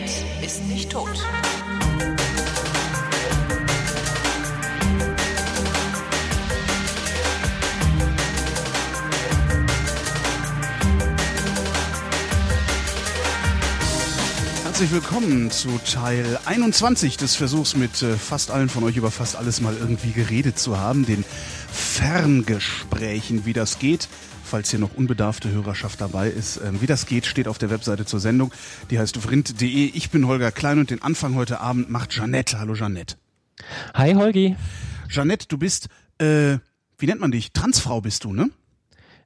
Internet ist nicht tot. Herzlich willkommen zu Teil 21 des Versuchs, mit äh, fast allen von euch über fast alles mal irgendwie geredet zu haben, den Ferngesprächen, wie das geht. Falls hier noch unbedarfte Hörerschaft dabei ist, ähm, wie das geht, steht auf der Webseite zur Sendung. Die heißt vrind.de. Ich bin Holger Klein und den Anfang heute Abend macht Janette. Hallo Janette. Hi Holgi. Janette, du bist, äh, wie nennt man dich? Transfrau bist du, ne?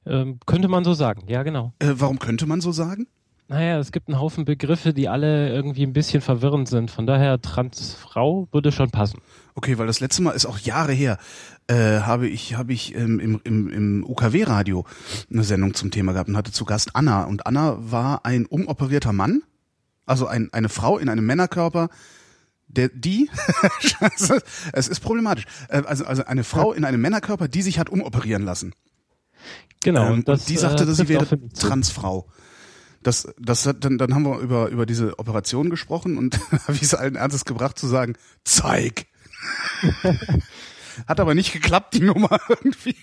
Ähm, könnte man so sagen, ja genau. Äh, warum könnte man so sagen? Naja, es gibt einen Haufen Begriffe, die alle irgendwie ein bisschen verwirrend sind. Von daher Transfrau würde schon passen. Okay, weil das letzte Mal ist auch Jahre her, äh, habe ich, habe ich ähm, im, im, im UKW-Radio eine Sendung zum Thema gehabt und hatte zu Gast Anna. Und Anna war ein umoperierter Mann, also ein, eine Frau in einem Männerkörper, der, die, es ist problematisch, äh, also, also eine Frau in einem Männerkörper, die sich hat umoperieren lassen. Genau. Ähm, das, und die sagte, äh, dass sie wäre mich zu. Das, das hat, dann, dann haben wir über, über diese Operation gesprochen und habe ich es allen Ernstes gebracht zu sagen, zeig. hat aber nicht geklappt, die Nummer irgendwie.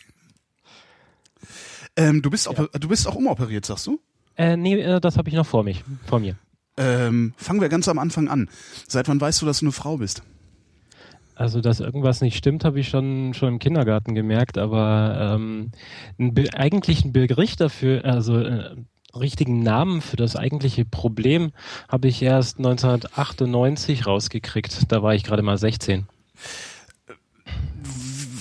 Ähm, du bist, oper- du bist auch umoperiert, sagst du? Äh, nee, äh, das habe ich noch vor mich, vor mir. Ähm, fangen wir ganz am Anfang an. Seit wann weißt du, dass du eine Frau bist? Also, dass irgendwas nicht stimmt, habe ich schon schon im Kindergarten gemerkt, aber ähm, ein eigentlich ein Bericht dafür, also äh, richtigen Namen für das eigentliche Problem habe ich erst 1998 rausgekriegt. Da war ich gerade mal 16.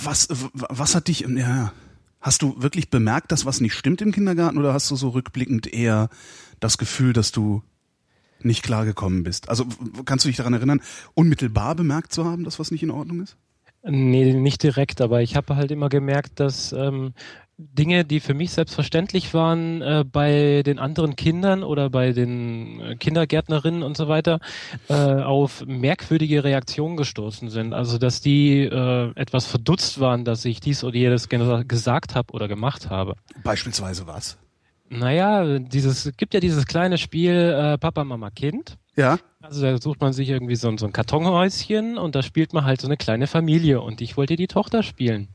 Was, was hat dich, ja, hast du wirklich bemerkt, dass was nicht stimmt im Kindergarten oder hast du so rückblickend eher das Gefühl, dass du nicht klargekommen bist? Also kannst du dich daran erinnern, unmittelbar bemerkt zu haben, dass was nicht in Ordnung ist? Nee, nicht direkt, aber ich habe halt immer gemerkt, dass ähm, Dinge, die für mich selbstverständlich waren, äh, bei den anderen Kindern oder bei den äh, Kindergärtnerinnen und so weiter, äh, auf merkwürdige Reaktionen gestoßen sind. Also, dass die äh, etwas verdutzt waren, dass ich dies oder jenes ge gesagt habe oder gemacht habe. Beispielsweise was? Naja, dieses, es gibt ja dieses kleine Spiel äh, Papa, Mama, Kind. Ja? Also da sucht man sich irgendwie so, so ein Kartonhäuschen und da spielt man halt so eine kleine Familie und ich wollte die Tochter spielen.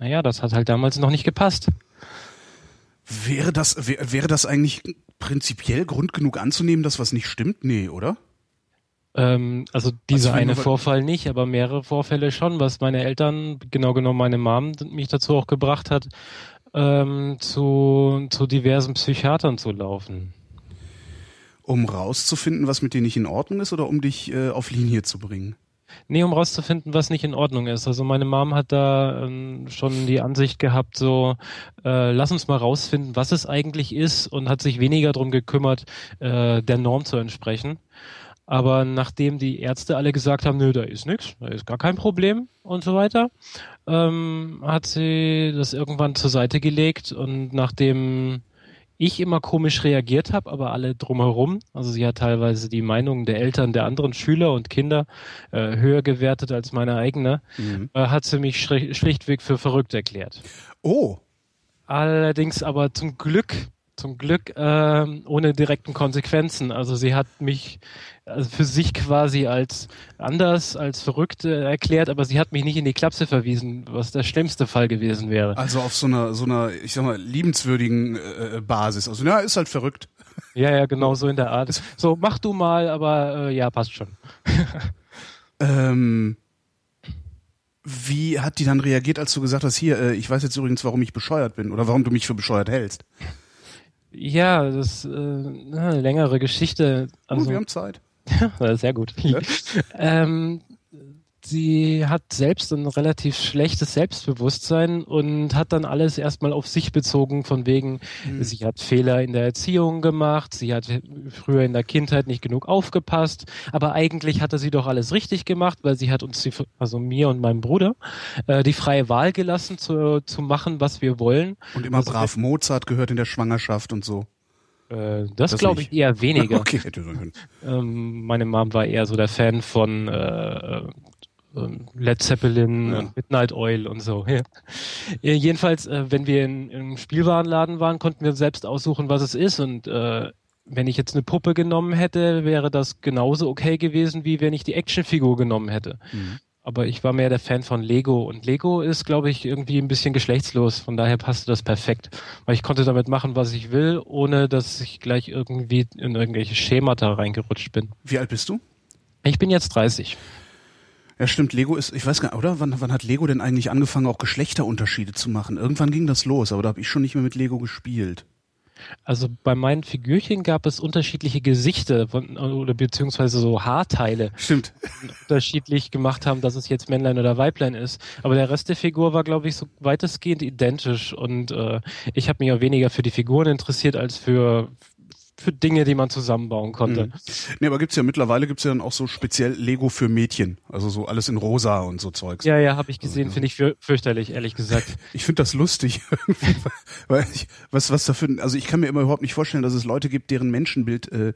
Naja, das hat halt damals noch nicht gepasst. Wäre das, wär, wäre das eigentlich prinzipiell Grund genug anzunehmen, dass was nicht stimmt? Nee, oder? Ähm, also dieser Also eine Vorfall nicht, aber mehrere Vorfälle schon, was meine Eltern, genau genommen meine Mom, mich dazu auch gebracht hat, ähm, zu, zu diversen Psychiatern zu laufen. Um rauszufinden, was mit dir nicht in Ordnung ist oder um dich äh, auf Linie zu bringen? Nee, um rauszufinden, was nicht in Ordnung ist. Also meine Mom hat da ähm, schon die Ansicht gehabt, so äh, lass uns mal rausfinden, was es eigentlich ist und hat sich weniger darum gekümmert, äh, der Norm zu entsprechen. Aber nachdem die Ärzte alle gesagt haben, nö, da ist nichts, da ist gar kein Problem und so weiter, ähm, hat sie das irgendwann zur Seite gelegt und nachdem ich immer komisch reagiert habe, aber alle drumherum, also sie hat teilweise die Meinungen der Eltern der anderen Schüler und Kinder äh, höher gewertet als meine eigene, äh, hat sie mich schlichtweg für verrückt erklärt. Oh, Allerdings aber zum Glück, zum Glück ähm, ohne direkten Konsequenzen. Also sie hat mich also für sich quasi als anders, als verrückt äh, erklärt, aber sie hat mich nicht in die Klapse verwiesen, was der schlimmste Fall gewesen wäre. also auf so einer, so einer, ich sag mal, liebenswürdigen äh, Basis. Also, ja, ist halt verrückt. Ja, ja, genau so in der Art. So, mach du mal, aber äh, ja, passt schon. Ähm, wie hat die dann reagiert, als du gesagt hast, hier, äh, ich weiß jetzt übrigens, warum ich bescheuert bin oder warum du mich für bescheuert hältst? Ja, das ist äh, eine längere Geschichte. oh, Also, wir haben Zeit. Ja, sehr gut. ähm, sie hat selbst ein relativ schlechtes Selbstbewusstsein und hat dann alles erstmal auf sich bezogen, von wegen, sie hat Fehler in der Erziehung gemacht, sie hat früher in der Kindheit nicht genug aufgepasst, aber eigentlich hatte sie doch alles richtig gemacht, weil sie hat uns, die, also mir und meinem Bruder, äh, die freie Wahl gelassen, zu, zu machen, was wir wollen. Und immer Also, brav Mozart gehört in der Schwangerschaft und so. Äh, das Das glaube ich eher weniger. Okay. Ähm, meine Mom war eher so der Fan von äh, Led Zeppelin Ja. und Midnight Oil und so. Ja. Äh, Jedenfalls, äh, wenn wir in, im Spielwarenladen waren, konnten wir selbst aussuchen, was es ist und äh, wenn ich jetzt eine Puppe genommen hätte, wäre das genauso okay gewesen, wie wenn ich die Actionfigur genommen hätte. Mhm. Aber ich war mehr der Fan von Lego und Lego ist, glaube ich, irgendwie ein bisschen geschlechtslos. Von daher passte das perfekt, weil ich konnte damit machen, was ich will, ohne dass ich gleich irgendwie in irgendwelche Schemata reingerutscht bin. Wie alt bist du? Ich bin jetzt 30. Ja, stimmt. Lego ist, ich weiß gar nicht, oder? Wann, wann hat Lego denn eigentlich angefangen, auch Geschlechterunterschiede zu machen? Irgendwann ging das los, aber da habe ich schon nicht mehr mit Lego gespielt. Also bei meinen Figürchen gab es unterschiedliche Gesichter von, oder beziehungsweise so Haarteile. Stimmt. Unterschiedlich gemacht haben, dass es jetzt Männlein oder Weiblein ist. Aber der Rest der Figur war, glaube ich, so weitestgehend identisch. Und äh, ich habe mich auch weniger für die Figuren interessiert als für für Dinge, die man zusammenbauen konnte. Mhm. Nee, aber gibt's ja mittlerweile gibt's ja dann auch so speziell Lego für Mädchen, also so alles in rosa und so Zeugs. Ja, ja, habe ich gesehen, also, finde ich für, fürchterlich, ehrlich gesagt. Ich finde das lustig, weil ich, was was dafür, also ich kann mir immer überhaupt nicht vorstellen, dass es Leute gibt, deren Menschenbild äh,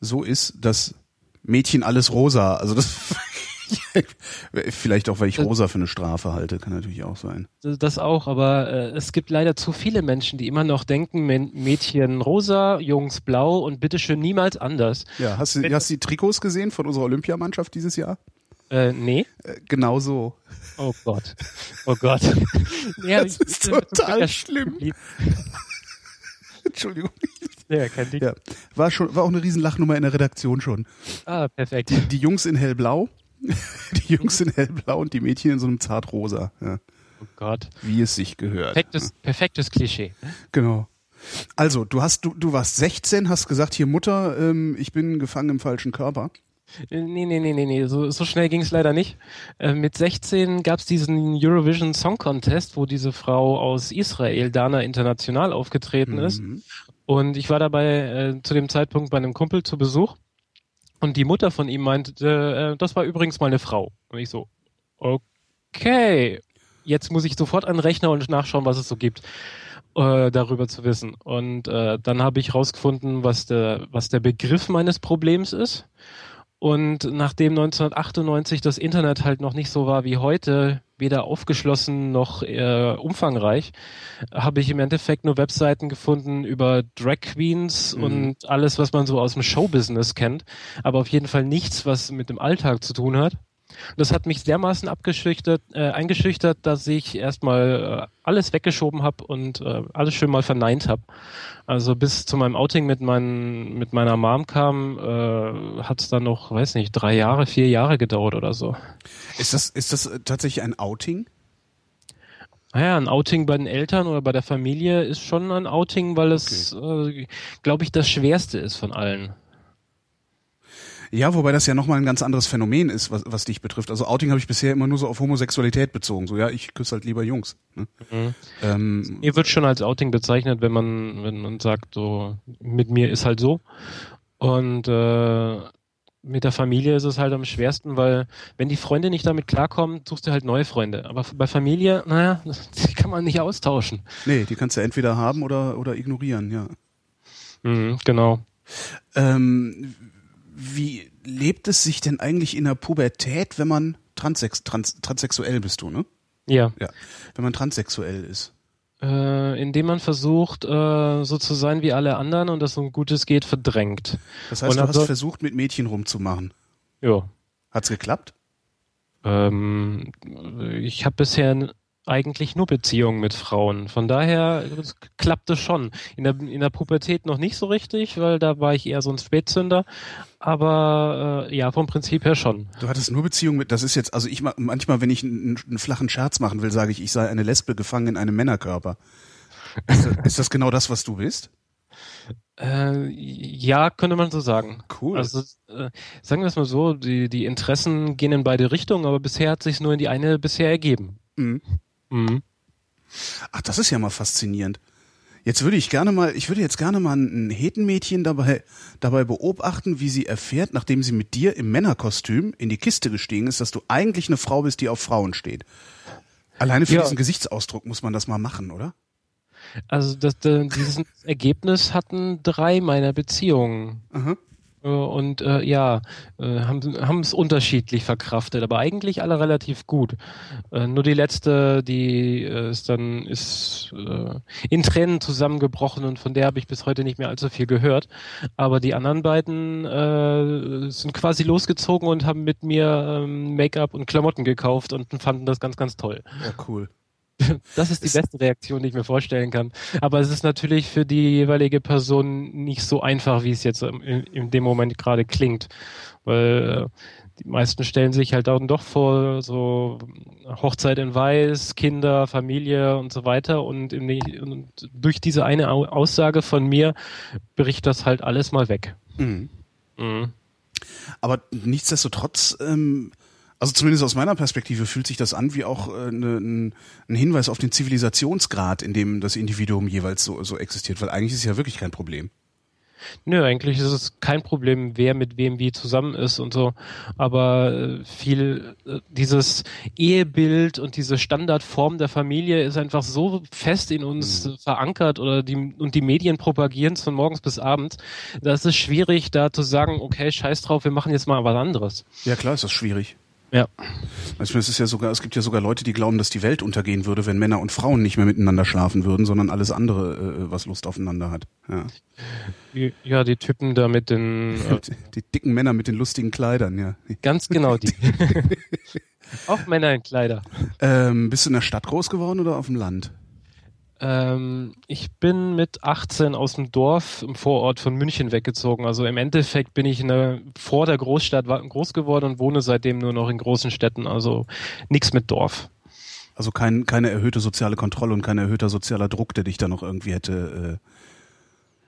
so ist, dass Mädchen alles rosa, also das Vielleicht auch, weil ich rosa für eine Strafe halte, kann natürlich auch sein. Das auch, aber äh, es gibt leider zu viele Menschen, die immer noch denken, Mädchen rosa, Jungs blau und bitteschön niemals anders. Ja, hast du, Wenn, hast du die Trikots gesehen von unserer Olympiamannschaft dieses Jahr? Äh, nee. Äh, genau so. Oh Gott. Oh Gott. ja, das ist total schlimm. Entschuldigung. Ja, kein Ding. Ja, war schon, war auch eine riesen Lachnummer in der Redaktion schon. Ah, perfekt. Die, die Jungs in hellblau die Jungs sind hellblau und die Mädchen in so einem zartrosa. Ja. Oh Gott. Wie es sich gehört. Perfektes, perfektes Klischee. Genau. Also, du hast, du, du warst 16, hast gesagt, hier Mutter, ähm, ich bin gefangen im falschen Körper. Nee, nee, nee, nee, nee. So, so schnell ging es leider nicht. Äh, mit 16 gab es diesen Eurovision Song Contest, wo diese Frau aus Israel, Dana International, aufgetreten mhm. ist. Und ich war dabei äh, zu dem Zeitpunkt bei einem Kumpel zu Besuch. Und die Mutter von ihm meinte, äh, das war übrigens mal eine Frau. Und ich so, okay, jetzt muss ich sofort an den Rechner und nachschauen, was es so gibt, äh, darüber zu wissen. Und äh, dann habe ich rausgefunden, was der, was der Begriff meines Problems ist. Und nachdem 1998 das Internet halt noch nicht so war wie heute, weder aufgeschlossen noch äh, umfangreich, habe ich im Endeffekt nur Webseiten gefunden über Drag Queens mhm. und alles, was man so aus dem Showbusiness kennt, aber auf jeden Fall nichts, was mit dem Alltag zu tun hat. Das hat mich dermaßen abgeschüchtert, äh, eingeschüchtert, dass ich erstmal äh, alles weggeschoben habe und äh, alles schön mal verneint habe. Also bis zu meinem Outing mit, mein, mit meiner Mom kam, äh, hat es dann noch, weiß nicht, drei Jahre, vier Jahre gedauert oder so. Ist das, ist das tatsächlich ein Outing? Naja, ein Outing bei den Eltern oder bei der Familie ist schon ein Outing, weil es, okay. äh, glaube ich, das Schwerste ist von allen. Ja, wobei das ja nochmal ein ganz anderes Phänomen ist, was, was dich betrifft. Also Outing habe ich bisher immer nur so auf Homosexualität bezogen. So, ja, ich küsse halt lieber Jungs. Ne? Mhm. Ähm, mir wird schon als Outing bezeichnet, wenn man, wenn man sagt, so, mit mir ist halt so. Und äh, mit der Familie ist es halt am schwersten, weil wenn die Freunde nicht damit klarkommen, suchst du halt neue Freunde. Aber bei Familie, naja, die kann man nicht austauschen. Nee, die kannst du entweder haben oder, oder ignorieren, ja. Mhm, genau. Ähm, wie lebt es sich denn eigentlich in der Pubertät, wenn man transex trans transsexuell bist du, ne? Ja. Ja. Wenn man transsexuell ist. Äh, indem man versucht, äh, so zu sein wie alle anderen und das so gut es geht verdrängt. Das heißt, und du hast versucht, mit Mädchen rumzumachen. Ja. Hat's geklappt? Ähm, ich habe bisher eigentlich nur Beziehungen mit Frauen. Von daher klappt es schon. In der, in der Pubertät noch nicht so richtig, weil da war ich eher so ein Spätzünder. Aber äh, ja, vom Prinzip her schon. Du hattest nur Beziehungen mit, das ist jetzt, also ich manchmal, wenn ich einen, einen flachen Scherz machen will, sage ich, ich sei eine Lesbe gefangen in einem Männerkörper. Ist das, ist das genau das, was du bist? Äh, ja, könnte man so sagen. Cool. Also äh, sagen wir es mal so, die, die Interessen gehen in beide Richtungen, aber bisher hat sich nur in die eine bisher ergeben. Mhm. Mhm. Ach, das ist ja mal faszinierend. Jetzt würde ich gerne mal, ich würde jetzt gerne mal ein Hetenmädchen dabei, dabei beobachten, wie sie erfährt, nachdem sie mit dir im Männerkostüm in die Kiste gestiegen ist, dass du eigentlich eine Frau bist, die auf Frauen steht. Alleine für ja. diesen Gesichtsausdruck muss man das mal machen, oder? Also das, das, dieses Ergebnis hatten drei meiner Beziehungen. Aha. Äh, und äh, ja, äh, haben es unterschiedlich verkraftet, aber eigentlich alle relativ gut. Äh, nur die letzte, die äh, ist dann ist äh, in Tränen zusammengebrochen und von der habe ich bis heute nicht mehr allzu viel gehört. Aber die anderen beiden äh, sind quasi losgezogen und haben mit mir ähm, Make-up und Klamotten gekauft und fanden das ganz, ganz toll. Ja, cool. Das ist die beste Reaktion, die ich mir vorstellen kann. Aber es ist natürlich für die jeweilige Person nicht so einfach, wie es jetzt in, in dem Moment gerade klingt. Weil äh, die meisten stellen sich halt auch doch vor, so Hochzeit in Weiß, Kinder, Familie und so weiter. Und, die, und durch diese eine Aussage von mir bricht das halt alles mal weg. Mhm. Mhm. Aber nichtsdestotrotz ähm, also zumindest aus meiner Perspektive fühlt sich das an wie auch äh, ne, ein, ein Hinweis auf den Zivilisationsgrad, in dem das Individuum jeweils so, so existiert, weil eigentlich ist es ja wirklich kein Problem. Nö, eigentlich ist es kein Problem, wer mit wem wie zusammen ist und so. Aber äh, viel äh, dieses Ehebild und diese Standardform der Familie ist einfach so fest in uns mhm. verankert oder die und die Medien propagieren es von morgens bis abends. Da ist es schwierig, da zu sagen, okay, scheiß drauf, wir machen jetzt mal was anderes. Ja klar, ist das schwierig. Ja. Also es ist ja sogar, es gibt ja sogar Leute, die glauben, dass die Welt untergehen würde, wenn Männer und Frauen nicht mehr miteinander schlafen würden, sondern alles andere, äh, was Lust aufeinander hat. Ja. Die, ja, die Typen da mit den äh, die, die dicken Männer mit den lustigen Kleidern, ja. Ganz genau die. Auch Männer in Kleider. Ähm, bist du in der Stadt groß geworden oder auf dem Land? Ähm, ich bin mit 18 aus dem Dorf im Vorort von München weggezogen. Also im Endeffekt bin ich der, vor der Großstadt groß geworden und wohne seitdem nur noch in großen Städten. Also nichts mit Dorf. Also kein, keine erhöhte soziale Kontrolle und kein erhöhter sozialer Druck, der dich da noch irgendwie hätte äh,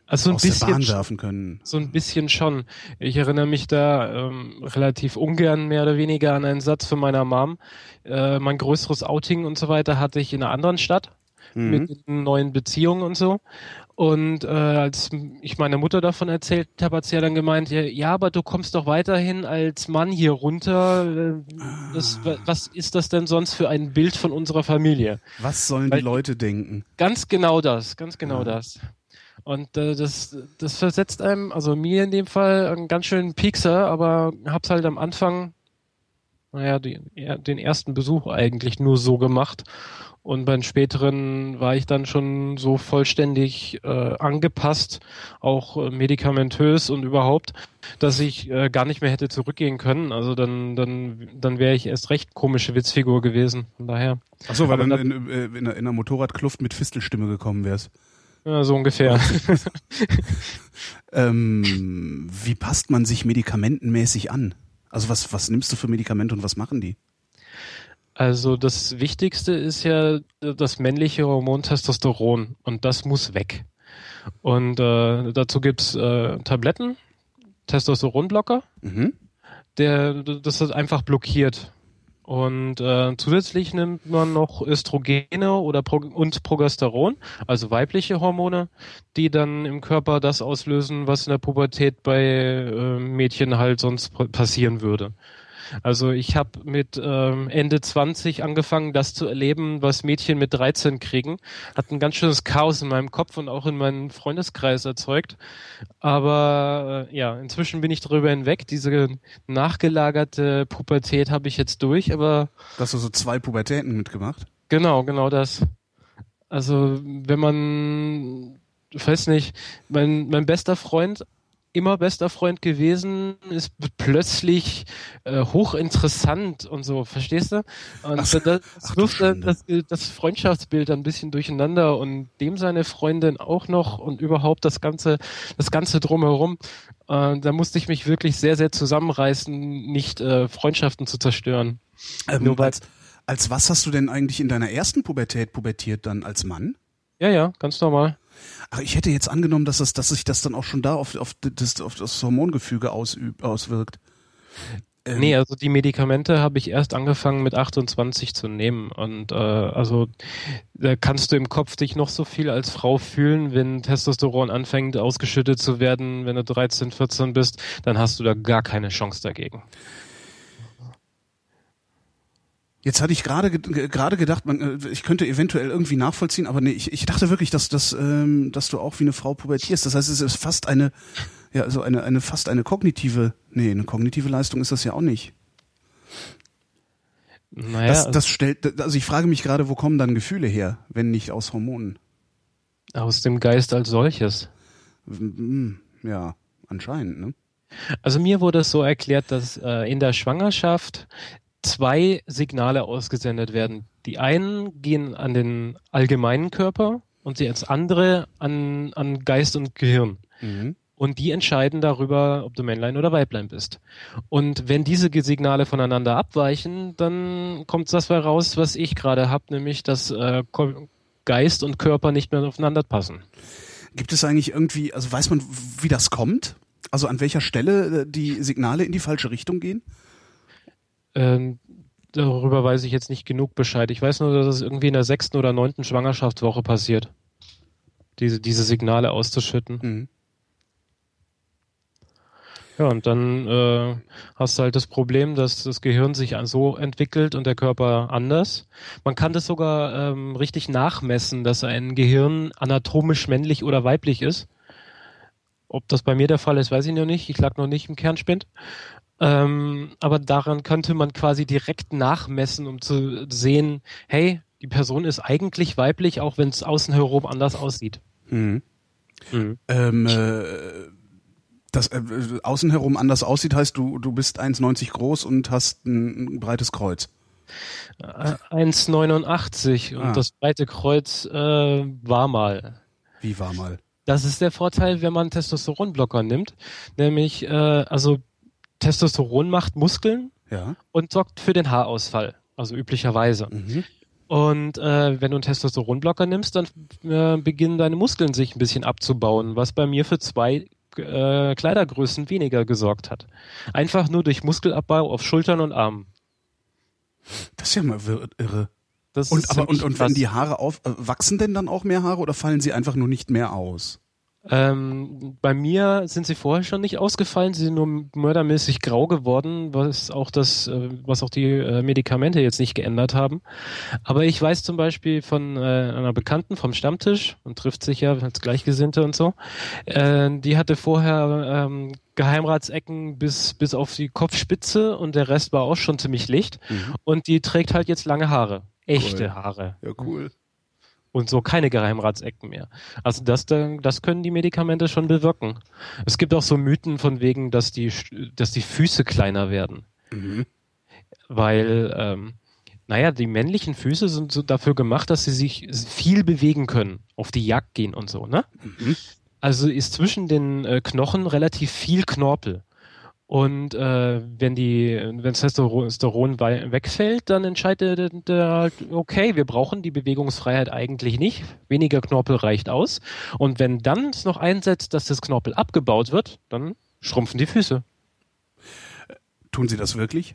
also ein aus bisschen, der Bahn werfen können. So ein bisschen schon. Ich erinnere mich da ähm, relativ ungern mehr oder weniger an einen Satz von meiner Mom. Äh, mein größeres Outing und so weiter hatte ich in einer anderen Stadt mhm. mit neuen Beziehungen und so. Und äh, als ich meiner Mutter davon erzählt habe, hat sie ja dann gemeint, ja, aber du kommst doch weiterhin als Mann hier runter. Äh, das, ah. was ist das denn sonst für ein Bild von unserer Familie? Was sollen Weil, die Leute denken? Ganz genau das, ganz genau ja. das. Und äh, das, das versetzt einem, also mir in dem Fall, einen ganz schönen Piekser, aber hab's halt am Anfang, naja, die, den ersten Besuch eigentlich nur so gemacht. Und beim späteren war ich dann schon so vollständig äh, angepasst, auch äh, medikamentös und überhaupt, dass ich äh, gar nicht mehr hätte zurückgehen können. Also dann, dann, dann wäre ich erst recht komische Witzfigur gewesen. Von daher. Ach so, weil dann in, in, äh, in, einer Motorradkluft mit Fistelstimme gekommen wärst. Ja, so ungefähr. ähm, wie passt man sich medikamentenmäßig an? Also was, was nimmst du für Medikamente und was machen die? Also das Wichtigste ist ja das männliche Hormon Testosteron und das muss weg. Und äh, dazu gibt's äh, Tabletten, Testosteronblocker, mhm. der das ist einfach blockiert. Und äh, zusätzlich nimmt man noch Östrogene oder Pro und Progesteron, also weibliche Hormone, die dann im Körper das auslösen, was in der Pubertät bei äh, Mädchen halt sonst passieren würde. Also ich habe mit ähm, Ende 20 angefangen, das zu erleben, was Mädchen mit 13 kriegen. Hat ein ganz schönes Chaos in meinem Kopf und auch in meinem Freundeskreis erzeugt. Aber äh, ja, inzwischen bin ich darüber hinweg. Diese nachgelagerte Pubertät habe ich jetzt durch, aber. Hast du so zwei Pubertäten mitgemacht? Genau, genau das. Also wenn man, ich weiß nicht, mein, mein bester Freund immer bester Freund gewesen, ist plötzlich äh, hochinteressant und so, verstehst du? Und ach, das, das wirft das, das Freundschaftsbild ein bisschen durcheinander und dem seine Freundin auch noch und überhaupt das ganze, das ganze drumherum. Äh, da musste ich mich wirklich sehr, sehr zusammenreißen, nicht äh, Freundschaften zu zerstören. Ähm, Nur als, als was hast du denn eigentlich in deiner ersten Pubertät pubertiert dann als Mann? Ja, ja, ganz normal. Ach, ich hätte jetzt angenommen, dass, das, dass sich das dann auch schon da auf, auf, das, auf das Hormongefüge ausüb, auswirkt. Ähm, nee, also die Medikamente habe ich erst angefangen mit 28 zu nehmen. Und äh, also da kannst du im Kopf dich noch so viel als Frau fühlen, wenn Testosteron anfängt ausgeschüttet zu werden, wenn du 13, 14 bist, dann hast du da gar keine Chance dagegen. Jetzt hatte ich gerade gerade gedacht, man, äh, ich könnte eventuell irgendwie nachvollziehen, aber nee, ich, ich dachte wirklich, dass, dass, ähm, dass du auch wie eine Frau pubertierst. Das heißt, es ist fast eine, Ja, also eine, eine fast eine kognitive, nee, eine kognitive Leistung ist das ja auch nicht. Naja, Das, das stellt, also ich frage mich gerade, wo kommen dann Gefühle her, wenn nicht aus Hormonen? aus dem Geist als solches. Hm, Ja, anscheinend, ne? Also mir wurde es so erklärt, dass äh, in der Schwangerschaft zwei Signale ausgesendet werden. Die einen gehen an den allgemeinen Körper und die als andere an, an Geist und Gehirn. Mhm. Und die entscheiden darüber, ob du Männlein oder Weiblein bist. Und wenn diese Signale voneinander abweichen, dann kommt das raus, was ich gerade habe, nämlich dass äh, Geist und Körper nicht mehr aufeinander passen. Gibt es eigentlich irgendwie, also weiß man, wie das kommt? Also an welcher Stelle äh, die Signale in die falsche Richtung gehen? Ähm, darüber weiß ich jetzt nicht genug Bescheid. Ich weiß nur, dass es irgendwie in der sechsten oder neunten Schwangerschaftswoche passiert. Diese, diese Signale auszuschütten. Mhm. Ja, und dann äh, hast du halt das Problem, dass das Gehirn sich so entwickelt und der Körper anders. Man kann das sogar ähm, richtig nachmessen, dass ein Gehirn anatomisch männlich oder weiblich ist. Ob das bei mir der Fall ist, weiß ich noch nicht. Ich lag noch nicht im Kernspind. Ähm, aber daran könnte man quasi direkt nachmessen, um zu sehen, hey, die Person ist eigentlich weiblich, auch wenn es außen herum anders aussieht. Mhm. Mhm. Ähm, äh, das äh, außen herum anders aussieht, heißt du, du bist 1,90 groß und hast ein, ein breites Kreuz. Äh, 1,89 und Ah. das breite Kreuz äh, war mal. Wie war mal? Das ist der Vorteil, wenn man Testosteronblocker nimmt. Nämlich, äh, also Testosteron macht Muskeln Ja. und sorgt für den Haarausfall. Also üblicherweise. Mhm. Und äh, wenn du einen Testosteronblocker nimmst, dann äh, beginnen deine Muskeln sich ein bisschen abzubauen, was bei mir für zwei äh, Kleidergrößen weniger gesorgt hat. Einfach nur durch Muskelabbau auf Schultern und Armen. Das ist ja mal irre. Das Und aber und, und wenn die Haare auf äh, wachsen denn dann auch mehr Haare oder fallen sie einfach nur nicht mehr aus? Ähm, bei mir sind sie vorher schon nicht ausgefallen, sie sind nur mördermäßig grau geworden, was auch das, äh, was auch die äh, Medikamente jetzt nicht geändert haben. Aber ich weiß zum Beispiel von äh, einer Bekannten vom Stammtisch und trifft sich ja als Gleichgesinnte und so. Äh, die hatte vorher ähm, Geheimratsecken bis bis auf die Kopfspitze und der Rest war auch schon ziemlich licht. Mhm. Und die trägt halt jetzt lange Haare, echte Cool. Haare Ja, cool. Und so keine Geheimratsecken mehr. Also das, da- das können die Medikamente schon bewirken. Es gibt auch so Mythen von wegen, dass die, dass die Füße kleiner werden, Mhm. weil, ähm, naja, die männlichen Füße sind so dafür gemacht, dass sie sich viel bewegen können, auf die Jagd gehen und so, ne? Mhm. Also ist zwischen den äh, Knochen relativ viel Knorpel. Und äh, wenn die, wenn Testosteron wei- wegfällt, dann entscheidet der, der halt, okay, wir brauchen die Bewegungsfreiheit eigentlich nicht. Weniger Knorpel reicht aus. Und wenn dann es noch einsetzt, dass das Knorpel abgebaut wird, dann schrumpfen die Füße. Tun sie das wirklich?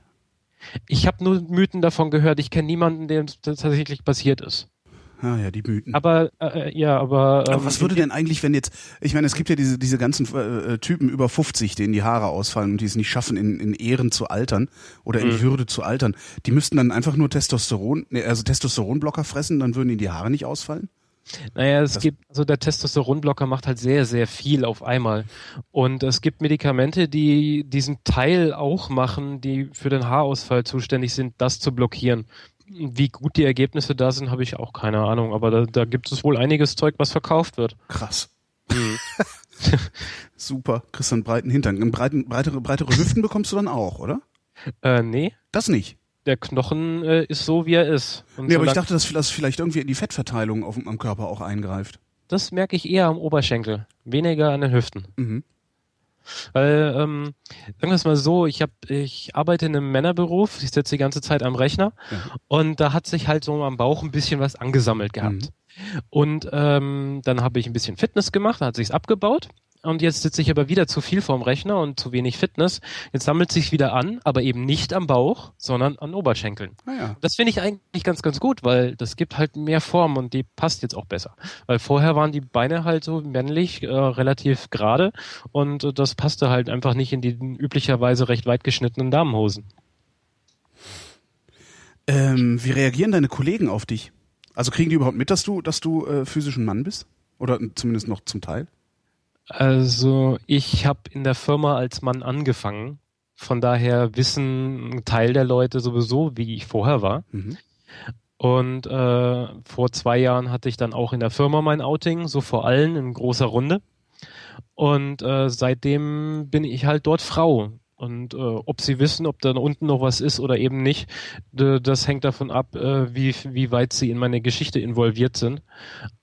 Ich habe nur Mythen davon gehört. Ich kenne niemanden, dem das tatsächlich passiert ist. Ah ja, die Mythen. Aber äh, ja, aber, ähm, Aber was würde denn eigentlich, wenn jetzt, ich meine, es gibt ja diese, diese ganzen äh, äh, Typen über 50, denen die Haare ausfallen und die es nicht schaffen, in, in Ehren zu altern oder in Mhm. Würde zu altern. Die müssten dann einfach nur Testosteron, nee, also Testosteronblocker fressen, dann würden ihnen die Haare nicht ausfallen? Naja, es Das- gibt, also der Testosteronblocker macht halt sehr, sehr viel auf einmal. Und es gibt Medikamente, die diesen Teil auch machen, die für den Haarausfall zuständig sind, das zu blockieren. Wie gut die Ergebnisse da sind, habe ich auch keine Ahnung. Aber da, da gibt es wohl einiges Zeug, was verkauft wird. Krass. Super. Kriegst dann einen breiten Hintern. Einen breiten, breitere, breitere Hüften bekommst du dann auch, oder? Äh, nee, Das nicht. der Knochen äh, ist so, wie er ist. Und Nee, aber ich dachte, dass das vielleicht irgendwie in die Fettverteilung auf, dem- am Körper auch eingreift. das merke ich eher am Oberschenkel, weniger an den Hüften. Mhm. Weil, ähm, sagen wir es mal so, ich hab, ich arbeite in einem Männerberuf, ich sitze die ganze Zeit am Rechner Ja. und da hat sich halt so am Bauch ein bisschen was angesammelt gehabt. Und ähm, dann habe ich ein bisschen Fitness gemacht, da hat sich's abgebaut. Und jetzt sitze ich aber wieder zu viel vorm Rechner und zu wenig Fitness. Jetzt sammelt sich's wieder an, aber eben nicht am Bauch, sondern an Oberschenkeln. Naja. Das finde ich eigentlich ganz, ganz gut, weil das gibt halt mehr Form und die passt jetzt auch besser. Weil vorher waren die Beine halt so männlich, äh, relativ gerade und äh, das passte halt einfach nicht in die üblicherweise recht weit geschnittenen Damenhosen. Ähm, wie reagieren deine Kollegen auf dich? Also kriegen die überhaupt mit, dass du, dass du äh, physisch ein Mann bist? Oder zumindest noch zum Teil? Also ich habe in der Firma als Mann angefangen. Von daher wissen ein Teil der Leute sowieso, wie ich vorher war. Mhm. Und äh, vor zwei Jahren hatte ich dann auch in der Firma mein Outing, so vor allen in großer Runde. Und äh, seitdem bin ich halt dort Frau. Und äh, ob sie wissen, ob da unten noch was ist oder eben nicht, das hängt davon ab, äh, wie, wie weit sie in meine Geschichte involviert sind.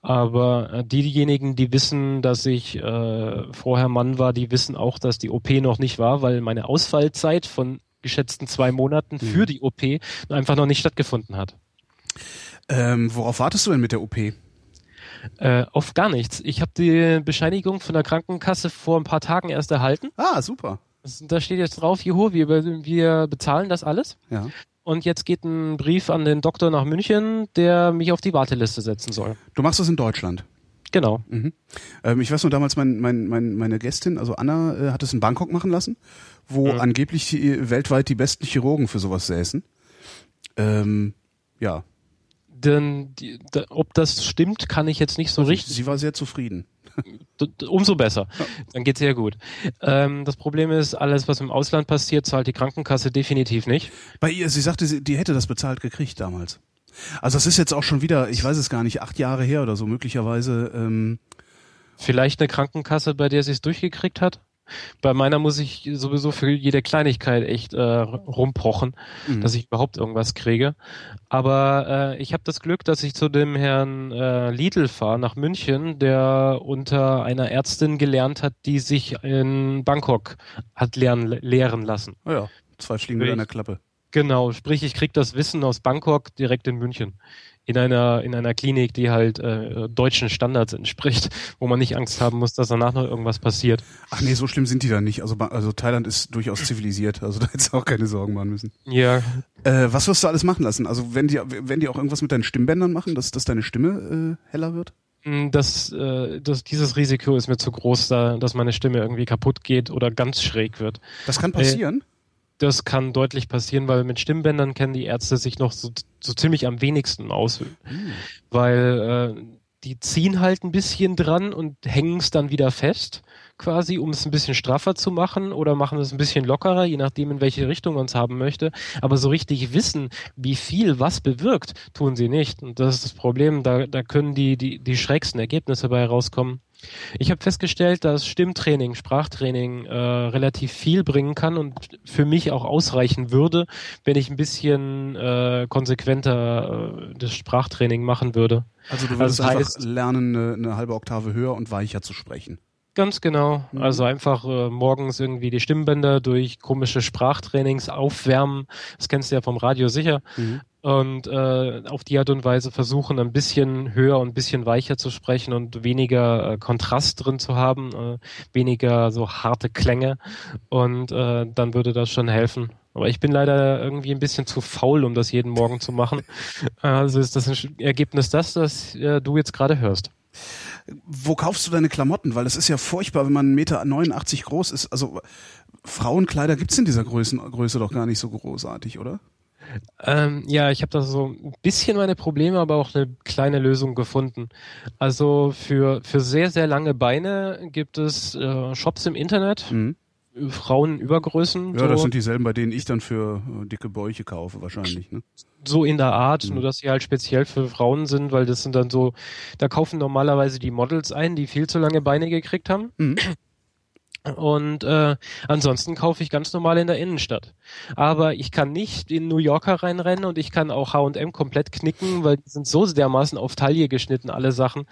Aber äh, diejenigen, die wissen, dass ich äh, vorher Mann war, die wissen auch, dass die OP noch nicht war, weil meine Ausfallzeit von geschätzten zwei Monaten mhm. für die OP einfach noch nicht stattgefunden hat. Ähm, worauf wartest du denn mit der OP? Äh, auf gar nichts. Ich habe die Bescheinigung von der Krankenkasse vor ein paar Tagen erst erhalten. Ah, super. Da steht jetzt drauf, juhu, wir, wir bezahlen das alles. Ja. Und jetzt geht ein Brief an den Doktor nach München, der mich auf die Warteliste setzen soll. Du machst das in Deutschland? Genau. Mhm. Ähm, ich weiß nur damals, mein, mein, mein, meine Gästin, also Anna, äh, hat es in Bangkok machen lassen, wo mhm. angeblich die, weltweit die besten Chirurgen für sowas säßen. Ähm, ja, denn die, da, ob das stimmt, kann ich jetzt nicht so also richtig. Sie war sehr zufrieden. Umso besser. Dann geht's sehr gut. Ähm, das Problem ist, alles, was im Ausland passiert, zahlt die Krankenkasse definitiv nicht. Bei ihr, sie sagte, sie, die hätte das bezahlt gekriegt damals. Also das ist jetzt auch schon wieder, ich weiß es gar nicht, acht Jahre her oder so möglicherweise. Ähm Vielleicht eine Krankenkasse, bei der sie es durchgekriegt hat? Bei meiner muss ich sowieso für jede Kleinigkeit echt äh, rumpochen, mhm. dass ich überhaupt irgendwas kriege. Aber äh, ich habe das Glück, dass ich zu dem Herrn äh, Lidl fahre nach München, der unter einer Ärztin gelernt hat, die sich in Bangkok hat lernen, lehren lassen. Oh ja, zwei Fliegen mit einer Klappe. Genau, sprich, ich krieg das Wissen aus Bangkok direkt in München in einer in einer Klinik, die halt äh, deutschen Standards entspricht, wo man nicht Angst haben muss, dass danach noch irgendwas passiert. Ach nee, so schlimm sind die da nicht. Also also Thailand ist durchaus zivilisiert, also da hättest du auch keine Sorgen machen müssen. Ja. Äh, was wirst du alles machen lassen? Also wenn die wenn die auch irgendwas mit deinen Stimmbändern machen, dass dass deine Stimme äh, heller wird? Mm, das, äh, das, dieses Risiko ist mir zu groß, da, dass meine Stimme irgendwie kaputt geht oder ganz schräg wird. Das kann passieren? Das kann deutlich passieren, weil mit Stimmbändern kennen die Ärzte sich noch so, so ziemlich am wenigsten aus. Mhm. Weil äh, die ziehen halt ein bisschen dran und hängen es dann wieder fest, quasi, um es ein bisschen straffer zu machen oder machen es ein bisschen lockerer, je nachdem, in welche Richtung man es haben möchte. Aber so richtig wissen, wie viel was bewirkt, tun sie nicht. Und das ist das Problem. Da, da können die, die, die schrägsten Ergebnisse bei rauskommen. Ich habe festgestellt, dass Stimmtraining, Sprachtraining äh, relativ viel bringen kann und für mich auch ausreichen würde, wenn ich ein bisschen äh, konsequenter äh, das Sprachtraining machen würde. Also du würdest also einfach lernen, eine, eine halbe Oktave höher und weicher zu sprechen. Ganz genau. Mhm. Also einfach äh, morgens irgendwie die Stimmbänder durch komische Sprachtrainings aufwärmen. Das kennst du ja vom Radio sicher. Mhm. Und äh, auf die Art und Weise versuchen, ein bisschen höher und ein bisschen weicher zu sprechen und weniger äh, Kontrast drin zu haben, äh, weniger so harte Klänge. Und äh, dann würde das schon helfen. Aber ich bin leider irgendwie ein bisschen zu faul, um das jeden Morgen zu machen. Also ist das ein Ergebnis das, das äh, du jetzt gerade hörst wo kaufst du deine Klamotten? Weil es ist ja furchtbar, wenn man 1,89 Meter groß ist. Also Frauenkleider gibt's in dieser Größen, Größe doch gar nicht so großartig, oder? Ähm, ja, ich habe da so ein bisschen meine Probleme, aber auch eine kleine Lösung gefunden. Also für, für sehr, sehr lange Beine gibt es äh, Shops im Internet. Mhm. Frauenübergrößen. Ja, so. das sind dieselben, bei denen ich dann für äh, dicke Bäuche kaufe, wahrscheinlich. Ne? So in der Art, mhm. nur dass sie halt speziell für Frauen sind, weil das sind dann so, da kaufen normalerweise die Models ein, die viel zu lange Beine gekriegt haben. Mhm. Und äh, ansonsten kaufe ich ganz normal in der Innenstadt. Aber ich kann nicht in New Yorker reinrennen und ich kann auch H&M komplett knicken, weil die sind so dermaßen auf Taille geschnitten, alle Sachen.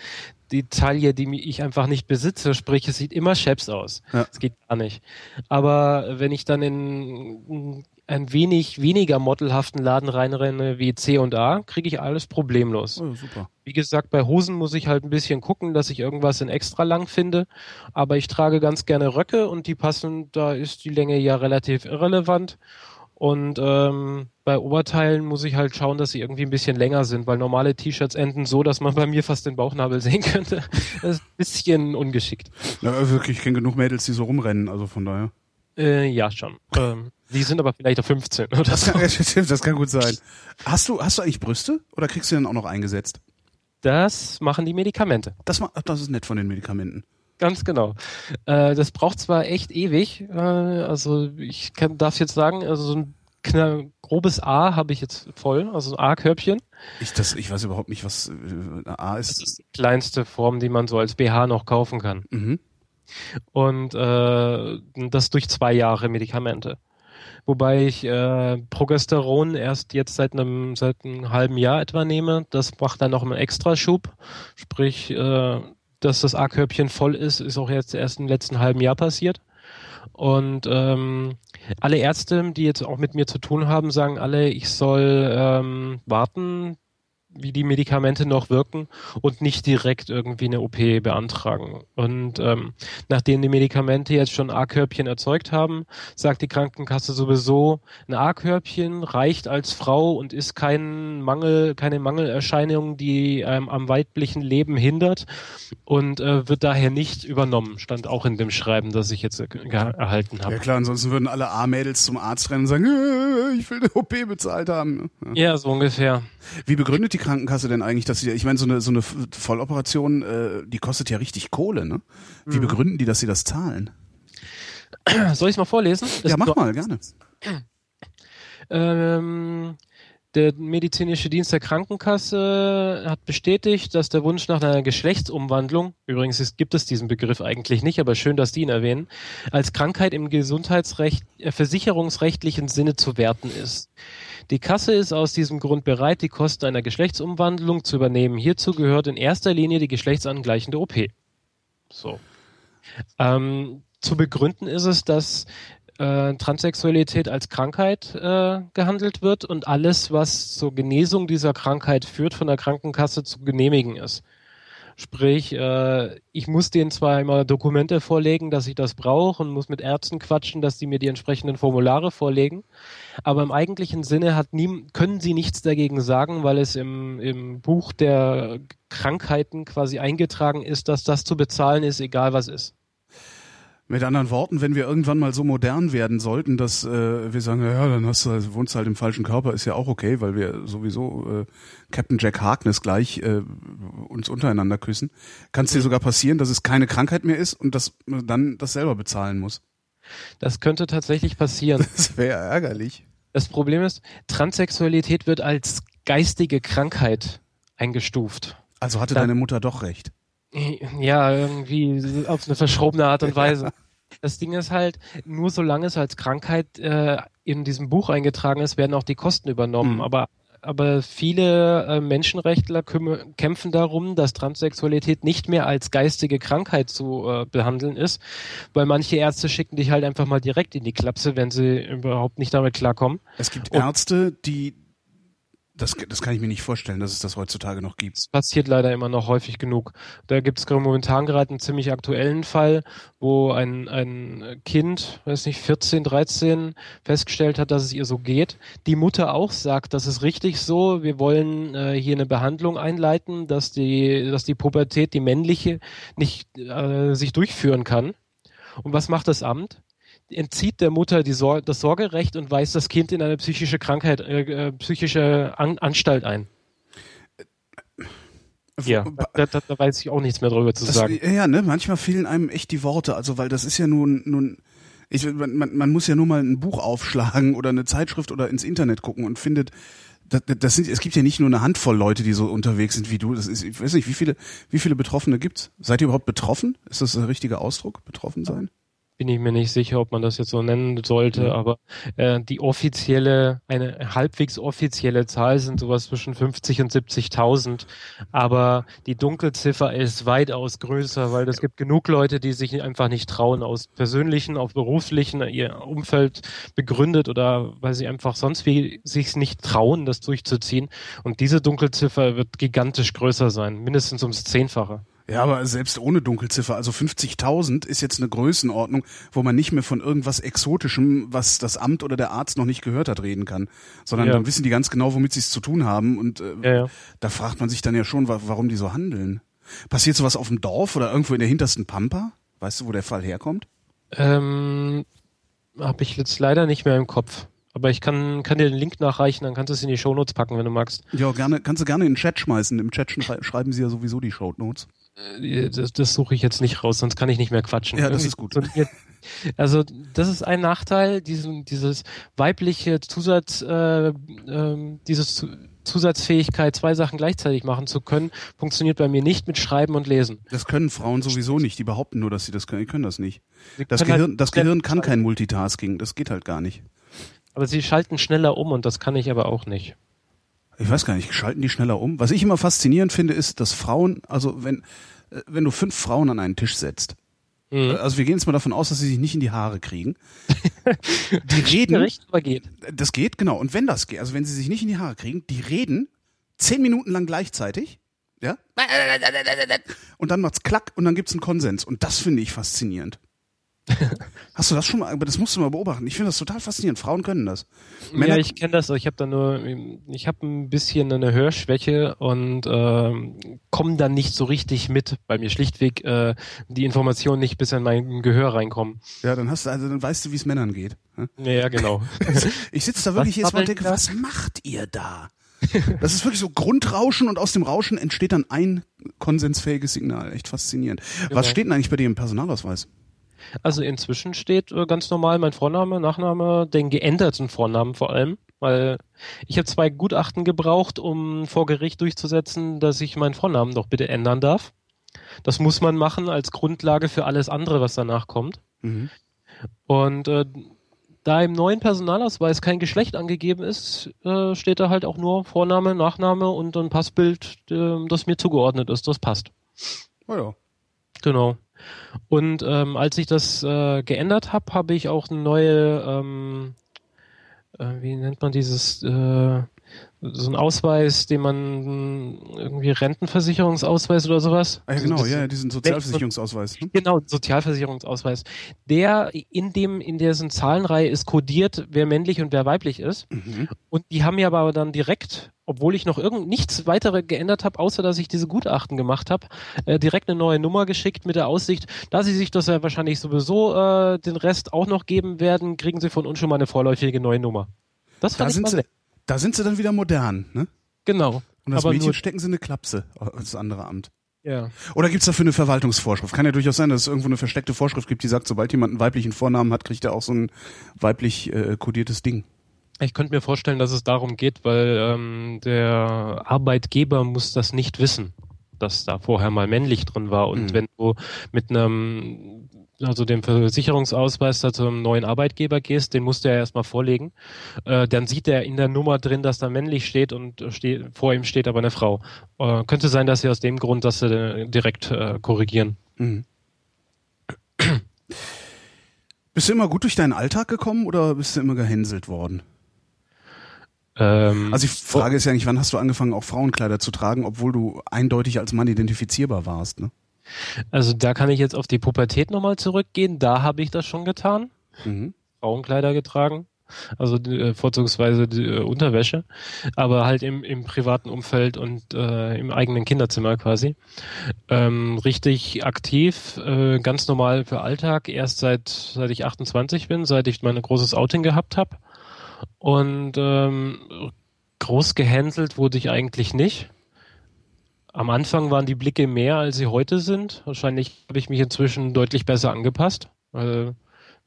Die Taille, die ich einfach nicht besitze, sprich, es sieht immer scheps aus. Ja. Das geht gar nicht. Aber wenn ich dann in ein wenig weniger modelhaften Laden reinrenne wie C und A, kriege ich alles problemlos. Oh, super. Wie gesagt, bei Hosen muss ich halt ein bisschen gucken, dass ich irgendwas in extra lang finde. Aber ich trage ganz gerne Röcke und die passen, da ist die Länge ja relativ irrelevant. Und ähm, bei Oberteilen muss ich halt schauen, dass sie irgendwie ein bisschen länger sind, weil normale T-Shirts enden so, dass man bei mir fast den Bauchnabel sehen könnte. Das ist ein bisschen ungeschickt. Ja, also ich kenne genug Mädels, die so rumrennen, also von daher. Äh, ja, schon. Ähm, die sind aber vielleicht auf 15 oder das so. Kann, stimmt, das kann gut sein. Hast du, hast du eigentlich Brüste oder kriegst du dann auch noch eingesetzt? Das machen die Medikamente. Das, das ist nett von den Medikamenten. Ganz genau. Äh, das braucht zwar echt ewig, äh, also ich kann, darf jetzt sagen, also so ein grobes A habe ich jetzt voll, also ein A-Körbchen. Ich, das, ich weiß überhaupt nicht, was äh, A ist. Das ist die kleinste Form, die man so als BH noch kaufen kann. Mhm. Und äh, das durch zwei Jahre Medikamente. Wobei ich äh, Progesteron erst jetzt seit einem seit einem halben Jahr etwa nehme. Das macht dann noch einen Extraschub. Sprich, äh, dass das A-Körbchen voll ist, ist auch jetzt erst im letzten halben Jahr passiert. Und ähm, alle Ärzte, die jetzt auch mit mir zu tun haben, sagen alle, ich soll ähm, warten, wie die Medikamente noch wirken und nicht direkt irgendwie eine OP beantragen. Und ähm, nachdem die Medikamente jetzt schon A-Körbchen erzeugt haben, sagt die Krankenkasse sowieso, ein A-Körbchen reicht als Frau und ist kein Mangel, keine Mangelerscheinung, die ähm, am weiblichen Leben hindert und äh, wird daher nicht übernommen. Stand auch in dem Schreiben, das ich jetzt erhalten habe. Ja klar, ansonsten würden alle A-Mädels zum Arzt rennen und sagen, äh, ich will eine OP bezahlt haben. Ja. ja, so ungefähr. Wie begründet die Krankenkasse denn eigentlich, dass sie, ich meine, so eine, so eine Volloperation, äh, die kostet ja richtig Kohle, ne? Wie mhm. begründen die, dass sie das zahlen? Soll ich es mal vorlesen? Das ja, mach mal, gerne. Ähm, der medizinische Dienst der Krankenkasse hat bestätigt, dass der Wunsch nach einer Geschlechtsumwandlung, übrigens ist, gibt es diesen Begriff eigentlich nicht, aber schön, dass die ihn erwähnen, als Krankheit im Gesundheitsrecht, äh, versicherungsrechtlichen Sinne zu werten ist. Die Kasse ist aus diesem Grund bereit, die Kosten einer Geschlechtsumwandlung zu übernehmen. Hierzu gehört in erster Linie die geschlechtsangleichende OP. So. Ähm, zu begründen ist es, dass äh, Transsexualität als Krankheit äh, gehandelt wird und alles, was zur Genesung dieser Krankheit führt, von der Krankenkasse zu genehmigen ist. Sprich, äh, ich muss denen zwar immer Dokumente vorlegen, dass ich das brauche und muss mit Ärzten quatschen, dass die mir die entsprechenden Formulare vorlegen, aber im eigentlichen Sinne hat nie, können sie nichts dagegen sagen, weil es im, im Buch der Krankheiten quasi eingetragen ist, dass das zu bezahlen ist, egal was ist. Mit anderen Worten, wenn wir irgendwann mal so modern werden sollten, dass äh, wir sagen, ja, dann hast du, wohnst halt im falschen Körper, ist ja auch okay, weil wir sowieso äh, Captain Jack Harkness gleich äh, uns untereinander küssen, kann es dir sogar passieren, dass es keine Krankheit mehr ist und dass man dann das selber bezahlen muss. Das könnte tatsächlich passieren. Das wäre ärgerlich. Das Problem ist, Transsexualität wird als geistige Krankheit eingestuft. Also hatte dann, deine Mutter doch recht. Ja, irgendwie auf eine verschrobene Art und Weise. Das Ding ist halt, nur solange es als Krankheit äh, in diesem Buch eingetragen ist, werden auch die Kosten übernommen. Mhm. Aber aber viele äh, Menschenrechtler kämpfen darum, dass Transsexualität nicht mehr als geistige Krankheit zu äh, behandeln ist, weil manche Ärzte schicken dich halt einfach mal direkt in die Klapse, wenn sie überhaupt nicht damit klarkommen. Es gibt Ärzte, die das, das kann ich mir nicht vorstellen, dass es das heutzutage noch gibt. Das passiert leider immer noch häufig genug. Da gibt es momentan gerade einen ziemlich aktuellen Fall, wo ein, ein Kind, weiß nicht, 14, 13, festgestellt hat, dass es ihr so geht. Die Mutter auch sagt, das ist richtig so, wir wollen äh, hier eine Behandlung einleiten, dass die, dass die Pubertät, die männliche, nicht äh, sich durchführen kann. Und was macht das Amt? Entzieht der Mutter Sor das Sorgerecht und weist das Kind in eine psychische Krankheit, äh, äh psychische An Anstalt ein. Ja, da, da, da, weiß ich auch nichts mehr drüber zu das, sagen. Ja, ne, manchmal fehlen einem echt die Worte, also weil das ist ja nun, nun ich, man, man muss ja nur mal ein Buch aufschlagen oder eine Zeitschrift oder ins Internet gucken und findet, das, das sind, es gibt ja nicht nur eine Handvoll Leute, die so unterwegs sind wie du. Das ist, ich weiß nicht, wie viele, wie viele Betroffene gibt's? Seid ihr überhaupt betroffen? Ist das der richtige Ausdruck? Betroffen sein? Bin ich mir nicht sicher, ob man das jetzt so nennen sollte, ja. aber äh, die offizielle, eine halbwegs offizielle Zahl sind sowas zwischen 50 und 70.000, aber die Dunkelziffer ist weitaus größer, weil es gibt genug Leute, die sich einfach nicht trauen, aus persönlichen, auf beruflichen, ihr Umfeld begründet oder weil sie einfach sonst wie sich nicht trauen, das durchzuziehen. Und diese Dunkelziffer wird gigantisch größer sein, mindestens ums Zehnfache. Ja, aber selbst ohne Dunkelziffer, also 50.000 ist jetzt eine Größenordnung, wo man nicht mehr von irgendwas Exotischem, was das Amt oder der Arzt noch nicht gehört hat, reden kann, sondern ja. dann wissen die ganz genau, womit sie es zu tun haben und äh, ja, ja. da fragt man sich dann ja schon, warum die so handeln. Passiert sowas auf dem Dorf oder irgendwo in der hintersten Pampa? Weißt du, wo der Fall herkommt? Ähm, habe ich jetzt leider nicht mehr im Kopf. Aber ich kann, kann dir den Link nachreichen, dann kannst du es in die Shownotes packen, wenn du magst. Ja, gerne, kannst du gerne in den Chat schmeißen. Im Chat schreiben sie ja sowieso die Shownotes. Äh, das, das suche ich jetzt nicht raus, sonst kann ich nicht mehr quatschen. Ja, das ist gut. Also das ist ein Nachteil, diesen, dieses weibliche Zusatz, äh, äh, dieses Zusatzfähigkeit, zwei Sachen gleichzeitig machen zu können, funktioniert bei mir nicht mit Schreiben und Lesen. Das können Frauen sowieso nicht. Die behaupten nur, dass sie das können. Die können das nicht. das Gehirn, halt das Gehirn kann kein Multitasking. Das geht halt gar nicht. Aber sie schalten schneller um und das kann ich aber auch nicht. Ich weiß gar nicht, schalten die schneller um? Was ich immer faszinierend finde, ist, dass Frauen, also wenn, äh, wenn du fünf Frauen an einen Tisch setzt, mhm. Äh, also wir gehen jetzt mal davon aus, dass sie sich nicht in die Haare kriegen. die reden. Recht, aber geht. Das geht, genau. Und wenn das geht, also wenn sie sich nicht in die Haare kriegen, die reden zehn Minuten lang gleichzeitig. Ja? Und dann macht's klack und dann gibt's einen Konsens. Und das finde ich faszinierend. Hast du das schon mal, aber das musst du mal beobachten. Ich finde das total faszinierend. Frauen können das. Männer ja, ich kenne das. Ich habe da nur, ich habe ein bisschen eine Hörschwäche und äh, komme dann nicht so richtig mit, weil mir schlichtweg äh, die Informationen nicht bis in mein Gehör reinkommen. Ja, dann hast du, also dann weißt du, wie es Männern geht. Hm? Ja, genau. ich sitze da wirklich jetzt mal und denke, was macht ihr da? Das ist wirklich so Grundrauschen und aus dem Rauschen entsteht dann ein konsensfähiges Signal. Echt faszinierend. Genau. Was steht denn eigentlich bei dir im Personalausweis? Also inzwischen steht äh, ganz normal mein Vorname, Nachname, den geänderten Vornamen vor allem, weil ich habe zwei Gutachten gebraucht, um vor Gericht durchzusetzen, dass ich meinen Vornamen doch bitte ändern darf. Das muss man machen als Grundlage für alles andere, was danach kommt. Mhm. Und äh, da im neuen Personalausweis kein Geschlecht angegeben ist, äh, steht da halt auch nur Vorname, Nachname und ein Passbild, äh, das mir zugeordnet ist. Das passt. Oh ja. Genau. Und ähm, als ich das äh, geändert habe, habe ich auch eine neue, ähm, äh, wie nennt man dieses, äh, so ein Ausweis, den man irgendwie Rentenversicherungsausweis oder sowas. Ah, ja, genau, also ja, diesen Sozialversicherungsausweis. Ne? Genau, Sozialversicherungsausweis. Der in dem, in dessen Zahlenreihe ist kodiert, wer männlich und wer weiblich ist. Mhm. Und die haben mir aber dann direkt, obwohl ich noch irgend nichts weitere geändert habe, außer dass ich diese Gutachten gemacht habe, äh, direkt eine neue Nummer geschickt mit der Aussicht, da sie sich das ja wahrscheinlich sowieso äh, den Rest auch noch geben werden, kriegen sie von uns schon mal eine vorläufige neue Nummer. Das fand da ich sind sie, da sind sie dann wieder modern, ne? Genau. Und das Mädchen stecken sie eine Klapse als andere Amt. Ja. Oder gibt's dafür eine Verwaltungsvorschrift? Kann ja durchaus sein, dass es irgendwo eine versteckte Vorschrift gibt, die sagt, sobald jemand einen weiblichen Vornamen hat, kriegt er auch so ein weiblich äh, kodiertes Ding. Ich könnte mir vorstellen, dass es darum geht, weil ähm, der Arbeitgeber muss das nicht wissen, dass da vorher mal männlich drin war. Und mhm. wenn du mit einem also dem Versicherungsausweis da zum neuen Arbeitgeber gehst, den musst du ja erstmal vorlegen. Äh, dann sieht er in der Nummer drin, dass da männlich steht und steht, vor ihm steht aber eine Frau. Äh, könnte sein, dass sie aus dem Grund das äh, direkt äh, korrigieren. Mhm. Bist du immer gut durch deinen Alltag gekommen oder bist du immer gehänselt worden? Ähm, also die Frage ist ja nicht, wann hast du angefangen, auch Frauenkleider zu tragen, obwohl du eindeutig als Mann identifizierbar warst, ne? Also da kann ich jetzt auf die Pubertät nochmal zurückgehen. Da habe ich das schon getan. Mhm. Frauenkleider getragen. Also äh, vorzugsweise die, äh, Unterwäsche, aber halt im, im privaten Umfeld und äh, im eigenen Kinderzimmer quasi. Ähm, richtig aktiv, äh, ganz normal für Alltag, erst seit, seit ich 28 bin, seit ich mein großes Outing gehabt habe. Und ähm, groß gehänselt wurde ich eigentlich nicht. Am Anfang waren die Blicke mehr, als sie heute sind. Wahrscheinlich habe ich mich inzwischen deutlich besser angepasst. Also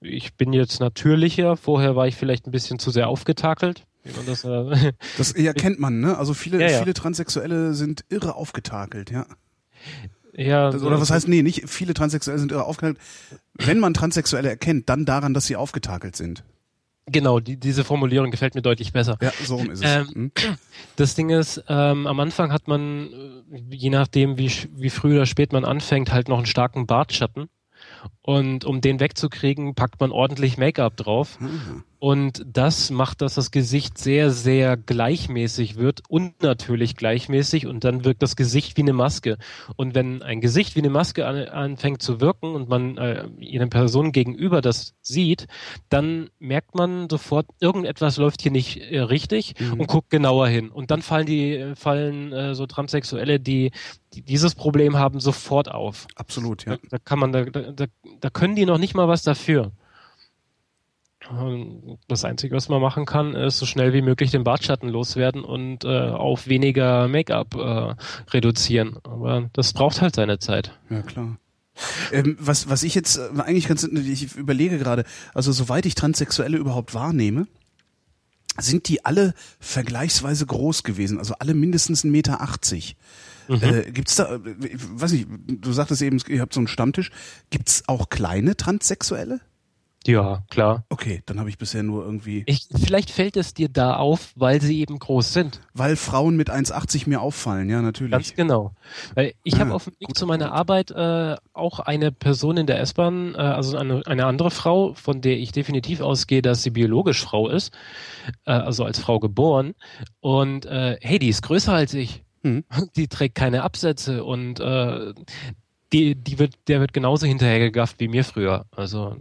ich bin jetzt natürlicher. Vorher war ich vielleicht ein bisschen zu sehr aufgetakelt. Das, äh das erkennt man, ne? Also viele, ja, ja. viele Transsexuelle sind irre aufgetakelt, ja. Ja. Das, oder was heißt, nee, nicht viele Transsexuelle sind irre aufgetakelt. Wenn man Transsexuelle erkennt, dann daran, dass sie aufgetakelt sind. Genau, die, diese Formulierung gefällt mir deutlich besser. Ja, so ist es. Ähm, hm? Das Ding ist, ähm, am Anfang hat man, äh, je nachdem wie, wie früh oder spät man anfängt, halt noch einen starken Bartschatten. Und um den wegzukriegen, packt man ordentlich Make-up drauf. Mhm. Und das macht, dass das Gesicht sehr, sehr gleichmäßig wird, unnatürlich gleichmäßig und dann wirkt das Gesicht wie eine Maske. Und wenn ein Gesicht wie eine Maske an, anfängt zu wirken und man äh, einer Person gegenüber das sieht, dann merkt man sofort, irgendetwas läuft hier nicht äh, richtig mhm. und guckt genauer hin. Und dann fallen die, fallen äh, so Transsexuelle, die, die dieses Problem haben, sofort auf. Absolut, ja. Da, da kann man, da, da, da können die noch nicht mal was dafür. Das Einzige, was man machen kann, ist so schnell wie möglich den Bartschatten loswerden und äh, auf weniger Make-up äh, reduzieren. Aber das braucht halt seine Zeit. Ja, klar. Ähm, was, was ich jetzt äh, eigentlich ganz, ich überlege gerade, also soweit ich Transsexuelle überhaupt wahrnehme, sind die alle vergleichsweise groß gewesen, also alle mindestens 1,80 Meter. Mhm. Äh, gibt's da, äh, weiß ich, du sagtest eben, ihr habt so einen Stammtisch. Gibt's auch kleine Transsexuelle? Ja, klar. Okay, dann habe ich bisher nur irgendwie. Ich, vielleicht fällt es dir da auf, weil sie eben groß sind. Weil Frauen mit 1,80 mir auffallen, ja, natürlich. Ganz genau. Ich ah, habe auf dem Weg zu meiner. Arbeit äh, auch eine Person in der S-Bahn, äh, also eine, eine andere Frau, von der ich definitiv ausgehe, dass sie biologisch Frau ist, äh, also als Frau geboren. Und äh, hey, die ist größer als ich. Hm. Die trägt keine Absätze und äh, die, die wird, der wird genauso hinterhergegafft wie mir früher. Also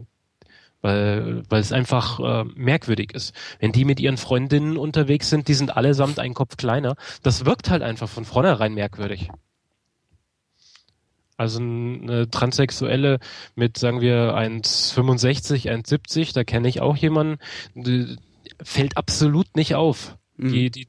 weil, weil es einfach äh, merkwürdig ist. Wenn die mit ihren Freundinnen unterwegs sind, die sind allesamt einen Kopf kleiner. Das wirkt halt einfach von vornherein merkwürdig. Also eine Transsexuelle mit, sagen wir, 1,65, 1,70, da kenne ich auch jemanden, fällt absolut nicht auf. Mhm. Die, die,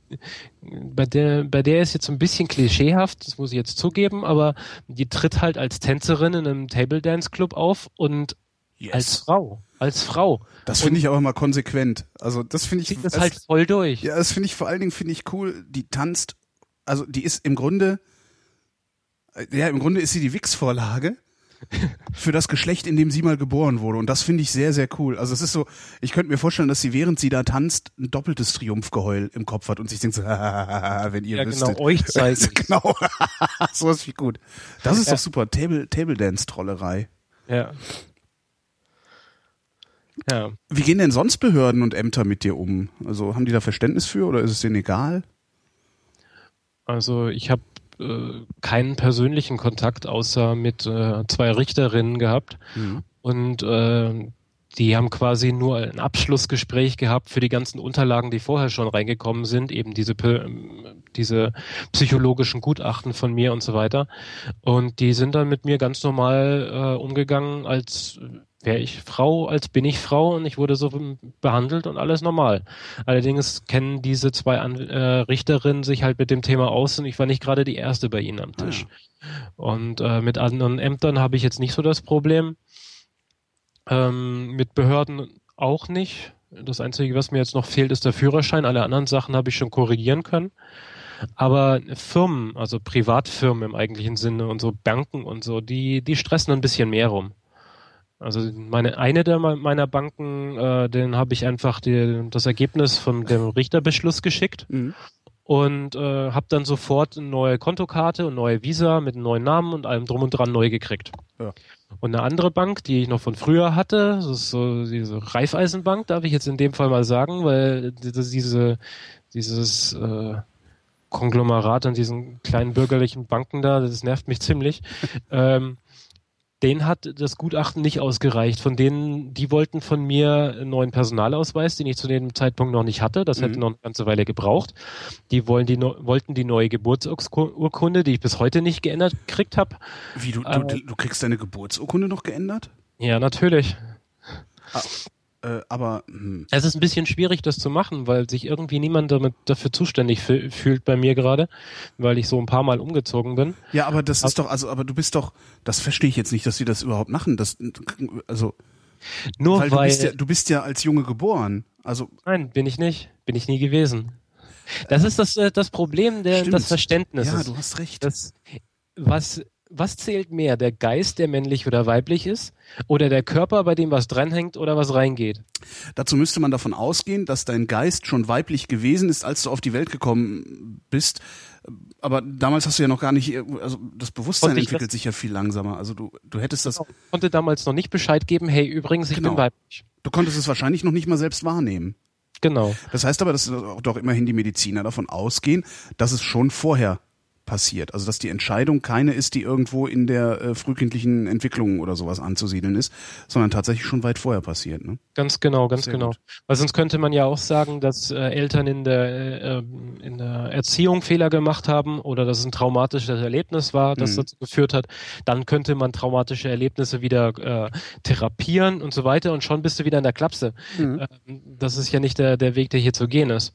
bei der, bei der ist jetzt ein bisschen klischeehaft, das muss ich jetzt zugeben, aber die tritt halt als Tänzerin in einem Table Dance Club auf und yes. als Frau als Frau. Das finde ich aber mal konsequent. Also das finde ich. das als, halt voll durch. Ja, das finde ich vor allen Dingen finde ich cool. Die tanzt, also die ist im Grunde, äh, ja im Grunde ist sie die Wix-Vorlage für das Geschlecht, in dem sie mal geboren wurde. Und das finde ich sehr, sehr cool. Also es ist so, ich könnte mir vorstellen, dass sie während sie da tanzt ein doppeltes Triumphgeheul im Kopf hat und sich denkt so, wenn ihr ja, wüsstet. genau, euch zeigen. genau, so ist wie gut. Das ist ja. doch super. Table, Table Dance Trollerei. Ja. Ja. Wie gehen denn sonst Behörden und Ämter mit dir um? Also haben die da Verständnis für oder ist es denen egal? Also ich habe äh, keinen persönlichen Kontakt außer mit äh, zwei Richterinnen gehabt mhm. und äh, die haben quasi nur ein Abschlussgespräch gehabt für die ganzen Unterlagen, die vorher schon reingekommen sind, eben diese, diese psychologischen Gutachten von mir und so weiter. Und die sind dann mit mir ganz normal äh, umgegangen, als wäre ich Frau, als bin ich Frau und ich wurde so behandelt und alles normal. Allerdings kennen diese zwei An äh, Richterinnen sich halt mit dem Thema aus und ich war nicht gerade die erste bei ihnen am ah, Tisch. Ja. Und äh, mit anderen Ämtern habe ich jetzt nicht so das Problem. Ähm, mit Behörden auch nicht. Das Einzige, was mir jetzt noch fehlt, ist der Führerschein. Alle anderen Sachen habe ich schon korrigieren können. Aber Firmen, also Privatfirmen im eigentlichen Sinne und so Banken und so, die, die stressen ein bisschen mehr rum. Also meine eine der meiner Banken, äh, den habe ich einfach die, das Ergebnis von dem Richterbeschluss geschickt mhm. und äh, habe dann sofort eine neue Kontokarte und neue Visa mit einem neuen Namen und allem drum und dran neu gekriegt. Ja. Und eine andere Bank, die ich noch von früher hatte, das ist so diese Raiffeisenbank, darf ich jetzt in dem Fall mal sagen, weil diese dieses äh, Konglomerat an diesen kleinen bürgerlichen Banken da, das nervt mich ziemlich. ähm, denen hat das Gutachten nicht ausgereicht. Von denen, die wollten von mir einen neuen Personalausweis, den ich zu dem Zeitpunkt noch nicht hatte. Das mhm. hätte noch eine ganze Weile gebraucht. Die wollen die, wollten die neue Geburtsurkunde, die ich bis heute nicht geändert gekriegt habe. Wie, du, äh, du, du kriegst deine Geburtsurkunde noch geändert? Ja, natürlich. Ah, äh, aber hm. es ist ein bisschen schwierig, das zu machen, weil sich irgendwie niemand damit dafür zuständig fühlt bei mir gerade, weil ich so ein paar Mal umgezogen bin. Ja, aber das aber, ist doch, also, aber du bist doch, das verstehe ich jetzt nicht, dass sie das überhaupt machen. Das, also nur weil, weil du bist, ja, du bist ja als Junge geboren. Also nein, bin ich nicht, bin ich nie gewesen. Das ist das, äh, das Problem der, des Verständnisses. Ja, du hast recht. Das, was was zählt mehr, der Geist, der männlich oder weiblich ist, oder der Körper, bei dem was dranhängt oder was reingeht? Dazu müsste man davon ausgehen, dass dein Geist schon weiblich gewesen ist, als du auf die Welt gekommen bist. Aber damals hast du ja noch gar nicht, also das Bewusstsein entwickelt sich ja viel langsamer. Also du, du hättest das. Ich genau. konnte damals noch nicht Bescheid geben, hey, übrigens, ich genau. bin weiblich. Du konntest es wahrscheinlich noch nicht mal selbst wahrnehmen. Genau. Das heißt aber, dass doch immerhin die Mediziner davon ausgehen, dass es schon vorher passiert. Also dass die Entscheidung keine ist, die irgendwo in der äh, frühkindlichen Entwicklung oder sowas anzusiedeln ist, sondern tatsächlich schon weit vorher passiert. Ne? Ganz genau, ganz Sehr genau. Gut. Weil sonst könnte man ja auch sagen, dass äh, Eltern in der, äh, ähm, in der Erziehung Fehler gemacht haben oder dass es ein traumatisches Erlebnis war, das mhm. dazu geführt hat. Dann könnte man traumatische Erlebnisse wieder äh, therapieren und so weiter und schon bist du wieder in der Klapse. Mhm. Äh, das ist ja nicht der, der Weg, der hier zu gehen ist.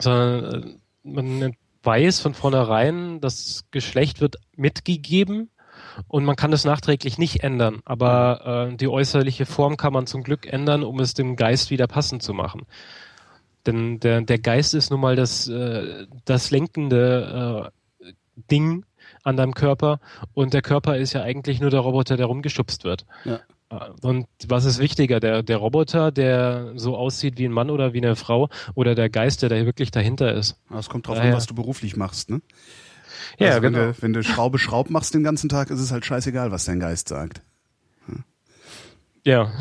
Sondern äh, man weiß von vornherein, das Geschlecht wird mitgegeben und man kann es nachträglich nicht ändern, aber äh, die äußerliche Form kann man zum Glück ändern, um es dem Geist wieder passend zu machen. Denn der, der Geist ist nun mal das, äh, das lenkende äh, Ding an deinem Körper und der Körper ist ja eigentlich nur der Roboter, der rumgeschubst wird. Ja. Und was ist wichtiger, der, der Roboter, der so aussieht wie ein Mann oder wie eine Frau, oder der Geist, der da wirklich dahinter ist? Es kommt drauf Daher. an, was du beruflich machst, ne? Ja, also wenn genau. Du, wenn du Schraube Schraub machst den ganzen Tag, ist es halt scheißegal, was dein Geist sagt. Ja.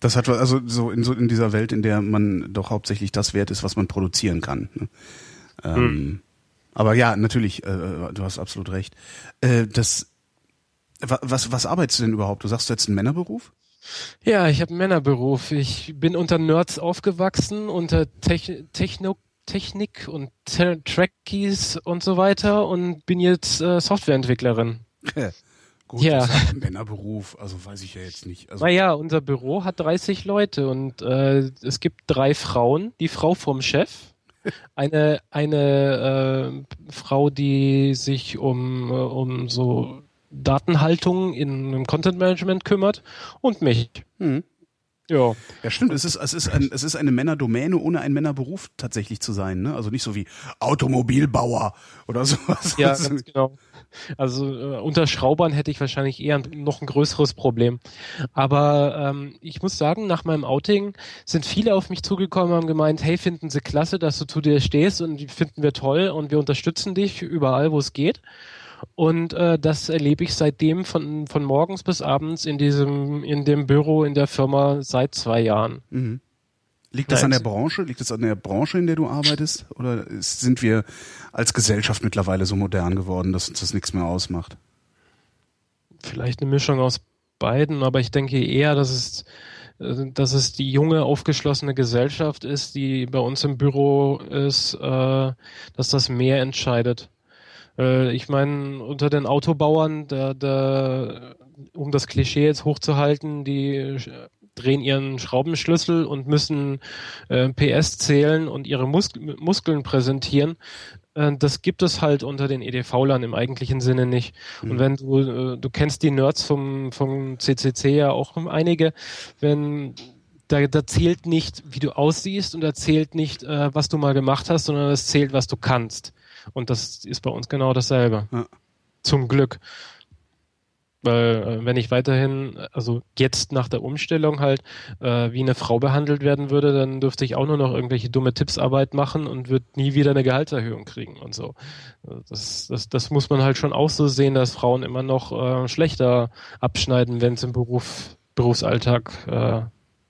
das hat also so in so in dieser Welt, in der man doch hauptsächlich das wert ist, was man produzieren kann. Ne? Ähm, hm. Aber ja, natürlich, äh, du hast absolut recht. Äh, das was, was arbeitest du denn überhaupt? Du sagst du jetzt einen Männerberuf? Ja, ich habe einen Männerberuf. Ich bin unter Nerds aufgewachsen, unter Te Techno Technik und Te Trackies und so weiter und bin jetzt äh, Softwareentwicklerin. Gut, ja. Männerberuf, also weiß ich ja jetzt nicht. Also naja, unser Büro hat 30 Leute und äh, es gibt drei Frauen. Die Frau vom Chef, eine, eine äh, Frau, die sich um, äh, um so Datenhaltung in einem Content Management kümmert und mich. Mhm. Ja. Ja, stimmt. Es ist, es ist, ein, es ist eine Männerdomäne, ohne ein Männerberuf tatsächlich zu sein. Ne? Also nicht so wie Automobilbauer oder sowas. Ja, ganz genau. Also äh, unter Schraubern hätte ich wahrscheinlich eher noch ein größeres Problem. Aber ähm, ich muss sagen, nach meinem Outing sind viele auf mich zugekommen und haben gemeint, hey, finden Sie klasse, dass du zu dir stehst und die finden wir toll und wir unterstützen dich überall, wo es geht. Und äh, das erlebe ich seitdem von, von morgens bis abends in diesem, in dem Büro in der Firma seit zwei Jahren. Mhm. Liegt das an der Branche? Liegt das an der Branche, in der du arbeitest? Oder sind wir als Gesellschaft mittlerweile so modern geworden, dass uns das nichts mehr ausmacht? Vielleicht eine Mischung aus beiden, aber ich denke eher, dass es, dass es die junge, aufgeschlossene Gesellschaft ist, die bei uns im Büro ist, äh, dass das mehr entscheidet. Äh, ich meine, unter den Autobauern, da, da, um das Klischee jetzt hochzuhalten, die drehen ihren Schraubenschlüssel und müssen äh, PS zählen und ihre Mus Muskeln präsentieren. Äh, das gibt es halt unter den EDV-Lern im eigentlichen Sinne nicht. Mhm. Und wenn du, äh, du kennst die Nerds vom, vom CCC ja auch einige, wenn da, da zählt nicht, wie du aussiehst und da zählt nicht, äh, was du mal gemacht hast, sondern es zählt, was du kannst. Und das ist bei uns genau dasselbe. Ja. Zum Glück. Weil äh, wenn ich weiterhin, also jetzt nach der Umstellung halt, äh, wie eine Frau behandelt werden würde, dann dürfte ich auch nur noch irgendwelche dumme Tippsarbeit machen und würde nie wieder eine Gehaltserhöhung kriegen und so. Das, das, das muss man halt schon auch so sehen, dass Frauen immer noch äh, schlechter abschneiden, wenn es im Beruf, Berufsalltag äh,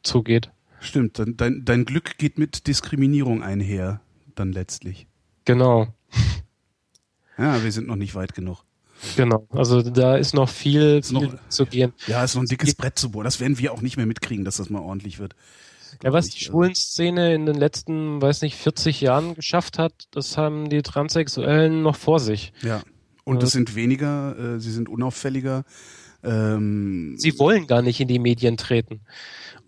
zugeht. Stimmt, dein, dein Glück geht mit Diskriminierung einher, dann letztlich. Genau. Ja, wir sind noch nicht weit genug. Genau, also da ist noch viel, ist viel noch, zu gehen. Ja, ist noch ein dickes Brett zu bohren. Das werden wir auch nicht mehr mitkriegen, dass das mal ordentlich wird. Ja, was die Schwulenszene in den letzten, weiß nicht, 40 Jahren geschafft hat, das haben die Transsexuellen noch vor sich. Ja. Und es sind weniger, äh, sie sind unauffälliger. Ähm, sie wollen gar nicht in die Medien treten.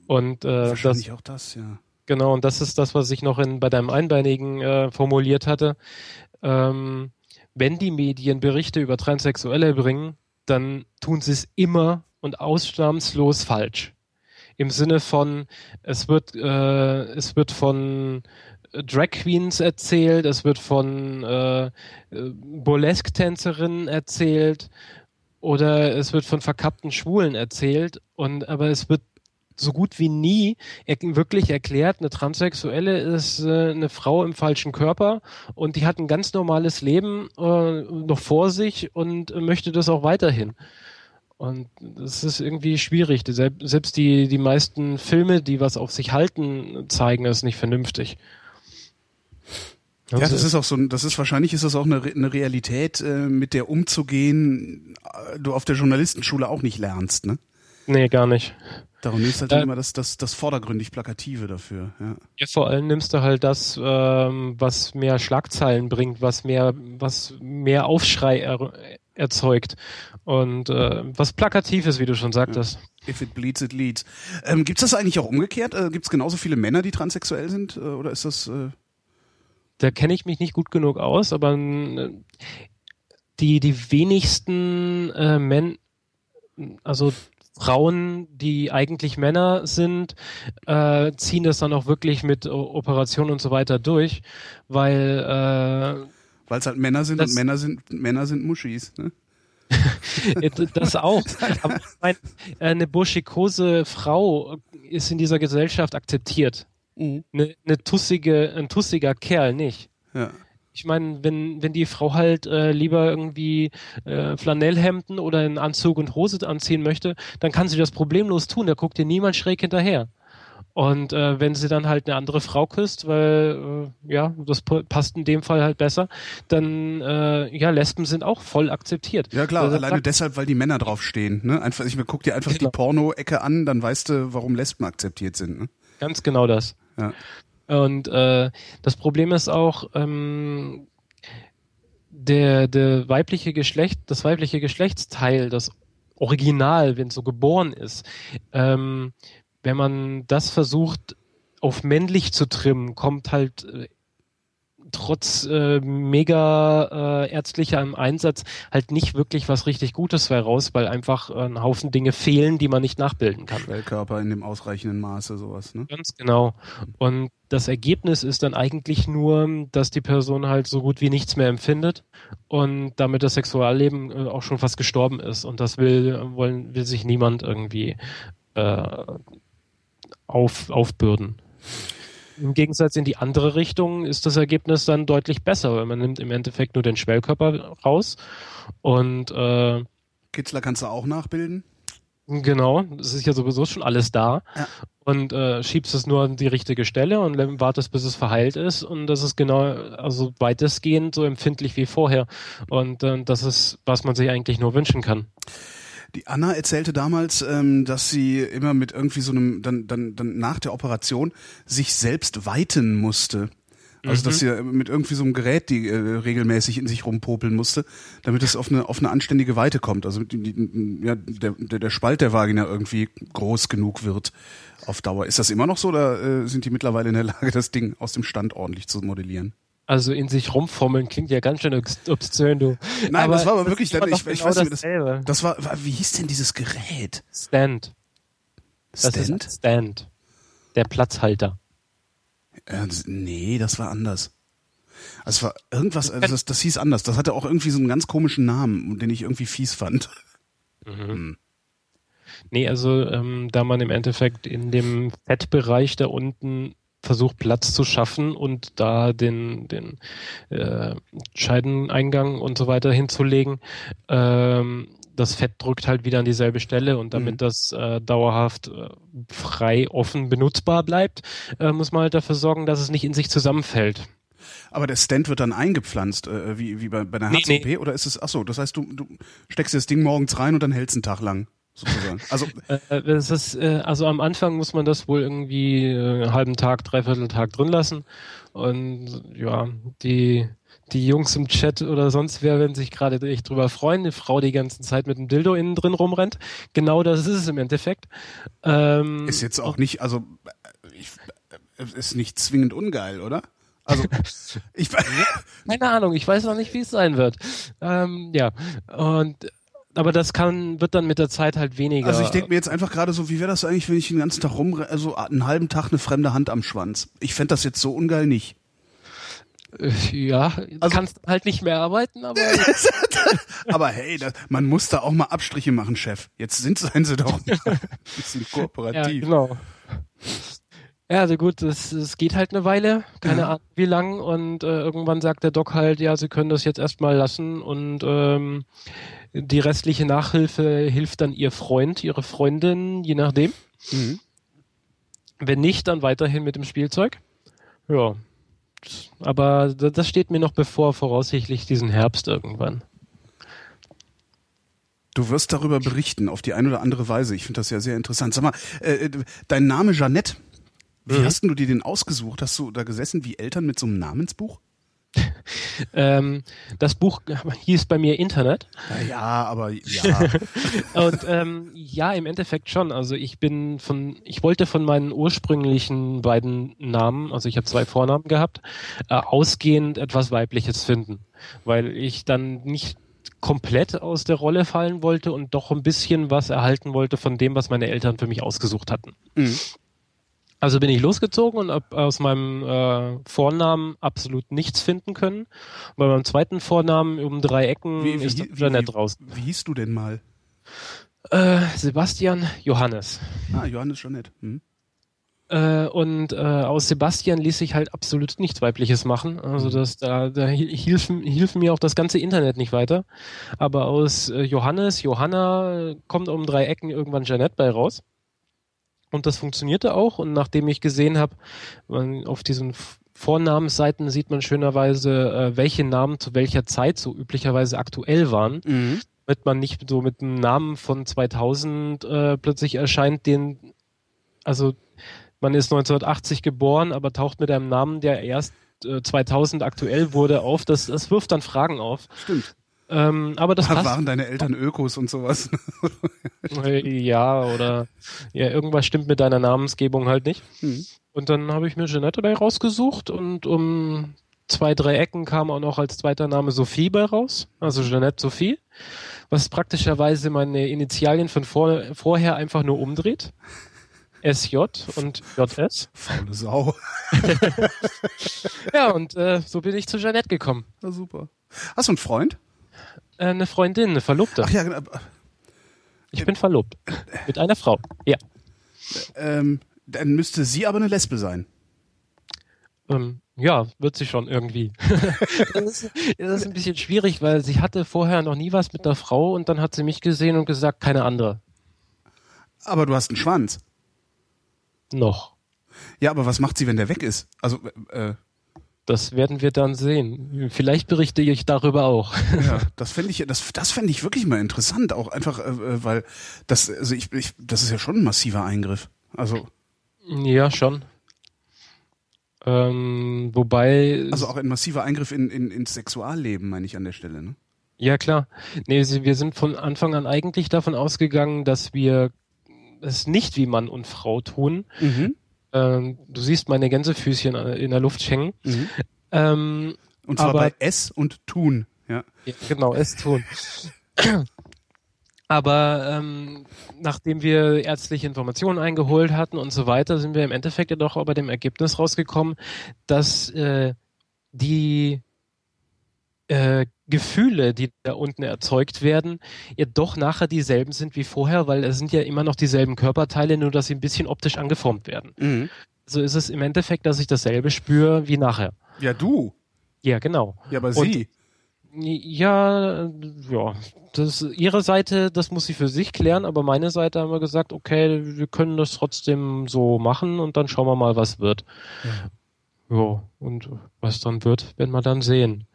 Und äh, wahrscheinlich das, auch das, ja. Genau, und das ist das, was ich noch in, bei deinem Einbeinigen äh, formuliert hatte. Ähm, wenn die Medien Berichte über Transsexuelle bringen, dann tun sie es immer und ausnahmslos falsch. Im Sinne von, es wird, äh, es wird von Drag Queens erzählt, es wird von äh, Burlesque-Tänzerinnen erzählt oder es wird von verkappten Schwulen erzählt und aber es wird so gut wie nie er wirklich erklärt, eine Transsexuelle ist äh, eine Frau im falschen Körper und die hat ein ganz normales Leben äh, noch vor sich und möchte das auch weiterhin. Und das ist irgendwie schwierig. Selbst die, die meisten Filme, die was auf sich halten, zeigen es nicht vernünftig. Ja, das ist auch so, das ist wahrscheinlich ist das auch eine, eine Realität, äh, mit der umzugehen, äh, du auf der Journalistenschule auch nicht lernst, ne? Nee, gar nicht. Darum nimmst du halt äh, immer das, das, das vordergründig Plakative dafür. Ja. ja, vor allem nimmst du halt das, ähm, was mehr Schlagzeilen bringt, was mehr, was mehr Aufschrei er, erzeugt und äh, was plakativ ist, wie du schon sagtest. Ja. If it bleeds, it leads. Ähm, Gibt es das eigentlich auch umgekehrt? Äh, Gibt es genauso viele Männer, die transsexuell sind? Äh, oder ist das... Äh da kenne ich mich nicht gut genug aus, aber äh, die, die wenigsten äh, Männer, also Frauen, die eigentlich Männer sind, äh, ziehen das dann auch wirklich mit Operationen und so weiter durch, weil äh, weil es halt Männer sind und Männer sind Männer sind Muschis. Ne? das auch. Aber ich meine, eine burschikose Frau ist in dieser Gesellschaft akzeptiert. Mhm. Eine, eine tussige, ein tussiger Kerl nicht. Ja ich meine, wenn, wenn die Frau halt äh, lieber irgendwie äh, Flanellhemden oder einen Anzug und Hose anziehen möchte, dann kann sie das problemlos tun. Da guckt ihr niemand schräg hinterher. Und äh, wenn sie dann halt eine andere Frau küsst, weil äh, ja, das passt in dem Fall halt besser, dann äh, ja, Lesben sind auch voll akzeptiert. Ja klar, also, alleine deshalb, weil die Männer draufstehen. Ne? Einfach, ich guck dir einfach genau. die Porno-Ecke an, dann weißt du, warum Lesben akzeptiert sind. Ne? Ganz genau das. Ja. Und äh, das Problem ist auch, ähm, der, der weibliche Geschlecht, das weibliche Geschlechtsteil, das Original, wenn es so geboren ist, ähm, wenn man das versucht auf männlich zu trimmen, kommt halt äh, trotz äh, mega äh, ärztlicher im Einsatz halt nicht wirklich was richtig Gutes bei raus, weil einfach äh, ein Haufen Dinge fehlen, die man nicht nachbilden kann. Schwellkörper in dem ausreichenden Maße, sowas, ne? Ganz genau. Und das Ergebnis ist dann eigentlich nur, dass die Person halt so gut wie nichts mehr empfindet und damit das Sexualleben äh, auch schon fast gestorben ist. Und das will, wollen, will sich niemand irgendwie äh, auf, aufbürden. Im Gegensatz in die andere Richtung ist das Ergebnis dann deutlich besser, weil man nimmt im Endeffekt nur den Schwellkörper raus und äh, Kitzler kannst du auch nachbilden? Genau, es ist ja sowieso schon alles da ja. und äh, schiebst es nur an die richtige Stelle und wartest, bis es verheilt ist und das ist genau, also weitestgehend so empfindlich wie vorher und äh, das ist, was man sich eigentlich nur wünschen kann. Die Anna erzählte damals, ähm, dass sie immer mit irgendwie so einem, dann, dann, dann nach der Operation sich selbst weiten musste. Also, dass mhm. sie mit irgendwie so einem Gerät, die äh, regelmäßig in sich rumpopeln musste, damit es auf eine, auf eine anständige Weite kommt. Also, die, die, ja, der, der, der Spalt der Vagina irgendwie groß genug wird auf Dauer. Ist das immer noch so oder äh, sind die mittlerweile in der Lage, das Ding aus dem Stand ordentlich zu modellieren? Also in sich rumfummeln klingt ja ganz schön obszön, du. Nein, aber das war aber wirklich, ich, ich, ich weiß nicht, das, das war, wie hieß denn dieses Gerät? Stand. Stand? Stand. Der Platzhalter. Äh, nee, das war anders. Es war irgendwas, also das, das hieß anders. Das hatte auch irgendwie so einen ganz komischen Namen, den ich irgendwie fies fand. Mhm. Hm. Nee, also ähm, da man im Endeffekt in dem Fettbereich da unten versucht Platz zu schaffen und da den, den äh, Scheideneingang und so weiter hinzulegen. Ähm, das Fett drückt halt wieder an dieselbe Stelle und damit mhm. das äh, dauerhaft äh, frei offen benutzbar bleibt, äh, muss man halt dafür sorgen, dass es nicht in sich zusammenfällt. Aber der Stand wird dann eingepflanzt, äh, wie, wie bei, bei einer Herz-OP? Nee, nee. Oder ist es, ach so, das heißt, du, du steckst das Ding morgens rein und dann hältst einen Tag lang? Sozusagen. Also, äh, das ist, äh, also am Anfang muss man das wohl irgendwie äh, einen halben Tag, dreiviertel Tag drin lassen. Und ja, die, die Jungs im Chat oder sonst wer werden sich gerade echt drüber freuen. Eine Frau, die die ganze Zeit mit einem Dildo innen drin rumrennt. Genau das ist es im Endeffekt. Ähm, ist jetzt auch nicht, also ich, ist nicht zwingend ungeil, oder? Also ich keine Ahnung, ich weiß noch nicht, wie es sein wird. Ähm, ja und aber das kann, wird dann mit der Zeit halt weniger. Also ich denke mir jetzt einfach gerade so, wie wäre das eigentlich, wenn ich den ganzen Tag rum, also einen halben Tag eine fremde Hand am Schwanz? Ich fände das jetzt so ungeil nicht. Äh, ja, also, kannst halt nicht mehr arbeiten, aber. aber hey, das, man muss da auch mal Abstriche machen, Chef. Jetzt sind seien sie doch ein bisschen kooperativ. Ja, genau. Ja, also gut, es, geht halt eine Weile, keine ja. Ahnung wie lang, und äh, irgendwann sagt der Doc halt, ja, sie können das jetzt erstmal lassen und ähm, die restliche Nachhilfe hilft dann ihr Freund, ihre Freundin, je nachdem. Mhm. Wenn nicht, dann weiterhin mit dem Spielzeug. Ja. aber das steht mir noch bevor, voraussichtlich diesen Herbst irgendwann. Du wirst darüber berichten, auf die eine oder andere Weise. Ich finde das ja sehr interessant. Sag mal, äh, äh dein Name Jeannette, wie mhm. hast du dir den ausgesucht? Hast du da gesessen wie Eltern mit so einem Namensbuch? ähm, das Buch hieß bei mir Internet. Ja, aber ja. und ähm, ja, im Endeffekt schon. Also ich bin von, ich wollte von meinen ursprünglichen beiden Namen, also ich habe zwei Vornamen gehabt, äh, ausgehend etwas Weibliches finden, weil ich dann nicht komplett aus der Rolle fallen wollte und doch ein bisschen was erhalten wollte von dem, was meine Eltern für mich ausgesucht hatten. Mhm. Also bin ich losgezogen und habe aus meinem äh, Vornamen absolut nichts finden können. bei meinem zweiten Vornamen um drei Ecken wie, wie, ist wie, Jeanette wie, raus. Wie hieß du denn mal? Äh, Sebastian Johannes. Ah, Johannes Jeanette. Hm. Äh, und äh, aus Sebastian ließ sich halt absolut nichts Weibliches machen. Also mhm. das, da, da hilf, hilf mir auch das ganze Internet nicht weiter. Aber aus äh, Johannes, Johanna kommt um drei Ecken irgendwann Jeanette bei raus. Und das funktionierte auch. Und nachdem ich gesehen habe, auf diesen Vornamensseiten sieht man schönerweise, äh, welche Namen zu welcher Zeit so üblicherweise aktuell waren. Mhm. Damit man nicht so mit einem Namen von 2000 äh, plötzlich erscheint, den, also man ist 1980 geboren, aber taucht mit einem Namen, der erst äh, 2000 aktuell wurde, auf. Das, das wirft dann Fragen auf. Stimmt. Ähm, aber das passt. Waren deine Eltern Ökos und sowas? Äh, ja, oder ja, irgendwas stimmt mit deiner Namensgebung halt nicht. Mhm. Und dann habe ich mir Jeanette bei rausgesucht und um zwei, drei Ecken kam auch noch als zweiter Name Sophie bei raus. Also Jeanette Sophie. Was praktischerweise meine Initialien von vor, vorher einfach nur umdreht. SJ und JS. Faule Sau. ja, und äh, so bin ich zu Jeanette gekommen. Na super. Hast du einen Freund? Äh, eine Freundin, eine Verlobte. Ach ja, genau. Ich bin verlobt. Mit einer Frau. Ja. Ähm, dann müsste sie aber eine Lesbe sein. Ähm, ja, wird sie schon irgendwie. das, ist, das ist ein bisschen schwierig, weil sie hatte vorher noch nie was mit einer Frau und dann hat sie mich gesehen und gesagt, keine andere. Aber du hast einen Schwanz. Noch. Ja, aber was macht sie, wenn der weg ist? Also, äh, das werden wir dann sehen. Vielleicht berichte ich darüber auch. Ja, das fände ich, das, das fände ich wirklich mal interessant, auch einfach, äh, äh, weil das, also ich, ich, das ist ja schon ein massiver Eingriff. Also. Ja, schon. Ähm, wobei. Also auch ein massiver Eingriff in, in, ins Sexualleben, meine ich an der Stelle, ne? Ja, klar. Nee, wir sind von Anfang an eigentlich davon ausgegangen, dass wir es nicht wie Mann und Frau tun. Mhm. Ähm, du siehst meine Gänsefüßchen in der Luft hängen. Mhm. Ähm, und zwar aber, bei S und Tun. Ja. ja genau, S tun. Aber ähm, nachdem wir ärztliche Informationen eingeholt hatten und so weiter, sind wir im Endeffekt ja doch bei dem Ergebnis rausgekommen, dass äh, die äh, Gefühle, die da unten erzeugt werden, ja doch nachher dieselben sind wie vorher, weil es sind ja immer noch dieselben Körperteile, nur dass sie ein bisschen optisch angeformt werden. Mhm. So ist es im Endeffekt, dass ich dasselbe spüre wie nachher. Ja, du. Ja, genau. Ja, aber Und, sie. Ja, ja, das ihre Seite, das muss sie für sich klären, aber meine Seite haben wir gesagt, okay, wir können das trotzdem so machen und dann schauen wir mal, was wird. Ja, ja und was dann wird, werden wir dann sehen.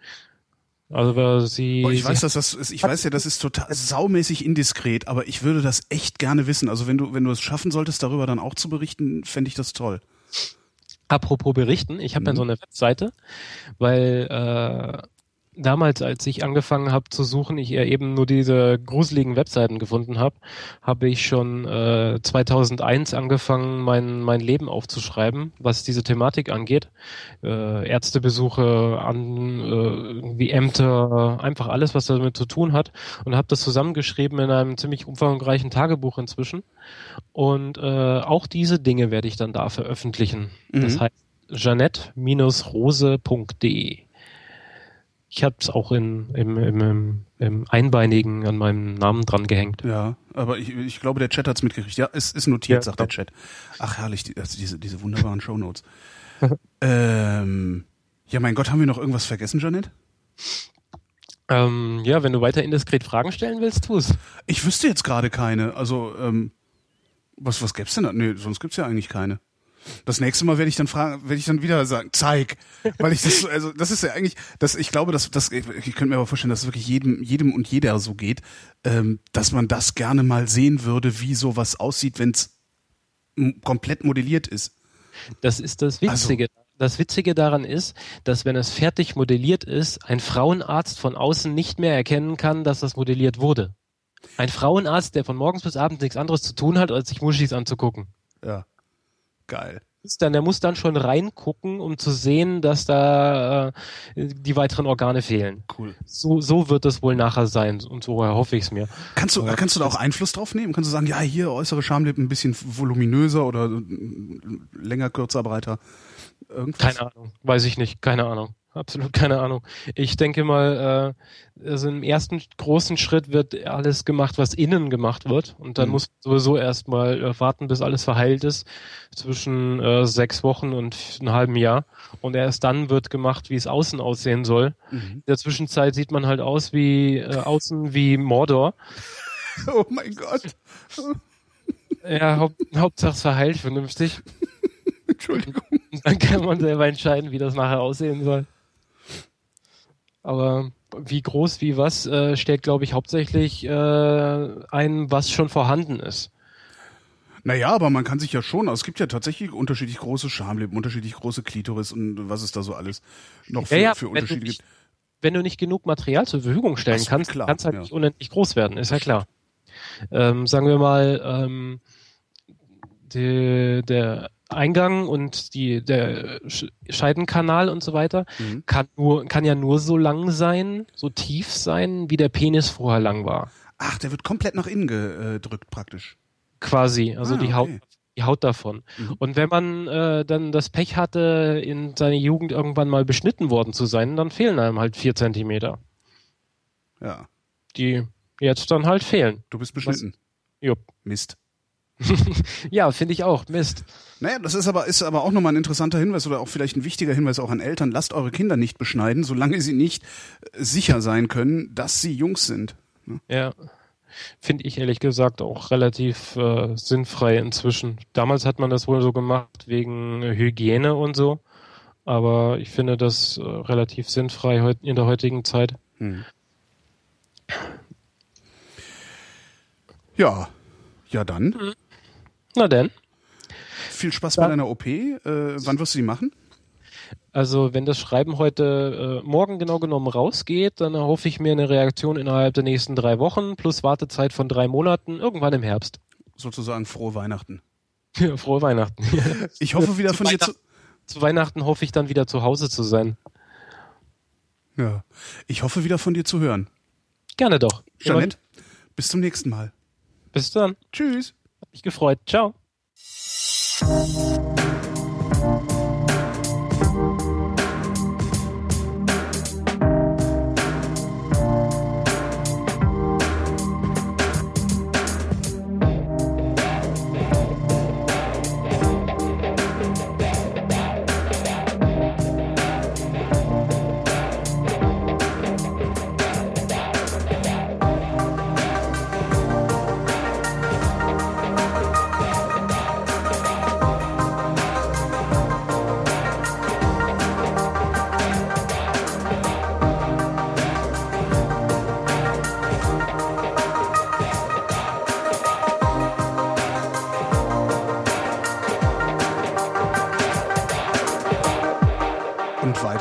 Also sie. Oh, ich weiß, dass das ist, ich weiß ja, das ist total saumäßig indiskret, aber ich würde das echt gerne wissen. Also wenn du, wenn du es schaffen solltest, darüber dann auch zu berichten, fände ich das toll. Apropos berichten, ich habe mhm. ja so eine Webseite, weil äh, damals, als ich angefangen habe zu suchen, ich eher eben nur diese gruseligen Webseiten gefunden habe, habe ich schon äh, 2001 angefangen, mein, mein Leben aufzuschreiben, was diese Thematik angeht. Äh, Ärztebesuche, an, äh, wie Ämter, einfach alles, was damit zu tun hat. Und habe das zusammengeschrieben in einem ziemlich umfangreichen Tagebuch inzwischen. Und äh, auch diese Dinge werde ich dann da veröffentlichen. Mhm. Das heißt janette-rose.de. Ich habe es auch in, im, im, im, im Einbeinigen an meinem Namen dran gehängt. Ja, aber ich, ich glaube, der Chat hat's mitgekriegt. Ja, es ist notiert, ja, sagt der Chat. Ach herrlich, die, also diese, diese wunderbaren Shownotes. ähm, ja, mein Gott, haben wir noch irgendwas vergessen, Janet? Ähm, ja, wenn du weiter indiskret Fragen stellen willst, tu's. Ich wüsste jetzt gerade keine. Also, ähm, was, was gäb's denn da? Nee, sonst gibt's ja eigentlich keine. Das nächste Mal werde ich dann fragen, werde ich dann wieder sagen, zeig, weil ich das, also das ist ja eigentlich, das, ich glaube, dass das, ich, ich könnte mir aber vorstellen, dass es wirklich jedem, jedem und jeder so geht, ähm, dass man das gerne mal sehen würde, wie sowas aussieht, wenn es komplett modelliert ist. Das ist das Witzige. Also, das Witzige daran ist, dass wenn es fertig modelliert ist, ein Frauenarzt von außen nicht mehr erkennen kann, dass das modelliert wurde. Ein Frauenarzt, der von morgens bis abends nichts anderes zu tun hat, als sich Muschis anzugucken. Ja. Geil. Dann, der muss dann schon reingucken, um zu sehen, dass da äh, die weiteren Organe fehlen. Cool. So, so wird es wohl nachher sein und so hoffe ich es mir. Kannst du, Aber kannst du da auch Einfluss drauf nehmen? Kannst du sagen, ja, hier äußere Schamlippen ein bisschen voluminöser oder länger, kürzer, breiter? Irgendwas? Keine Ahnung, weiß ich nicht, keine Ahnung absolut keine Ahnung. Ich denke mal, äh, also im ersten großen Schritt wird alles gemacht, was innen gemacht wird. Und dann mhm. muss sowieso erstmal äh, warten, bis alles verheilt ist, zwischen äh, sechs Wochen und einem halben Jahr. Und erst dann wird gemacht, wie es außen aussehen soll. Mhm. In der Zwischenzeit sieht man halt aus wie äh, außen wie Mordor. Oh mein Gott. Ja, Haupt, Hauptsache verheilt vernünftig. Entschuldigung. Dann kann man selber entscheiden, wie das nachher aussehen soll. Aber wie groß, wie was, äh, stellt, glaube ich, hauptsächlich äh, ein, was schon vorhanden ist. Naja, aber man kann sich ja schon, also es gibt ja tatsächlich unterschiedlich große Schamlippen, unterschiedlich große Klitoris und was es da so alles noch für, ja, ja, für Unterschiede gibt. Wenn du nicht genug Material zur Verfügung stellen Das kannst, klar, kann es halt ja. nicht unendlich groß werden, ist ja klar. Ähm, sagen wir mal, ähm, die, der Eingang und die, der Sch- Scheidenkanal und so weiter Mhm. kann nur, kann ja nur so lang sein, so tief sein, wie der Penis vorher lang war. Ach, der wird komplett nach innen gedrückt praktisch. Quasi, also Ah, die Haut, die Haut davon. Mhm. Und wenn man äh, dann das Pech hatte, in seiner Jugend irgendwann mal beschnitten worden zu sein, dann fehlen einem halt vier Zentimeter, Ja, die jetzt dann halt fehlen. du bist beschnitten. Jupp. Mist. Ja, finde ich auch. Mist. Naja, das ist aber, ist aber auch nochmal ein interessanter Hinweis oder auch vielleicht ein wichtiger Hinweis auch an Eltern. Lasst eure Kinder nicht beschneiden, solange sie nicht äh, sicher sein können, dass sie Jungs sind. Ja. Finde ich ehrlich gesagt auch relativ äh, sinnfrei inzwischen. Damals hat man das wohl so gemacht wegen Hygiene und so. Aber ich finde das äh, relativ sinnfrei in der heutigen Zeit. Hm. Ja, ja dann. Na denn. Viel Spaß bei Ja. deiner OP. Äh, wann wirst du die machen? Also wenn das Schreiben heute äh, morgen genau genommen rausgeht, dann erhoffe ich mir eine Reaktion innerhalb der nächsten drei Wochen plus Wartezeit von drei Monaten irgendwann im Herbst. Sozusagen frohe Weihnachten. Frohe Weihnachten. Ich hoffe wieder Zu von dir zu. Zu Weihnachten hoffe ich dann wieder zu Hause zu sein. Ja. Ich hoffe wieder von dir zu hören. Gerne doch. Jeanette, bis zum nächsten Mal. Bis dann. Tschüss. Hat mich gefreut. Ciao.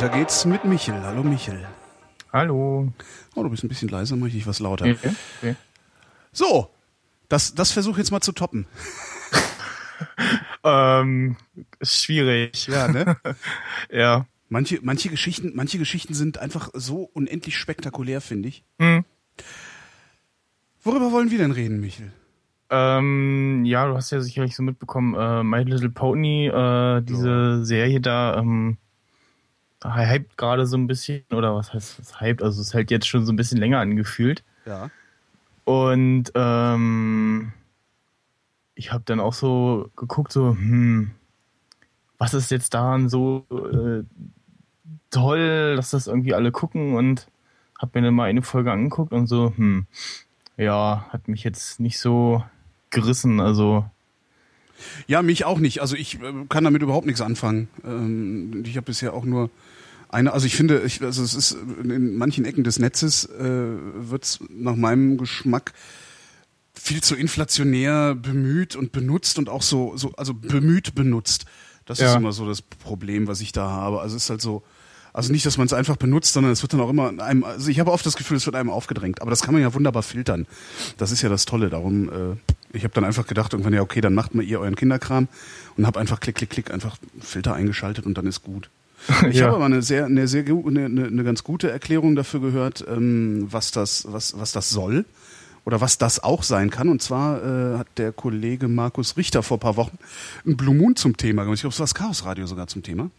Weiter geht's mit Michel. Hallo Michel. Hallo. Oh, du bist ein bisschen leiser, mach ich dich was lauter. Okay. okay. So, das, das versuch jetzt mal zu toppen. Ähm, ist schwierig. Ja, ne? Ja. Manche, manche Geschichten, manche Geschichten sind einfach so unendlich spektakulär, finde ich. Hm. Worüber wollen wir denn reden, Michel? Ähm, ja, du hast ja sicherlich so mitbekommen, äh, My Little Pony, äh, diese Serie da, ähm, hypt gerade so ein bisschen, oder was heißt das hypt? Also es hält jetzt schon so ein bisschen länger angefühlt. Ja. Und ähm, ich habe dann auch so geguckt, so, hm, was ist jetzt daran so äh, toll, dass das irgendwie alle gucken und habe mir dann mal eine Folge angeguckt und so, hm, ja, hat mich jetzt nicht so gerissen. Also Ja, mich auch nicht. Also ich äh, kann damit überhaupt nichts anfangen. Ähm, ich habe bisher auch nur eine, also ich finde, ich, also es ist in manchen Ecken des Netzes äh, wird es nach meinem Geschmack viel zu inflationär bemüht und benutzt und auch so, so also bemüht benutzt. Das ja. ist immer so das Problem, was ich da habe. Also es ist halt so, also nicht, dass man es einfach benutzt, sondern es wird dann auch immer einem, also ich habe oft das Gefühl, es wird einem aufgedrängt. Aber das kann man ja wunderbar filtern. Das ist ja das Tolle. Darum, äh, ich habe dann einfach gedacht, irgendwann, ja, okay, dann macht mal ihr euren Kinderkram und habe einfach klick, klick, klick, einfach Filter eingeschaltet und dann ist gut. Ich ja. habe aber eine sehr, eine sehr, eine, eine ganz gute Erklärung dafür gehört, ähm, was das, was, was das soll oder was das auch sein kann. Und zwar äh, hat der Kollege Markus Richter vor paar Wochen ein Blue Moon zum Thema gemacht. Ich glaube, es war das Chaos Radio sogar zum Thema.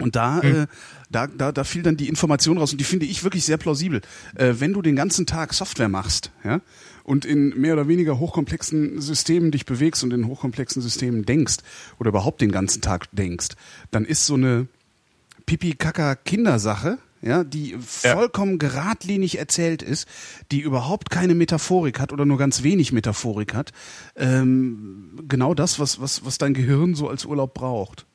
Und da, mhm. äh, da, da, da fiel dann die Information raus und die finde ich wirklich sehr plausibel. Äh, wenn du den ganzen Tag Software machst, ja, und in mehr oder weniger hochkomplexen Systemen dich bewegst und in hochkomplexen Systemen denkst oder überhaupt den ganzen Tag denkst, dann ist so eine Pipi-Kaka-Kindersache, ja, die vollkommen geradlinig erzählt ist, die überhaupt keine Metaphorik hat oder nur ganz wenig Metaphorik hat, ähm, genau das, was, was, was dein Gehirn so als Urlaub braucht.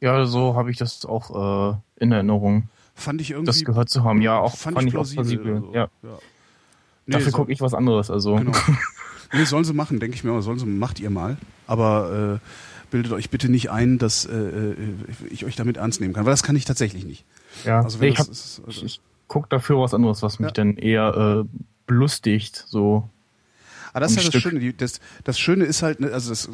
Ja, so habe ich das auch äh, in Erinnerung. Fand ich irgendwie. Das gehört zu haben, ja, auch fand, fand ich, plausibel. plausibel. Also, ja. ja. Nee, Dafür so, gucke ich was anderes, also. Genau. nee, sollen sie machen, denke ich mir, sollen sie, macht ihr mal. Aber äh, bildet euch bitte nicht ein, dass äh, äh, ich euch damit ernst nehmen kann, weil das kann ich tatsächlich nicht. Ja, also ich, hab, ist, also ich, ich gucke dafür was anderes, was mich ja. dann eher äh, belustigt, so. Aber ah, das ist ja das Schöne. Das, das Schöne ist halt, ne, also das äh,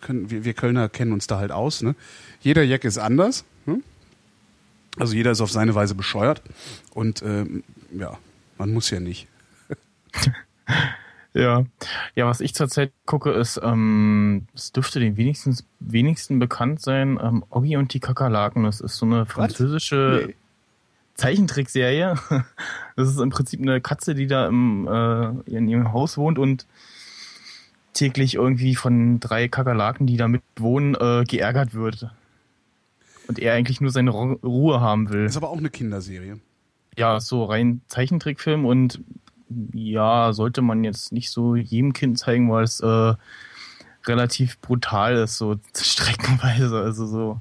können, wir, wir Kölner kennen uns da halt aus. Ne? Jeder Jack ist anders. Hm? Also jeder ist auf seine Weise bescheuert. Und ähm, ja, man muss ja nicht. Ja. Ja, was ich zurzeit gucke, ist, ähm, es dürfte den wenigsten, wenigsten bekannt sein, ähm, Oggi und die Kakerlaken. Das ist so eine französische nee. Zeichentrickserie. Das ist im Prinzip eine Katze, die da im, äh, in ihrem Haus wohnt und täglich irgendwie von drei Kakerlaken, die da mit wohnen, äh, geärgert wird. Und er eigentlich nur seine Ruhe haben will. Ist aber auch eine Kinderserie. Ja, so rein Zeichentrickfilm und ja, sollte man jetzt nicht so jedem Kind zeigen, weil es äh, relativ brutal ist, so streckenweise. Also so.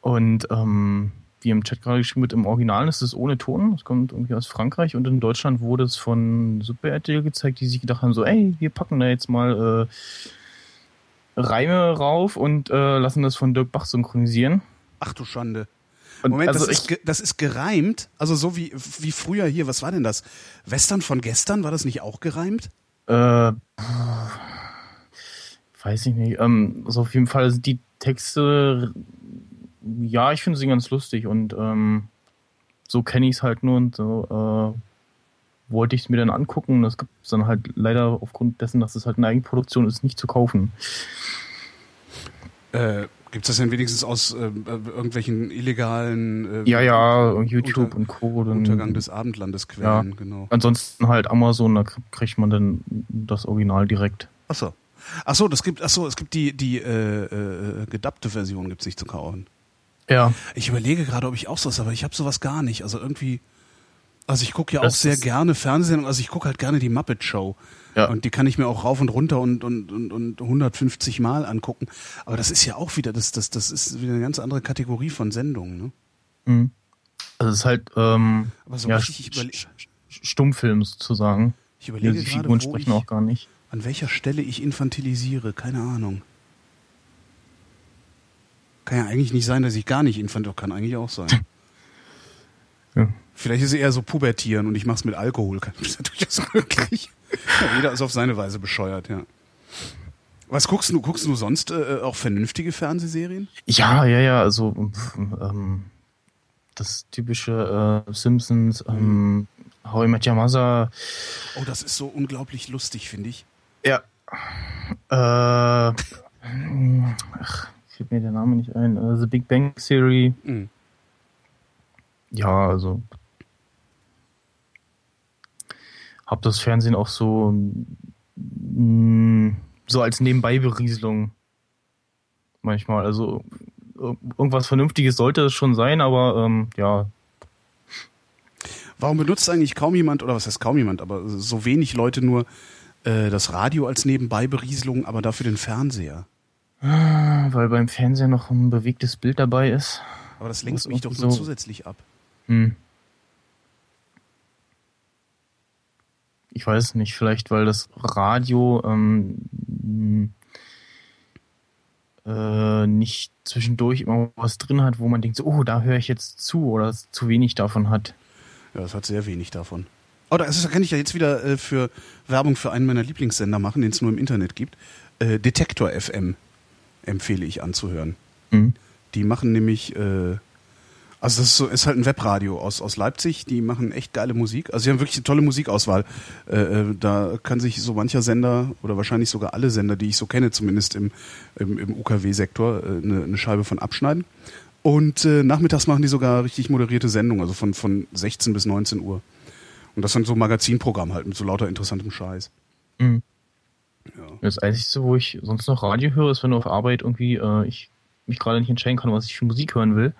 Und ähm, wie im Chat gerade geschrieben wird, im Original ist es ohne Ton. Es kommt irgendwie aus Frankreich und in Deutschland wurde es von Super RTL gezeigt, die sich gedacht haben, so, ey, wir packen da jetzt mal äh, Reime rauf und äh, lassen das von Dirk Bach synchronisieren. Ach du Schande. Und Moment, also das, ist, das ist gereimt? Also so wie, wie früher hier, was war denn das? Western von gestern, war das nicht auch gereimt? Äh, weiß ich nicht. Ähm, also auf jeden Fall sind die Texte, ja, ich finde sie ganz lustig und ähm, so kenne ich es halt nur und so äh, wollte ich es mir dann angucken. Das gibt es dann halt leider aufgrund dessen, dass es halt eine Eigenproduktion ist, nicht zu kaufen. Äh, Gibt es das denn wenigstens aus äh, irgendwelchen illegalen äh, Ja, ja, YouTube unter, und Co. Dann, Untergang des Abendlandes Quellen, ja. genau. Ansonsten halt Amazon, da kriegt man dann das Original direkt. Ach so. Ach so, das gibt, ach so, es gibt die, die äh, äh, gedappte Version gibt's nicht zu kaufen. Ja. Ich überlege gerade, ob ich auch sowas, aber ich habe sowas gar nicht. Also irgendwie, also ich gucke ja das auch sehr gerne Fernsehen, also ich gucke halt gerne die Muppet Show. Ja. Und die kann ich mir auch rauf und runter und, und, und, und 150 Mal angucken. Aber das ist ja auch wieder, das, das, das ist wieder eine ganz andere Kategorie von Sendungen, ne? Mhm. Also es ist halt ähm, Aber so ja, ich überle- Stummfilm sozusagen. Ich überlege ja, die gerade, Figuren sprechen ich, auch gar nicht. An welcher Stelle ich infantilisiere, keine Ahnung. Kann ja eigentlich nicht sein, dass ich gar nicht infantil, kann eigentlich auch sein. ja. Vielleicht ist es eher so pubertieren und ich mach's mit Alkohol. Das ist durchaus möglich. Ja, jeder ist auf seine Weise bescheuert, ja. Was guckst du? Guckst du sonst äh, auch vernünftige Fernsehserien? Ja, ja, ja. Also ähm, das typische äh, Simpsons, ähm, How I Met Your Mother. Oh, das ist so unglaublich lustig, finde ich. Ja. Äh, ach, fällt mir der Name nicht ein. Uh, The Big Bang Theory. Mhm. Ja, also habe das Fernsehen auch so, mh, mm, so als Nebenbei-Berieselung manchmal. Also irgendwas Vernünftiges sollte es schon sein, aber ähm, ja. Warum benutzt eigentlich kaum jemand, oder was heißt kaum jemand, aber so wenig Leute nur äh, das Radio als Nebenbeiberieselung, aber dafür den Fernseher. Weil beim Fernseher noch ein bewegtes Bild dabei ist. Aber das lenkt mich doch irgendwie nur so- zusätzlich ab. Hm. Ich weiß nicht, vielleicht weil das Radio ähm, äh, nicht zwischendurch immer was drin hat, wo man denkt, so, oh, da höre ich jetzt zu oder es zu wenig davon hat. Ja, das hat sehr wenig davon. Oh, da kann ich ja jetzt wieder äh, für Werbung für einen meiner Lieblingssender machen, den es nur im Internet gibt. Äh, Detektor FM empfehle ich anzuhören. Hm. Die machen nämlich, äh, also das ist, so, ist halt ein Webradio aus, aus Leipzig, die machen echt geile Musik. Also sie haben wirklich eine tolle Musikauswahl. Äh, äh, da kann sich so mancher Sender oder wahrscheinlich sogar alle Sender, die ich so kenne, zumindest im, im, im UKW-Sektor, äh, eine, eine Scheibe von abschneiden. Und äh, nachmittags machen die sogar richtig moderierte Sendungen, also von, von 16 bis 19 Uhr. Und das ist dann so ein Magazinprogramm halt mit so lauter interessantem Scheiß. Hm. Ja. Das Einzige, wo ich sonst noch Radio höre, ist, wenn auf Arbeit irgendwie äh, ich mich gerade nicht entscheiden kann, was ich für Musik hören will.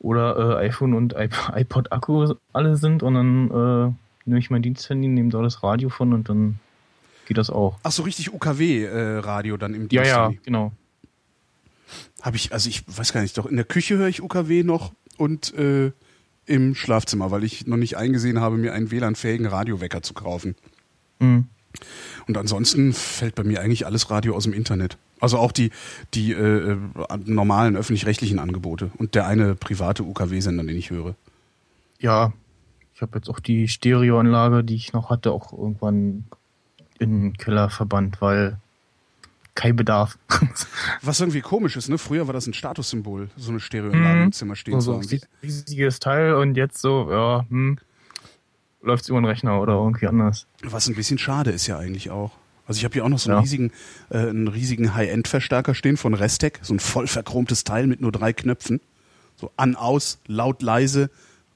Oder äh, iPhone und iP- iPod-Akku alle sind und dann äh, nehme ich mein Diensthandy, nehme da das Radio von und dann geht das auch. Ach so, richtig UKW-Radio dann im Ja, Dienst. ja, genau. Habe ich, also ich weiß gar nicht, doch in der Küche höre ich UKW noch und äh, im Schlafzimmer, weil ich noch nicht eingesehen habe, mir einen WLAN-fähigen Radiowecker zu kaufen. Hm. Und ansonsten fällt bei mir eigentlich alles Radio aus dem Internet. Also auch die, die äh, normalen öffentlich-rechtlichen Angebote und der eine private UKW-Sender, den ich höre. Ja, ich habe jetzt auch die Stereoanlage, die ich noch hatte, auch irgendwann in den Keller verbannt, weil kein Bedarf. Was irgendwie komisch ist, ne? Früher war das ein Statussymbol, so eine Stereoanlage Mhm. im Zimmer stehen zu so haben. ein riesiges Teil und jetzt so, ja, hm, läuft's über den Rechner oder irgendwie anders. Was ein bisschen schade ist ja eigentlich auch. Also ich habe hier auch noch so einen Ja. riesigen, äh, einen riesigen High-End-Verstärker stehen von Restec, so ein voll verchromtes Teil mit nur drei Knöpfen. So an, aus, laut, leise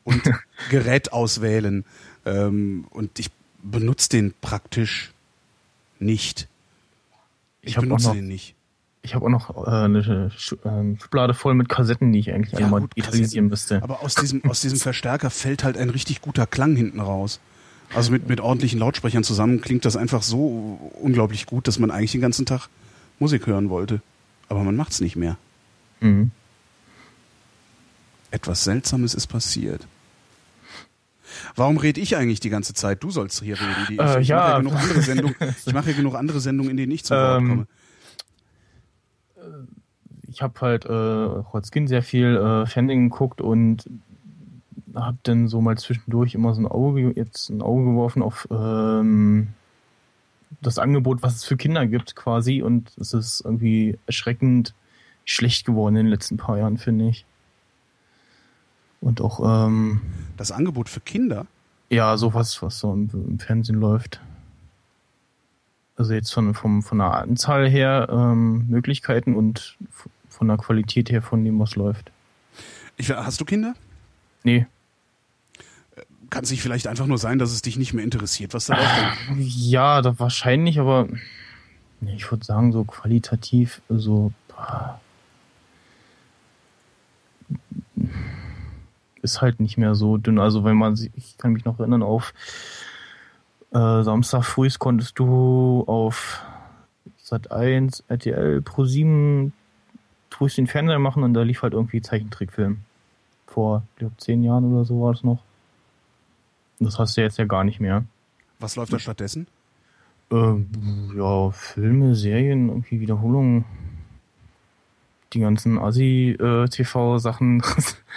und Gerät auswählen. Ähm, und ich benutze den praktisch nicht. Ich, Ich benutze noch- den nicht. Ich habe auch noch äh, eine äh, Schublade voll mit Kassetten, die ich eigentlich Ja, alle mal gut, digitalisieren müsste. Aber aus diesem, aus diesem Verstärker fällt halt ein richtig guter Klang hinten raus. Also mit, mit ordentlichen Lautsprechern zusammen klingt das einfach so unglaublich gut, dass man eigentlich den ganzen Tag Musik hören wollte. Aber man macht's nicht mehr. Mhm. Etwas Seltsames ist passiert. Warum rede ich eigentlich die ganze Zeit? Du sollst hier reden. Die, ich, Äh, ja. mache ja genug andere Sendungen. Ich mache ja genug andere Sendungen, in denen ich zu Wort Ähm, komme. Ich habe halt äh, auch als Kind sehr viel äh, Fernsehen geguckt und habe dann so mal zwischendurch immer so ein Auge jetzt ein Auge geworfen auf ähm, das Angebot, was es für Kinder gibt, quasi. Und es ist irgendwie erschreckend schlecht geworden in den letzten paar Jahren, finde ich. Und auch ähm, Das Angebot für Kinder. Ja, sowas, was so im, im Fernsehen läuft. Also jetzt von, vom, von der Anzahl her ähm, Möglichkeiten und von der Qualität her von dem, was läuft. Ich, hast du Kinder? Nee. Kann es nicht vielleicht einfach nur sein, dass es dich nicht mehr interessiert, was da läuft? Ja, da wahrscheinlich, aber ich würde sagen, so qualitativ, so ist halt nicht mehr so dünn. Also wenn man sich, ich kann mich noch erinnern, auf äh, Samstag früh konntest du auf Sat 1, RTL, Pro 7 ruhig den Fernseher machen und da lief halt irgendwie Zeichentrickfilm. Vor, ich glaube, zehn Jahren oder so war es noch. Das hast du jetzt ja gar nicht mehr. Was läuft da stattdessen? Ähm, ja, Filme, Serien, irgendwie Wiederholungen. Die ganzen Assi-TV-Sachen.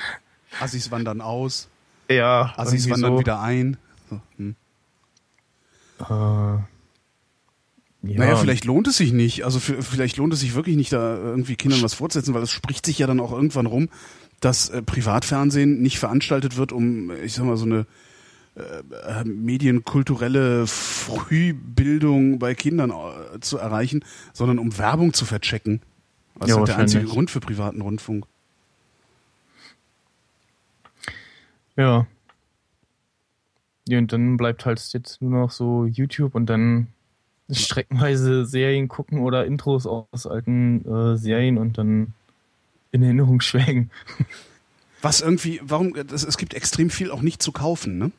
Assis wandern aus, ja, Assis wandern so. wieder ein. So, hm. Äh, ja, Naja, vielleicht lohnt es sich nicht. Also f- vielleicht lohnt es sich wirklich nicht, da irgendwie Kindern was fortzusetzen, weil es spricht sich ja dann auch irgendwann rum, dass äh, Privatfernsehen nicht veranstaltet wird, um, ich sag mal, so eine äh, medienkulturelle Frühbildung bei Kindern äh, zu erreichen, sondern um Werbung zu verchecken. Das Ja, ist der einzige. Grund für privaten Rundfunk. Ja. Ja, und dann bleibt halt jetzt nur noch so YouTube und dann streckenweise Serien gucken oder Intros aus alten äh, Serien und dann in Erinnerung schwelgen. Was irgendwie, warum, das, es gibt extrem viel auch nicht zu kaufen, ne?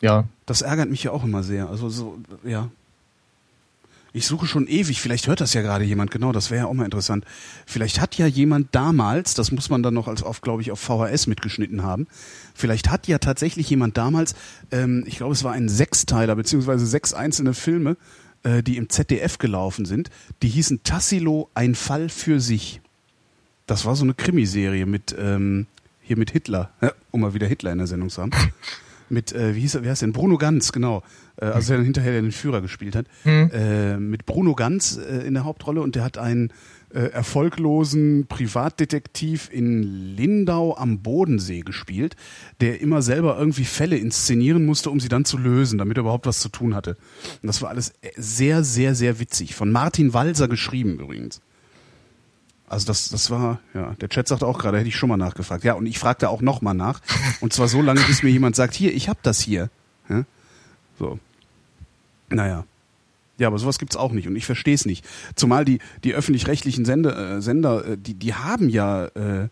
Ja, Das ärgert mich ja auch immer sehr. Also so, ja. Ich suche schon ewig, vielleicht hört das ja gerade jemand, genau, das wäre ja auch mal interessant. Vielleicht hat ja jemand damals, das muss man dann noch als auf, glaube ich, auf VHS mitgeschnitten haben, vielleicht hat ja tatsächlich jemand damals, ähm, ich glaube, es war ein Sechsteiler, beziehungsweise sechs einzelne Filme, äh, die im ZDF gelaufen sind, die hießen Tassilo, ein Fall für sich. Das war so eine Krimiserie mit, ähm, hier mit Hitler, um mal wieder Hitler in der Sendung zu haben. Mit, äh, wie hieß er, wie heißt der denn? Bruno Ganz, genau. Äh, also der dann hinterher den Führer gespielt hat. Mhm. Äh, mit Bruno Ganz äh, in der Hauptrolle und der hat einen äh, erfolglosen Privatdetektiv in Lindau am Bodensee gespielt, der immer selber irgendwie Fälle inszenieren musste, um sie dann zu lösen, damit er überhaupt was zu tun hatte. Und das war alles äh, sehr, sehr, sehr witzig. Von Martin Walser geschrieben übrigens. Also das, das war, ja, der Chat sagt auch gerade, hätte ich schon mal nachgefragt. Ja, und ich fragte auch noch mal nach. Und zwar so lange, bis mir jemand sagt, hier, ich hab das hier. Ja? So. Naja. Ja, aber sowas gibt's auch nicht und ich verstehe es nicht. Zumal die, die öffentlich-rechtlichen Sender, äh, Sender äh, die, die haben ja äh,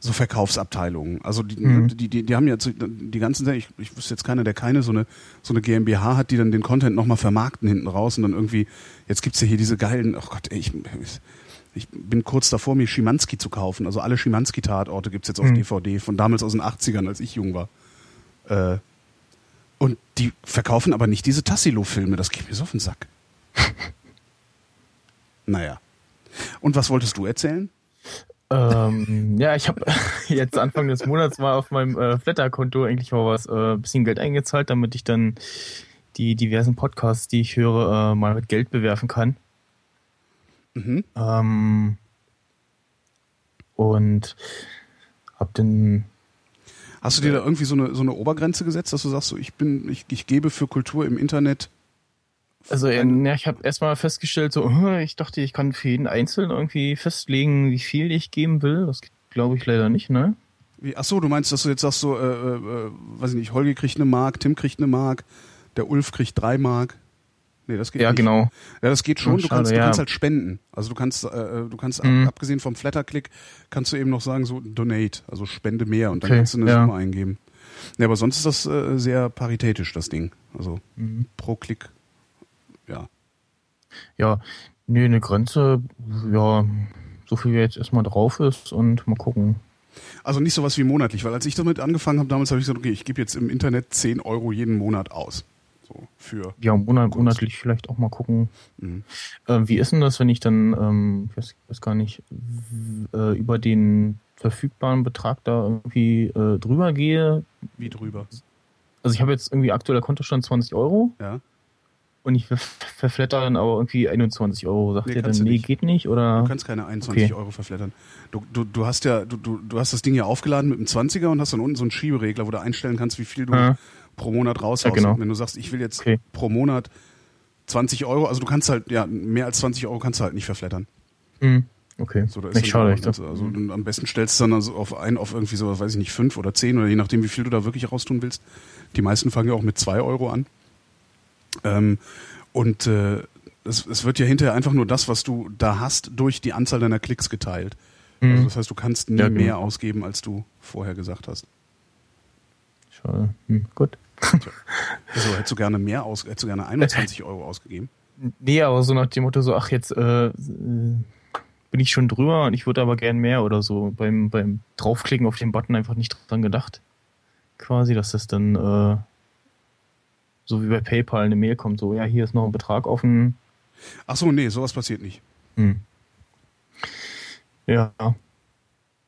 so Verkaufsabteilungen. Also die, Mhm. die, die, die haben ja zu- die ganzen Sender, ich, ich wüsste jetzt keiner, der keine so eine, so eine GmbH hat, die dann den Content nochmal vermarkten hinten raus und dann irgendwie, jetzt gibt's ja hier diese geilen, oh Gott, ey, ich, ich bin kurz davor, mir Schimanski zu kaufen. Also alle Schimanski-Tatorte gibt's jetzt auf Mhm. DVD, von damals aus den 80ern, als ich jung war. Äh, und die verkaufen aber nicht diese Tassilo-Filme, das geht mir so auf den Sack. naja. Und was wolltest du erzählen? Ähm, ja, ich habe jetzt Anfang des Monats mal auf meinem äh, Flatter-Konto eigentlich mal was, äh, bisschen Geld eingezahlt, damit ich dann die diversen Podcasts, die ich höre, äh, mal mit Geld bewerfen kann. Mhm. Ähm, und hab dann Hast du dir da irgendwie so eine, so eine Obergrenze gesetzt, dass du sagst, so, ich bin, ich, ich gebe für Kultur im Internet. Also äh, ja, ich habe erstmal festgestellt, so äh, ich dachte, ich kann für jeden Einzelnen irgendwie festlegen, wie viel ich geben will. Das glaube ich leider nicht, ne? Wie, ach so, du meinst, dass du jetzt sagst, so, äh, äh, weiß ich nicht, Holgi kriegt eine Mark, Tim kriegt eine Mark, der Ulf kriegt drei Mark. Nee, das geht Ja, nicht. genau. Ja, das geht schon. Du schade, kannst, du ja. kannst halt spenden. Also du kannst, äh, du kannst Mhm. ab, abgesehen vom Flatterklick, kannst du eben noch sagen so Donate, also spende mehr und dann Okay, kannst du eine ja. Summe eingeben. Ja, aber sonst ist das äh, sehr paritätisch das Ding. Also Mhm. pro Klick. Ja. Ja, nee, eine Grenze, ja, so viel wie jetzt erstmal drauf ist und mal gucken. Also nicht sowas wie monatlich, weil als ich damit angefangen habe, damals habe ich gesagt, okay, ich gebe jetzt im Internet 10 Euro jeden Monat aus. So für. Ja, monat, monatlich vielleicht auch mal gucken. Mhm. Ähm, wie ist denn das, wenn ich dann, ähm, ich weiß, weiß gar nicht, äh, über den verfügbaren Betrag da irgendwie äh, drüber gehe? Wie drüber. Also ich habe jetzt irgendwie aktueller Kontostand 20 Euro Ja. und ich ver verflatter dann aber irgendwie 21 Euro. Sagt Nee, ihr dann, nee, nicht. geht nicht? Oder? Du kannst keine 21 Okay. Euro verflattern. Du, du, du hast ja, du, du, du hast das Ding ja aufgeladen mit einem 20er und hast dann unten so einen Schieberegler, wo du einstellen kannst, wie viel du Ja. Pro Monat raushaust. Ja, genau. Wenn du sagst, ich will jetzt Okay. pro Monat 20 Euro, also du kannst halt, ja, mehr als 20 Euro kannst du halt nicht verflattern. Hm, okay. So, da ist ich dachte. also, und am besten stellst du dann also auf ein, auf irgendwie so, weiß ich nicht, fünf oder zehn oder je nachdem, wie viel du da wirklich raustun willst. Die meisten fangen ja auch mit zwei Euro an. Ähm, und äh, es, es wird ja hinterher einfach nur das, was du da hast, durch die Anzahl deiner Klicks geteilt. Hm, Also das heißt, du kannst nie Ja, genau. mehr ausgeben, als du vorher gesagt hast. schade. Hm, gut. Also hättest du gerne mehr aus, hättest du gerne 21 Euro ausgegeben? Nee, aber so nach dem Motto so, ach, jetzt äh, äh, bin ich schon drüber und ich würde aber gern mehr oder so. Beim, beim Draufklicken auf den Button einfach nicht dran gedacht. Quasi, dass das dann äh, so wie bei PayPal eine Mail kommt, so, ja, hier ist noch ein Betrag offen. Ach so, nee, sowas passiert nicht. Hm. Ja.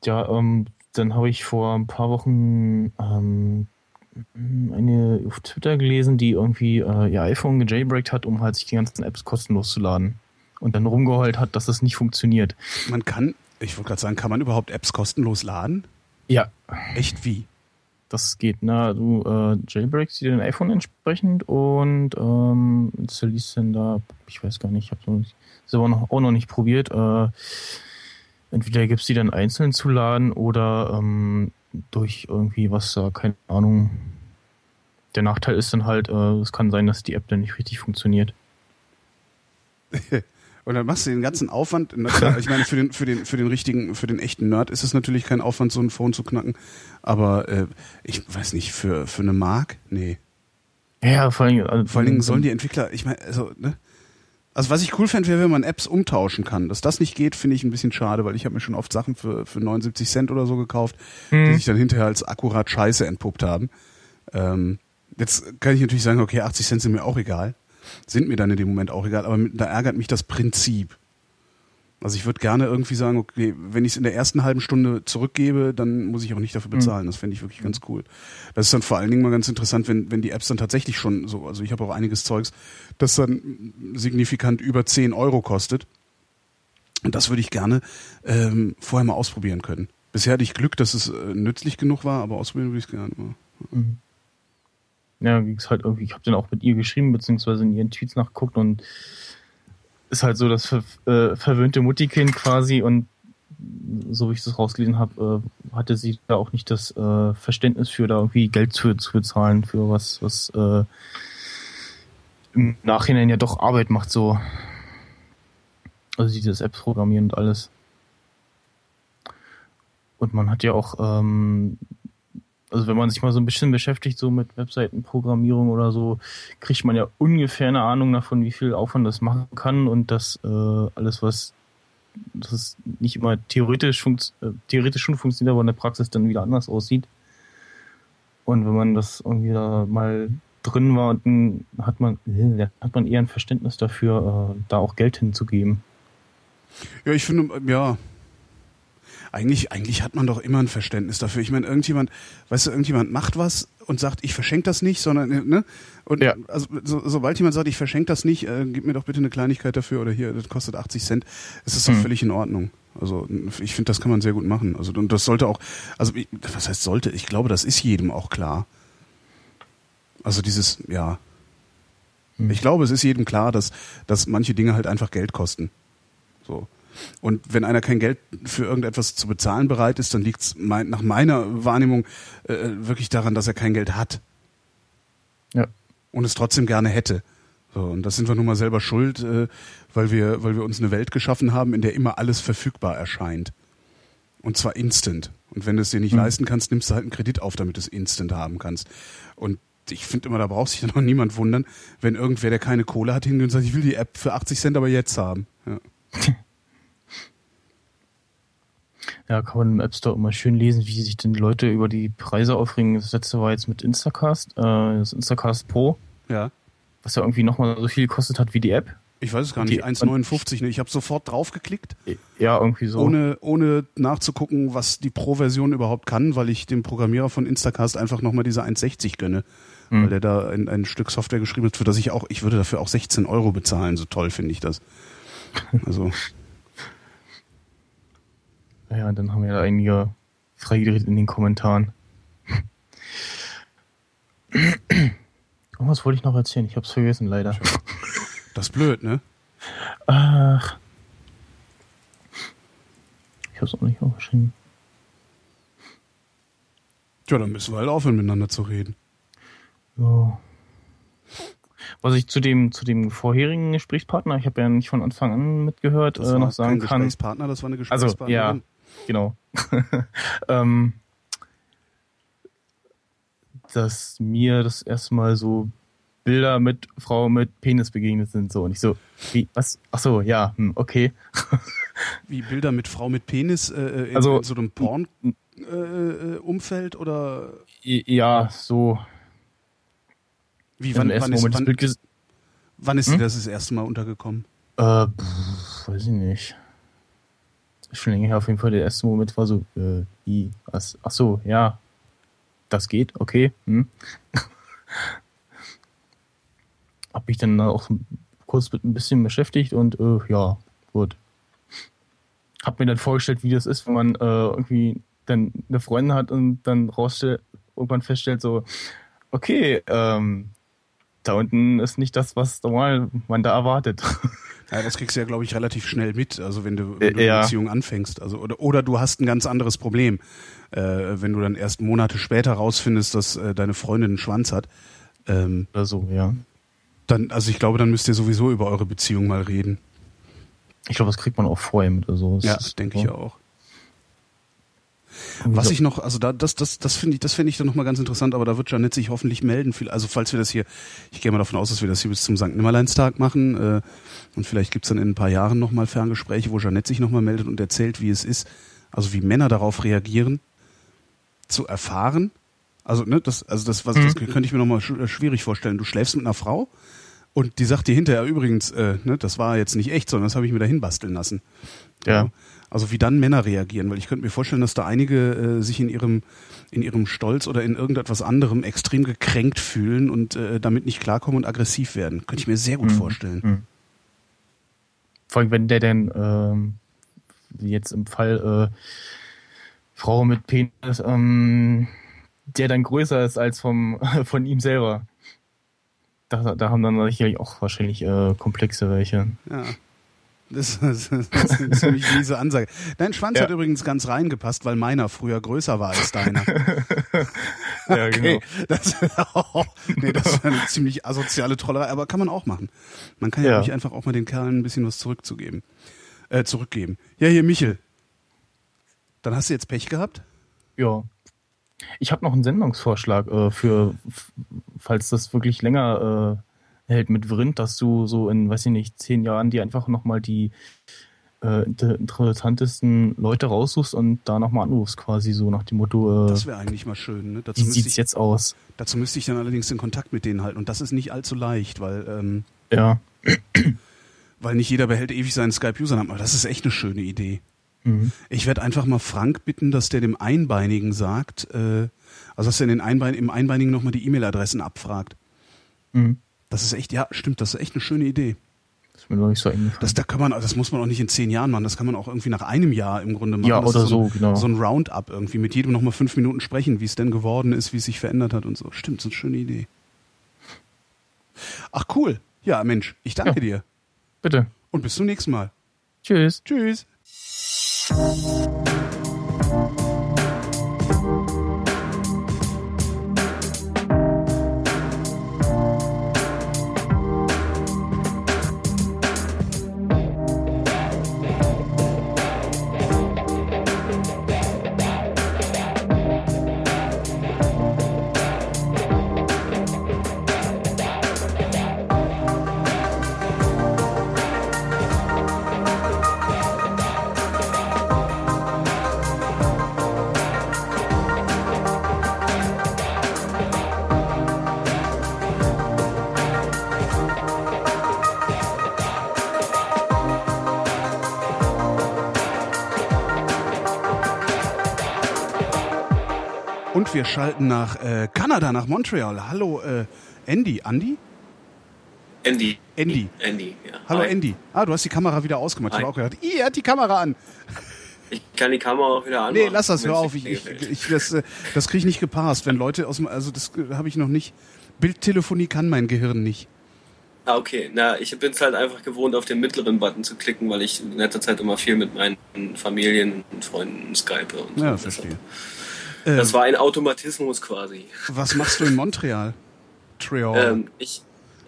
Ja, ähm, dann habe ich vor ein paar Wochen ähm, eine auf Twitter gelesen, die irgendwie äh, ihr iPhone gejailbreakt hat, um halt sich die ganzen Apps kostenlos zu laden. Und dann rumgeheult hat, dass das nicht funktioniert. Man kann, ich wollte gerade sagen, kann man überhaupt Apps kostenlos laden? Ja, Echt wie? das geht. Na, du äh, jailbreakst dir dein iPhone entsprechend und ähm, installierst dann da, ich weiß gar nicht, ich habe aber noch, auch noch nicht probiert. Äh, entweder gibst die dann einzeln zu laden oder ähm, durch irgendwie was da, keine Ahnung. Der Nachteil ist dann halt, äh, es kann sein, dass die App dann nicht richtig funktioniert. Und dann machst du den ganzen Aufwand. Klar, ich meine, für den, für den, für den richtigen, für den echten Nerd ist es natürlich kein Aufwand, so ein Phone zu knacken. Aber äh, ich weiß nicht, für, für eine Mark? Nee. Ja, vor allem, also, Vor allen Dingen sollen die Entwickler, ich meine, also, ne? Also was ich cool fände, wäre, wenn man Apps umtauschen kann. Dass das nicht geht, finde ich ein bisschen schade, weil ich habe mir schon oft Sachen für, für 79 Cent oder so gekauft, Hm. die sich dann hinterher als akkurat scheiße entpuppt haben. Ähm, jetzt kann ich natürlich sagen, okay, 80 Cent sind mir auch egal. Sind mir dann in dem Moment auch egal, aber da ärgert mich das Prinzip. Also ich würde gerne irgendwie sagen, okay, wenn ich es in der ersten halben Stunde zurückgebe, dann muss ich auch nicht dafür bezahlen. Das fände ich wirklich ganz cool. Das ist dann vor allen Dingen mal ganz interessant, wenn, wenn die Apps dann tatsächlich schon so, also ich habe auch einiges Zeugs, das dann signifikant über 10 Euro kostet. Und das würde ich gerne ähm, vorher mal ausprobieren können. Bisher hatte ich Glück, dass es äh, nützlich genug war, aber ausprobieren würde ich es gerne mal. Ja, ging's halt irgendwie, ich habe dann auch mit ihr geschrieben, beziehungsweise in ihren Tweets nachgeguckt und ist halt so das ver äh, verwöhnte Muttikind quasi und so wie ich das rausgelesen habe, äh, hatte sie da auch nicht das äh, Verständnis für, da irgendwie Geld zu, zu bezahlen für was, was äh, im Nachhinein ja doch Arbeit macht, so. Also dieses Apps programmieren und alles. Und man hat ja auch ähm, also wenn man sich mal so ein bisschen beschäftigt, so mit Webseitenprogrammierung oder so, kriegt man ja ungefähr eine Ahnung davon, wie viel Aufwand das machen kann und dass äh, alles, was dass es nicht immer theoretisch, funkt, äh, theoretisch schon funktioniert, aber in der Praxis dann wieder anders aussieht. Und wenn man das irgendwie da mal drin war, dann hat man, äh, hat man eher ein Verständnis dafür, äh, da auch Geld hinzugeben. Ja, ich finde, ja. Eigentlich, eigentlich hat man doch immer ein Verständnis dafür. Ich meine, irgendjemand, weißt du, irgendjemand macht was und sagt, ich verschenke das nicht, sondern, ne? Und Ja. also, so, sobald jemand sagt, ich verschenke das nicht, äh, gib mir doch bitte eine Kleinigkeit dafür oder hier, das kostet 80 Cent, ist das doch Hm. völlig in Ordnung. Also ich finde, das kann man sehr gut machen. Also und das sollte auch, also ich, was heißt sollte? Ich glaube, das ist jedem auch klar. Also dieses, ja. Hm. Ich glaube, es ist jedem klar, dass, dass manche Dinge halt einfach Geld kosten. So. Und wenn einer kein Geld für irgendetwas zu bezahlen bereit ist, dann liegt es mein, nach meiner Wahrnehmung äh, wirklich daran, dass er kein Geld hat Ja. und es trotzdem gerne hätte. So, und das sind wir nun mal selber schuld, äh, weil wir, weil wir uns eine Welt geschaffen haben, in der immer alles verfügbar erscheint. Und zwar instant. Und wenn du es dir nicht Mhm. leisten kannst, nimmst du halt einen Kredit auf, damit du es instant haben kannst. Und ich finde immer, da braucht sich dann auch niemand wundern, wenn irgendwer, der keine Kohle hat, hingeht und sagt, ich will die App für 80 Cent aber jetzt haben. Ja. Ja, kann man im App Store immer schön lesen, wie sich denn die Leute über die Preise aufregen. Das letzte war jetzt mit Instacast, äh, das Instacast Pro, ja. was ja irgendwie nochmal so viel gekostet hat wie die App. Ich weiß es gar Die- nicht, 1,59. Ne? Ich habe sofort draufgeklickt, Ja, irgendwie so. ohne, ohne nachzugucken, was die Pro-Version überhaupt kann, weil ich dem Programmierer von Instacast einfach nochmal diese 1,60 gönne. Hm. Weil der da ein, ein Stück Software geschrieben hat, für das ich auch, ich würde dafür auch 16 Euro bezahlen. So toll finde ich das. Also, Ja, dann haben ja da einige freigedreht in den Kommentaren. Irgendwas wollte ich noch erzählen, ich hab's vergessen, leider. das ist blöd, ne? Ach. Ich hab's auch nicht aufgeschrieben. Tja, dann müssen wir halt aufhören, miteinander zu reden. Ja. Was ich zu dem, zu dem vorherigen Gesprächspartner, ich habe ja nicht von Anfang an mitgehört, Das äh, war noch sagen kann. Gesprächspartner, das war eine Also, Gesprächspartnerin. ja, genau. ähm, dass mir das erste Mal so Bilder mit Frau mit Penis begegnet sind, so. Und ich so, wie, was? Ach so, ja, hm, okay. Wie Bilder mit Frau mit Penis äh, in, Also- in so einem Porn-Umfeld oder I- Ja, so. wie, wann, wann ist, wann, wann ist Hm? dir das das erste Mal untergekommen? Äh, pff, weiß ich nicht. Schon länger her, auf jeden Fall. Der erste Moment war so, äh, wie, was? Ach so, ja. Das geht, okay. Hm. Hab mich dann auch kurz mit ein bisschen beschäftigt und, äh, ja, gut. Hab mir dann vorgestellt, wie das ist, wenn man äh, irgendwie dann eine Freundin hat und dann rausstellt, irgendwann feststellt, so, okay, ähm, da unten ist nicht das, was normal man da erwartet. Ja, das kriegst du ja, glaube ich, relativ schnell mit, also wenn du, Äh, wenn du eine ja. Beziehung anfängst. Also, oder, oder du hast ein ganz anderes Problem. Äh, wenn du dann erst Monate später rausfindest, dass äh, deine Freundin einen Schwanz hat. Ähm, Oder so, ja. dann, also ich glaube, dann müsst ihr sowieso über eure Beziehung mal reden. Ich glaube, das kriegt man auch vorher mit oder so. Das Ja, denke so. ich auch. Was ich noch, also da, das, das, das finde ich, das finde ich dann nochmal ganz interessant, aber da wird Janet sich hoffentlich melden. Also falls wir das hier, ich gehe mal davon aus, dass wir das hier bis zum St. Nimmerleinstag machen, äh, und vielleicht gibt's dann in ein paar Jahren nochmal Ferngespräche, wo Janet sich nochmal meldet und erzählt, wie es ist, also wie Männer darauf reagieren, zu erfahren. Also, ne, das, also das, was, das könnte ich mir nochmal sch schwierig vorstellen. Du schläfst mit einer Frau und die sagt dir hinterher übrigens, äh, ne, das war jetzt nicht echt, sondern das habe ich mir dahin basteln lassen. Ja. Also wie dann Männer reagieren, weil ich könnte mir vorstellen, dass da einige äh, sich in ihrem in ihrem Stolz oder in irgendetwas anderem extrem gekränkt fühlen und äh, damit nicht klarkommen und aggressiv werden. Könnte ich mir sehr gut Mhm. vorstellen. Mhm. Vor allem, wenn der denn ähm, jetzt im Fall äh, Frau mit Penis, ähm, der dann größer ist als vom von ihm selber. Da, da haben dann sicherlich auch wahrscheinlich äh, komplexe welche. Ja. Das, das, das ist eine ziemlich miese Ansage. Dein Schwanz Ja. hat übrigens ganz reingepasst, weil meiner früher größer war als deiner. Ja, Okay, genau. das, oh, nee, das ist eine ziemlich asoziale Trollerei, aber kann man auch machen. Man kann ja, Ja. ruhig einfach auch mal den Kerlen ein bisschen was zurückzugeben. Äh, zurückgeben. Ja, hier, Michel. Dann hast du jetzt Pech gehabt? Ja. Ich habe noch einen Sendungsvorschlag äh, für, falls das wirklich länger äh, hält mit Vrind, dass du so in, weiß ich nicht, zehn Jahren dir einfach nochmal die äh, inter- interessantesten Leute raussuchst und da nochmal anrufst, quasi so nach dem Motto, äh, Das wäre eigentlich mal schön. Ne? wie Dazu, müsste sieht's ich, jetzt aus? dazu müsste ich dann allerdings den Kontakt mit denen halten. Und das ist nicht allzu leicht, weil, ähm, Ja. weil nicht jeder behält ewig seinen Skype-Username. Aber das ist echt eine schöne Idee. Mhm. Ich werde einfach mal Frank bitten, dass der dem Einbeinigen sagt, äh, also dass er in den Einbein, im Einbeinigen nochmal die E-Mail-Adressen abfragt. Mhm. Das ist echt, ja, stimmt, das ist echt eine schöne Idee. Das ist mir noch nicht so eingefallen. Das, da kann man, das muss man auch nicht in zehn Jahren machen, das kann man auch irgendwie nach einem Jahr im Grunde machen. Ja, Das oder so, ein, genau. So ein Roundup irgendwie, mit jedem nochmal fünf Minuten sprechen, wie es denn geworden ist, wie es sich verändert hat und so. Stimmt, das ist eine schöne Idee. Ach cool. Ja, Mensch, ich danke Ja. dir. Bitte. Und bis zum nächsten Mal. Tschüss. Tschüss. Und wir schalten nach äh, Kanada, nach Montreal. Hallo, äh, Andy. Andy? Andy. Andy. Andy, ja. Hallo Hi. Andy. Ah, du hast die Kamera wieder ausgemacht. Ich Hi. habe auch gedacht, ih, er hat die Kamera an. Ich kann die Kamera auch wieder anmachen. Nee, lass das, hör auf. Ich, ich, ich, das, äh, das kriege ich nicht gepasst. Wenn Leute aus dem, also das äh, habe ich noch nicht. Bildtelefonie kann mein Gehirn nicht. Ah, okay. Na, ich bin es halt einfach gewohnt, auf den mittleren Button zu klicken, weil ich in letzter Zeit immer viel mit meinen Familien und Freunden skype und so. Ja, Deshalb- verstehe. Das war ein Automatismus quasi. Was machst du in Montreal? Treor. Ähm, ich,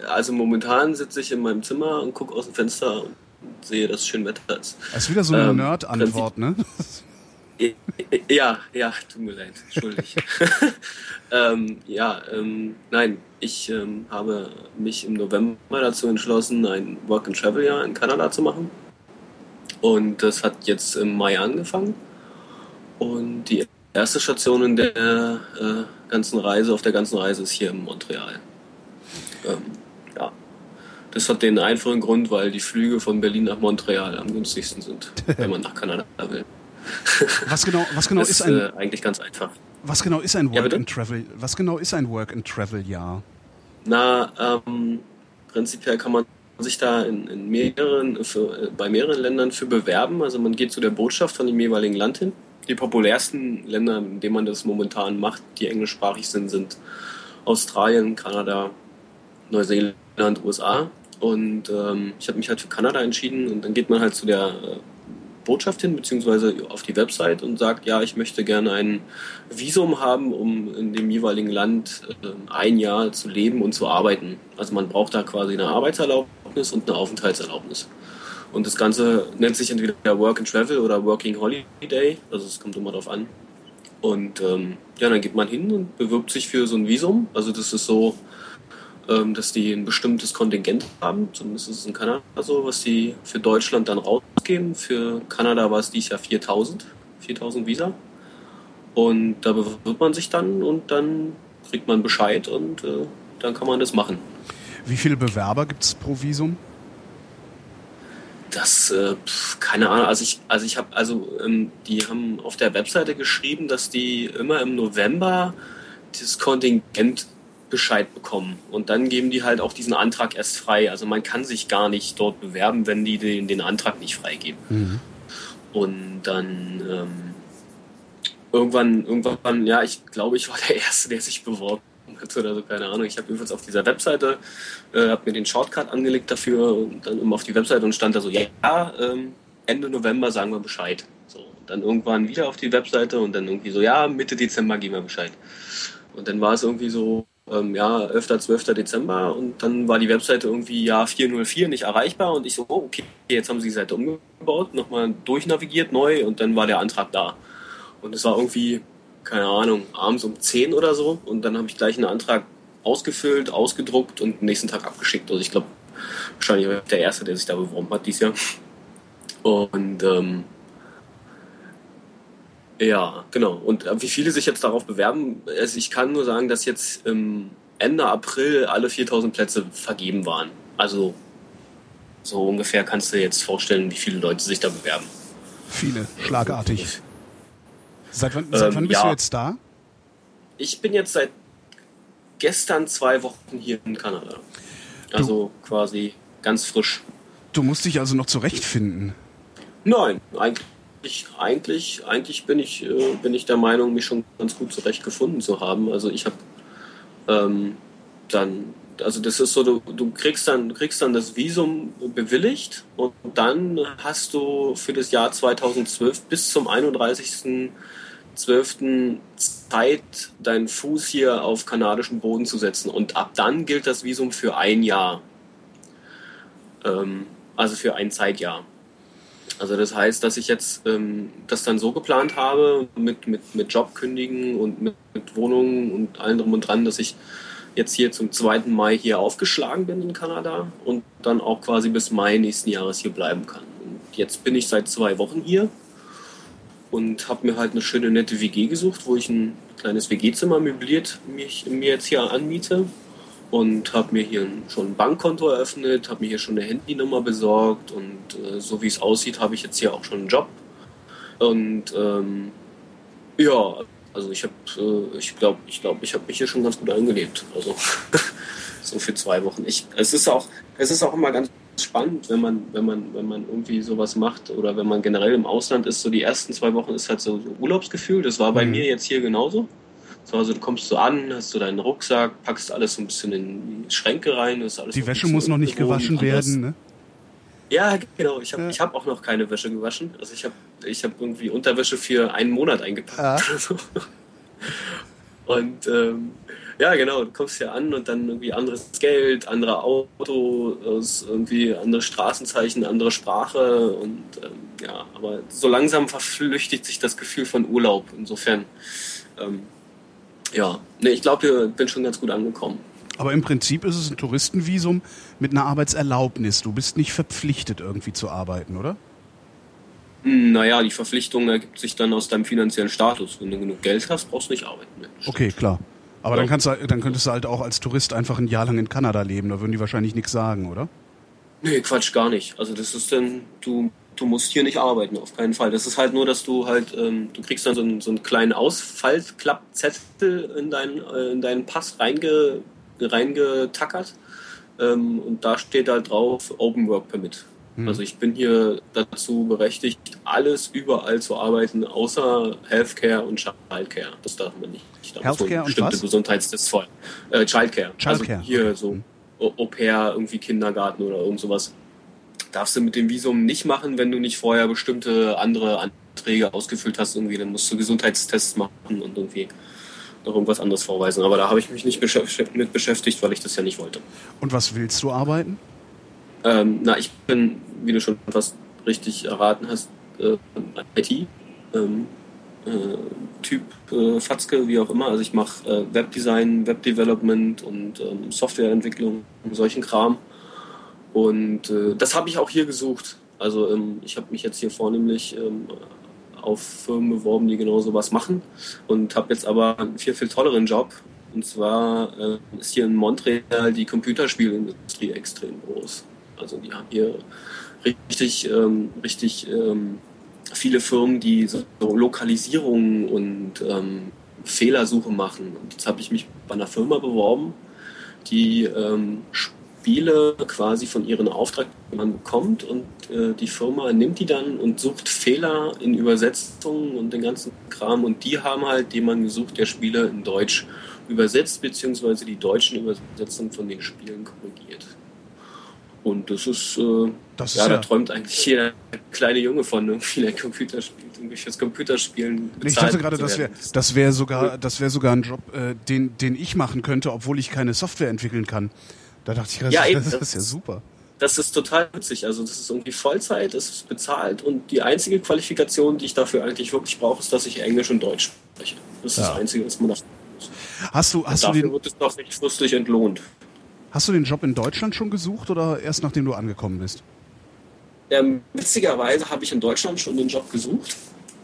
also momentan sitze ich in meinem Zimmer und gucke aus dem Fenster und sehe, dass schön Wetter ist. das ist wieder so eine ähm, Nerd-Antwort, ne? Ja, ja, tut mir leid, entschuldig. ähm, ja, ähm, nein, ich ähm, habe mich im November dazu entschlossen, ein Work-and-Travel-Jahr in Kanada zu machen. Und das hat jetzt im Mai angefangen. Und die erste Station in der äh, ganzen Reise, auf der ganzen Reise, ist hier in Montreal. Ähm, ja. Das hat den einfachen Grund, weil die Flüge von Berlin nach Montreal am günstigsten sind, wenn man nach Kanada will. Was genau, was genau das ist ein, äh, eigentlich ganz einfach. was genau ist ein Ja, Work bitte? and Travel? Was genau ist ein Work and Travel Jahr? Na, ähm, prinzipiell kann man sich da in, in mehreren, für, äh, bei mehreren Ländern für bewerben. Also man geht zu der Botschaft von dem jeweiligen Land hin. Die populärsten Länder, in denen man das momentan macht, die englischsprachig sind, sind Australien, Kanada, Neuseeland, USA. Und ähm, ich habe mich halt für Kanada entschieden und dann geht man halt zu der äh, Botschaft hin, beziehungsweise auf die Website und sagt, ja, ich möchte gerne ein Visum haben, um in dem jeweiligen Land äh, ein Jahr zu leben und zu arbeiten. Also man braucht da quasi eine Arbeitserlaubnis und eine Aufenthaltserlaubnis. Und das Ganze nennt sich entweder Work and Travel oder Working Holiday. Also es kommt immer darauf an, Und ähm, ja, dann geht man hin und bewirbt sich für so ein Visum. Also das ist so, ähm, dass die ein bestimmtes Kontingent haben. Zumindest ist es in Kanada so, was die für Deutschland dann rausgeben. Für Kanada war es dieses Jahr 4000, 4000 Visa. Und da bewirbt man sich dann und dann kriegt man Bescheid und äh, dann kann man das machen. Wie viele Bewerber gibt es pro Visum? Das, äh, keine Ahnung. Also ich, also ich habe, also ähm, die haben auf der Webseite geschrieben, dass die immer im November dieses Kontingent Bescheid bekommen. Und dann geben die halt auch diesen Antrag erst frei. Also man kann sich gar nicht dort bewerben, wenn die den, den Antrag nicht freigeben. Mhm. Und dann ähm, irgendwann, irgendwann, ja, ich glaube, ich war der Erste, der sich beworben hat oder so, keine Ahnung. Ich habe jedenfalls auf dieser Webseite, äh, habe mir den Shortcut angelegt dafür und dann immer auf die Webseite und stand da so, ja, ähm, Ende November sagen wir Bescheid. So, und dann irgendwann wieder auf die Webseite und dann irgendwie so, ja, Mitte Dezember geben wir Bescheid. Und dann war es irgendwie so, ähm, ja, 11., 12. Dezember und dann war die Webseite irgendwie ja 404 nicht erreichbar und ich so, oh, okay, jetzt haben sie die Seite umgebaut, nochmal durchnavigiert neu und dann war der Antrag da. Und es war irgendwie, keine Ahnung, abends um 10 oder so und dann habe ich gleich einen Antrag ausgefüllt, ausgedruckt und am nächsten Tag abgeschickt. Also ich glaube, wahrscheinlich war ich der Erste, der sich da beworben hat dieses Jahr. Und ähm, ja, genau. Und äh, wie viele sich jetzt darauf bewerben, also ich kann nur sagen, dass jetzt ähm, Ende April alle 4000 Plätze vergeben waren. Also so ungefähr kannst du dir jetzt vorstellen, wie viele Leute sich da bewerben. Viele, schlagartig. Seit wann, seit Ähm, wann bist ja. du jetzt da? Ich bin jetzt seit gestern zwei Wochen hier in Kanada. Also quasi ganz frisch. Du musst dich also noch zurechtfinden. Nein, eigentlich, eigentlich, eigentlich bin ich, äh, bin ich der Meinung, mich schon ganz gut zurechtgefunden zu haben. Also ich habe ähm, dann, also das ist so, du, du kriegst dann, du kriegst dann das Visum bewilligt und dann hast du für das Jahr 2012 bis zum 31.12. Zeit, deinen Fuß hier auf kanadischen Boden zu setzen. Und ab dann gilt das Visum für ein Jahr. Ähm, also für ein Zeitjahr. Also das heißt, dass ich jetzt ähm, das dann so geplant habe mit, mit, mit Job kündigen und mit, mit Wohnungen und allem drum und dran, dass ich jetzt hier zum 2. Mai hier aufgeschlagen bin in Kanada und dann auch quasi bis Mai nächsten Jahres hier bleiben kann. Und jetzt bin ich seit zwei Wochen hier und habe mir halt eine schöne nette WG gesucht, wo ich ein kleines WG-Zimmer möbliert mich, mir jetzt hier anmiete und habe mir hier schon ein Bankkonto eröffnet, habe mir hier schon eine Handynummer besorgt und äh, so wie es aussieht, habe ich jetzt hier auch schon einen Job. Und ähm, ja, also ich habe, äh, ich glaube, ich glaube, ich habe mich hier schon ganz gut eingelebt. Also so für zwei Wochen. Ich, es ist auch, es ist auch immer ganz spannend, wenn man, wenn man, wenn man irgendwie sowas macht oder wenn man generell im Ausland ist. So die ersten zwei Wochen ist halt so, so Urlaubsgefühl. Das war bei Mhm. mir jetzt hier genauso. So, also du kommst so an, hast so deinen Rucksack, packst alles so ein bisschen in die Schränke rein. Ist alles Die Wäsche muss noch nicht gewaschen anders. werden, ne? Ja, genau. Ich habe Ja. ich hab auch noch keine Wäsche gewaschen. Also ich habe ich hab irgendwie Unterwäsche für einen Monat eingepackt. Ah. Und ähm, ja, genau, du kommst hier an und dann irgendwie anderes Geld, andere Autos, irgendwie andere Straßenzeichen, andere Sprache und ähm, ja, aber so langsam verflüchtigt sich das Gefühl von Urlaub. Insofern, ähm, ja, nee, ich glaube, ich bin schon ganz gut angekommen. Aber im Prinzip ist es ein Touristenvisum mit einer Arbeitserlaubnis. Du bist nicht verpflichtet, irgendwie zu arbeiten, oder? Hm, Naja, die Verpflichtung ergibt sich dann aus deinem finanziellen Status. Wenn du genug Geld hast, brauchst du nicht arbeiten. Okay, klar. Aber dann, kannst du, dann könntest du halt auch als Tourist einfach ein Jahr lang in Kanada leben. Da würden die wahrscheinlich nichts sagen, oder? Nee, Quatsch, gar nicht. Also das ist dann, du, du musst hier nicht arbeiten, auf keinen Fall. Das ist halt nur, dass du halt, ähm, du kriegst dann so einen, so einen kleinen Ausfallklappzettel in deinen, äh, in deinen Pass reinge, reingetackert. Ähm, und da steht halt drauf Open Work Permit. Hm. Also ich bin hier dazu berechtigt, alles überall zu arbeiten, außer Healthcare und Childcare. Das darf man nicht. Da muss man Healthcare und bestimmte was? Gesundheitstests voll. Äh, Childcare. Childcare, Also hier okay. so Hm. Au pair, irgendwie Kindergarten oder irgend sowas. Darfst du mit dem Visum nicht machen, wenn du nicht vorher bestimmte andere Anträge ausgefüllt hast. Irgendwie, dann musst du Gesundheitstests machen und irgendwie noch irgendwas anderes vorweisen. Aber da habe ich mich nicht mit beschäftigt, weil ich das ja nicht wollte. Und was willst du arbeiten? Ähm, na, ich bin, wie du schon fast richtig erraten hast, äh, IT. Ähm, äh, Typ äh, Fatzke, wie auch immer. Also ich mache äh, Webdesign, Webdevelopment und ähm, Softwareentwicklung, solchen Kram. Und äh, das habe ich auch hier gesucht. Also ähm, ich habe mich jetzt hier vornehmlich ähm, auf Firmen beworben, die genau sowas machen und habe jetzt aber einen viel, viel tolleren Job. Und zwar äh, ist hier in Montreal die Computerspielindustrie extrem groß. Also die haben hier richtig, ähm, richtig ähm, viele Firmen, die so Lokalisierung und ähm, Fehlersuche machen. Und jetzt habe ich mich bei einer Firma beworben, die ähm, Spiele quasi von ihren Auftraggebern bekommt und äh, die Firma nimmt die dann und sucht Fehler in Übersetzungen und den ganzen Kram und die haben halt jemanden gesucht, der Spiele in Deutsch übersetzt, beziehungsweise die deutschen Übersetzungen von den Spielen korrigiert. Und das ist, äh, Das ja, ist da ja- träumt eigentlich jeder kleine Junge von irgendwie, der Computer spielt, irgendwie fürs Computerspielen. Ich dachte gerade, das wäre das wäre sogar das wäre sogar ein Job, äh, den den ich machen könnte, obwohl ich keine Software entwickeln kann. Da dachte ich gerade, Ja, eben, das ist das ja super. Das ist total witzig. Also das ist irgendwie Vollzeit, es ist bezahlt und die einzige Qualifikation, die ich dafür eigentlich wirklich brauche, ist, dass ich Englisch und Deutsch spreche. Das ist Ja. das Einzige, was man dafür muss. Hast du hast du dafür den wird es doch nicht fristlich entlohnt. Hast du den Job in Deutschland schon gesucht oder erst nachdem du angekommen bist? Ähm, witzigerweise habe ich in Deutschland schon den Job gesucht.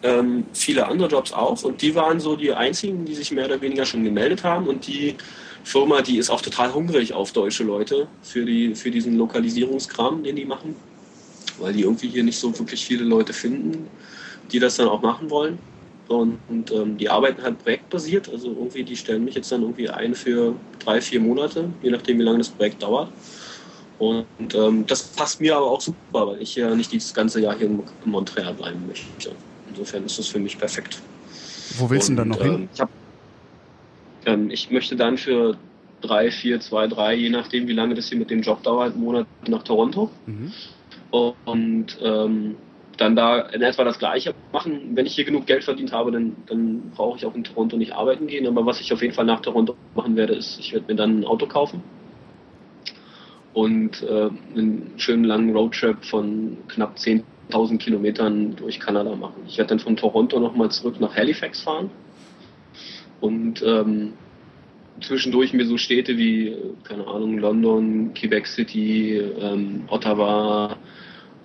Ähm, viele andere Jobs auch. Und die waren so die einzigen, die sich mehr oder weniger schon gemeldet haben. Und die Firma, die ist auch total hungrig auf deutsche Leute für, die, für diesen Lokalisierungskram, den die machen. Weil die irgendwie hier nicht so wirklich viele Leute finden, die das dann auch machen wollen. Und, und ähm, die arbeiten halt projektbasiert. Also irgendwie, die stellen mich jetzt dann irgendwie ein für drei, vier Monate, je nachdem, wie lange das Projekt dauert. Und ähm, das passt mir aber auch super, weil ich ja nicht das ganze Jahr hier in Montreal bleiben möchte. Insofern ist das für mich perfekt. Wo willst du denn dann noch Und, hin? ähm, Ich, hab, ähm, ich möchte dann für drei, vier, zwei, drei, je nachdem, wie lange das hier mit dem Job dauert, einen Monat nach Toronto. Mhm. Und ähm, dann da in etwa das Gleiche machen. Wenn ich hier genug Geld verdient habe, dann, dann brauche ich auch in Toronto nicht arbeiten gehen. Aber was ich auf jeden Fall nach Toronto machen werde, ist, ich werde mir dann ein Auto kaufen und äh, einen schönen langen Roadtrip von knapp 10.000 Kilometern durch Kanada machen. Ich werde dann von Toronto nochmal zurück nach Halifax fahren und ähm, zwischendurch mir so Städte wie, äh, keine Ahnung, London, Quebec City, ähm, Ottawa,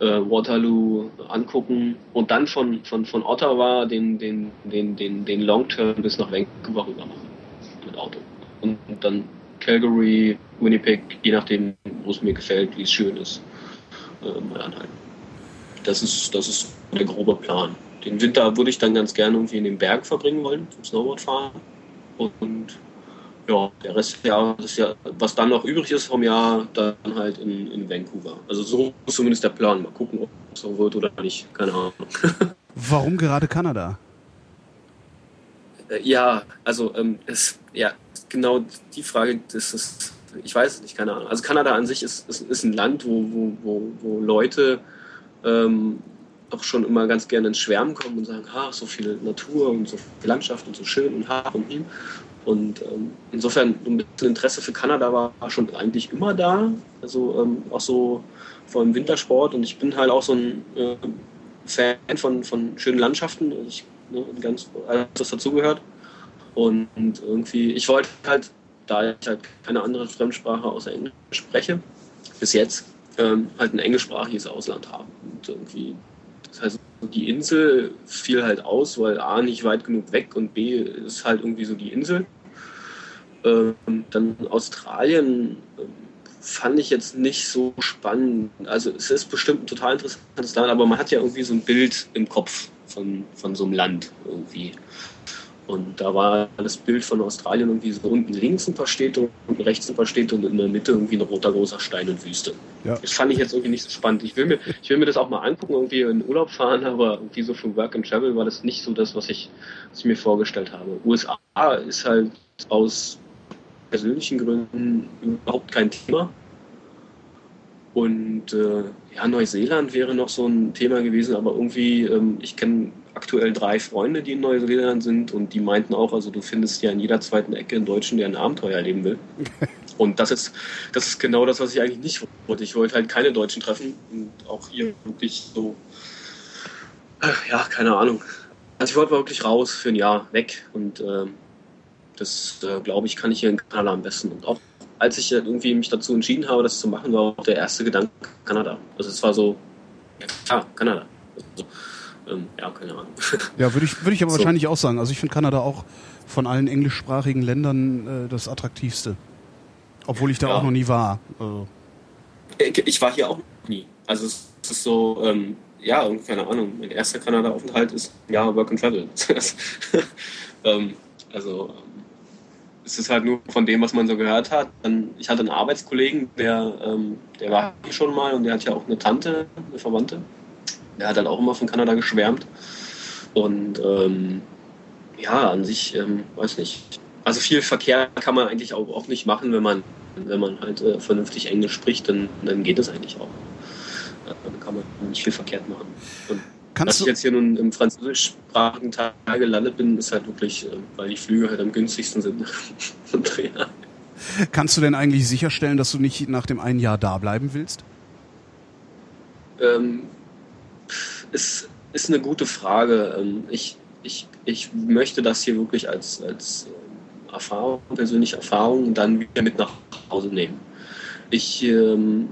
Waterloo angucken und dann von, von, von Ottawa den, den, den, den, den Long Term bis nach Vancouver rüber machen mit Auto. Und, und dann Calgary, Winnipeg, je nachdem, wo es mir gefällt, wie es schön ist, äh, mal anhalten. Das ist, das ist der grobe Plan. Den Winter würde ich dann ganz gerne irgendwie in den Berg verbringen wollen, zum Snowboard fahren. Und ja, der Rest des Jahres ist ja, was dann noch übrig ist vom Jahr, dann halt in, in Vancouver. Also so ist zumindest der Plan. Mal gucken, ob es so wird oder nicht. Keine Ahnung. Warum gerade Kanada? Äh, Ja, also ähm, es, ja, genau die Frage, das ist, ich weiß es nicht, keine Ahnung. Also Kanada an sich ist, ist, ist ein Land, wo, wo, wo, wo Leute ähm, auch schon immer ganz gerne ins Schwärmen kommen und sagen, ha, so viel Natur und so viel Landschaft und so schön und ha und ihm. Und ähm, insofern ein bisschen Interesse für Kanada war, war schon eigentlich immer da. Also ähm, auch so vor allem Wintersport und ich bin halt auch so ein äh, Fan von, von schönen Landschaften. Also ich, ne, ganz, alles, was dazugehört. Und, und irgendwie, ich wollte halt, da ich halt keine andere Fremdsprache außer Englisch spreche, bis jetzt, ähm, halt ein englischsprachiges Ausland haben. Und irgendwie, das heißt, die Insel fiel halt aus, weil A nicht weit genug weg und B ist halt irgendwie so die Insel. Ähm, dann Australien ähm, fand ich jetzt nicht so spannend. Also es ist bestimmt ein total interessantes Land, aber man hat ja irgendwie so ein Bild im Kopf von, von so einem Land irgendwie. Und da war das Bild von Australien irgendwie so unten links ein paar Städte, unten rechts ein paar Städte und in der Mitte irgendwie ein roter großer Stein und Wüste. Ja. Das fand ich jetzt irgendwie nicht so spannend. Ich will mir, ich will mir das auch mal angucken, irgendwie in Urlaub fahren, aber irgendwie so für Work and Travel war das nicht so das, was ich, was ich mir vorgestellt habe. USA ist halt aus persönlichen Gründen überhaupt kein Thema. Und äh, ja, Neuseeland wäre noch so ein Thema gewesen, aber irgendwie, ähm, ich kenne aktuell drei Freunde, die in Neuseeland sind und die meinten auch, also du findest ja in jeder zweiten Ecke einen Deutschen, der ein Abenteuer erleben will. Und das ist, das ist genau das, was ich eigentlich nicht wollte. Ich wollte halt keine Deutschen treffen und auch hier wirklich so, äh, ja, keine Ahnung, Also ich wollte wirklich raus für ein Jahr weg und ähm, das, äh, glaube ich, kann ich hier in Kanada am besten. Und auch als ich irgendwie mich dazu entschieden habe, das zu machen, war auch der erste Gedanke Kanada. Also es war so, ja, Kanada. Also, ähm, ja, keine Ahnung. Ja, würde ich, würde ich aber so. wahrscheinlich auch sagen. Also ich finde Kanada auch von allen englischsprachigen Ländern äh, das attraktivste. Obwohl ich da ja. auch noch nie war. Also. Ich war hier auch nie. Also es ist so, ähm, ja, keine Ahnung, mein erster Kanada-Aufenthalt ist ja Work and Travel. ähm, also es ist halt nur von dem, was man so gehört hat. Ich hatte einen Arbeitskollegen, der, ähm, der war hier schon mal und der hat ja auch eine Tante, eine Verwandte. Der hat dann auch immer von Kanada geschwärmt. Und ähm, ja, an sich, ähm, weiß nicht. Also viel Verkehr kann man eigentlich auch, auch nicht machen, wenn man, wenn man halt äh, vernünftig Englisch spricht, dann, dann geht es eigentlich auch. Ja, dann kann man nicht viel verkehrt machen. Und Kannst dass ich jetzt hier nun im französischsprachigen Teil gelandet bin, ist halt wirklich, äh, weil die Flüge halt am günstigsten sind. Kannst du denn eigentlich sicherstellen, dass du nicht nach dem einen Jahr da bleiben willst? Ähm, ist, ist eine gute Frage. Ähm, ich, ich, ich möchte das hier wirklich als, als ähm, Erfahrung, persönliche Erfahrung dann wieder mit nach Hause nehmen. Ich, ähm,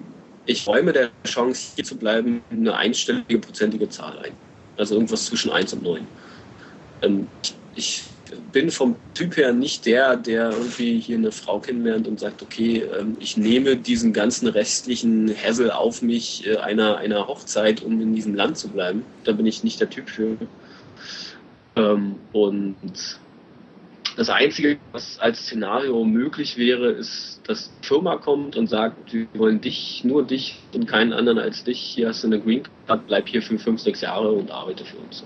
ich räume der Chance, hier zu bleiben, eine einstellige prozentige Zahl ein. Also irgendwas zwischen 1 und 9. ich bin vom Typ her nicht der, der irgendwie hier eine Frau kennenlernt und sagt, okay, ich nehme diesen ganzen restlichen Hassel auf mich äh, einer, einer Hochzeit, um in diesem Land zu bleiben. Da bin ich nicht der Typ für. Ähm, und das Einzige, was als Szenario möglich wäre, ist, dass die Firma kommt und sagt, wir wollen dich, nur dich und keinen anderen als dich. Hier hast du eine Green Card, bleib hier für fünf, sechs Jahre und arbeite für uns.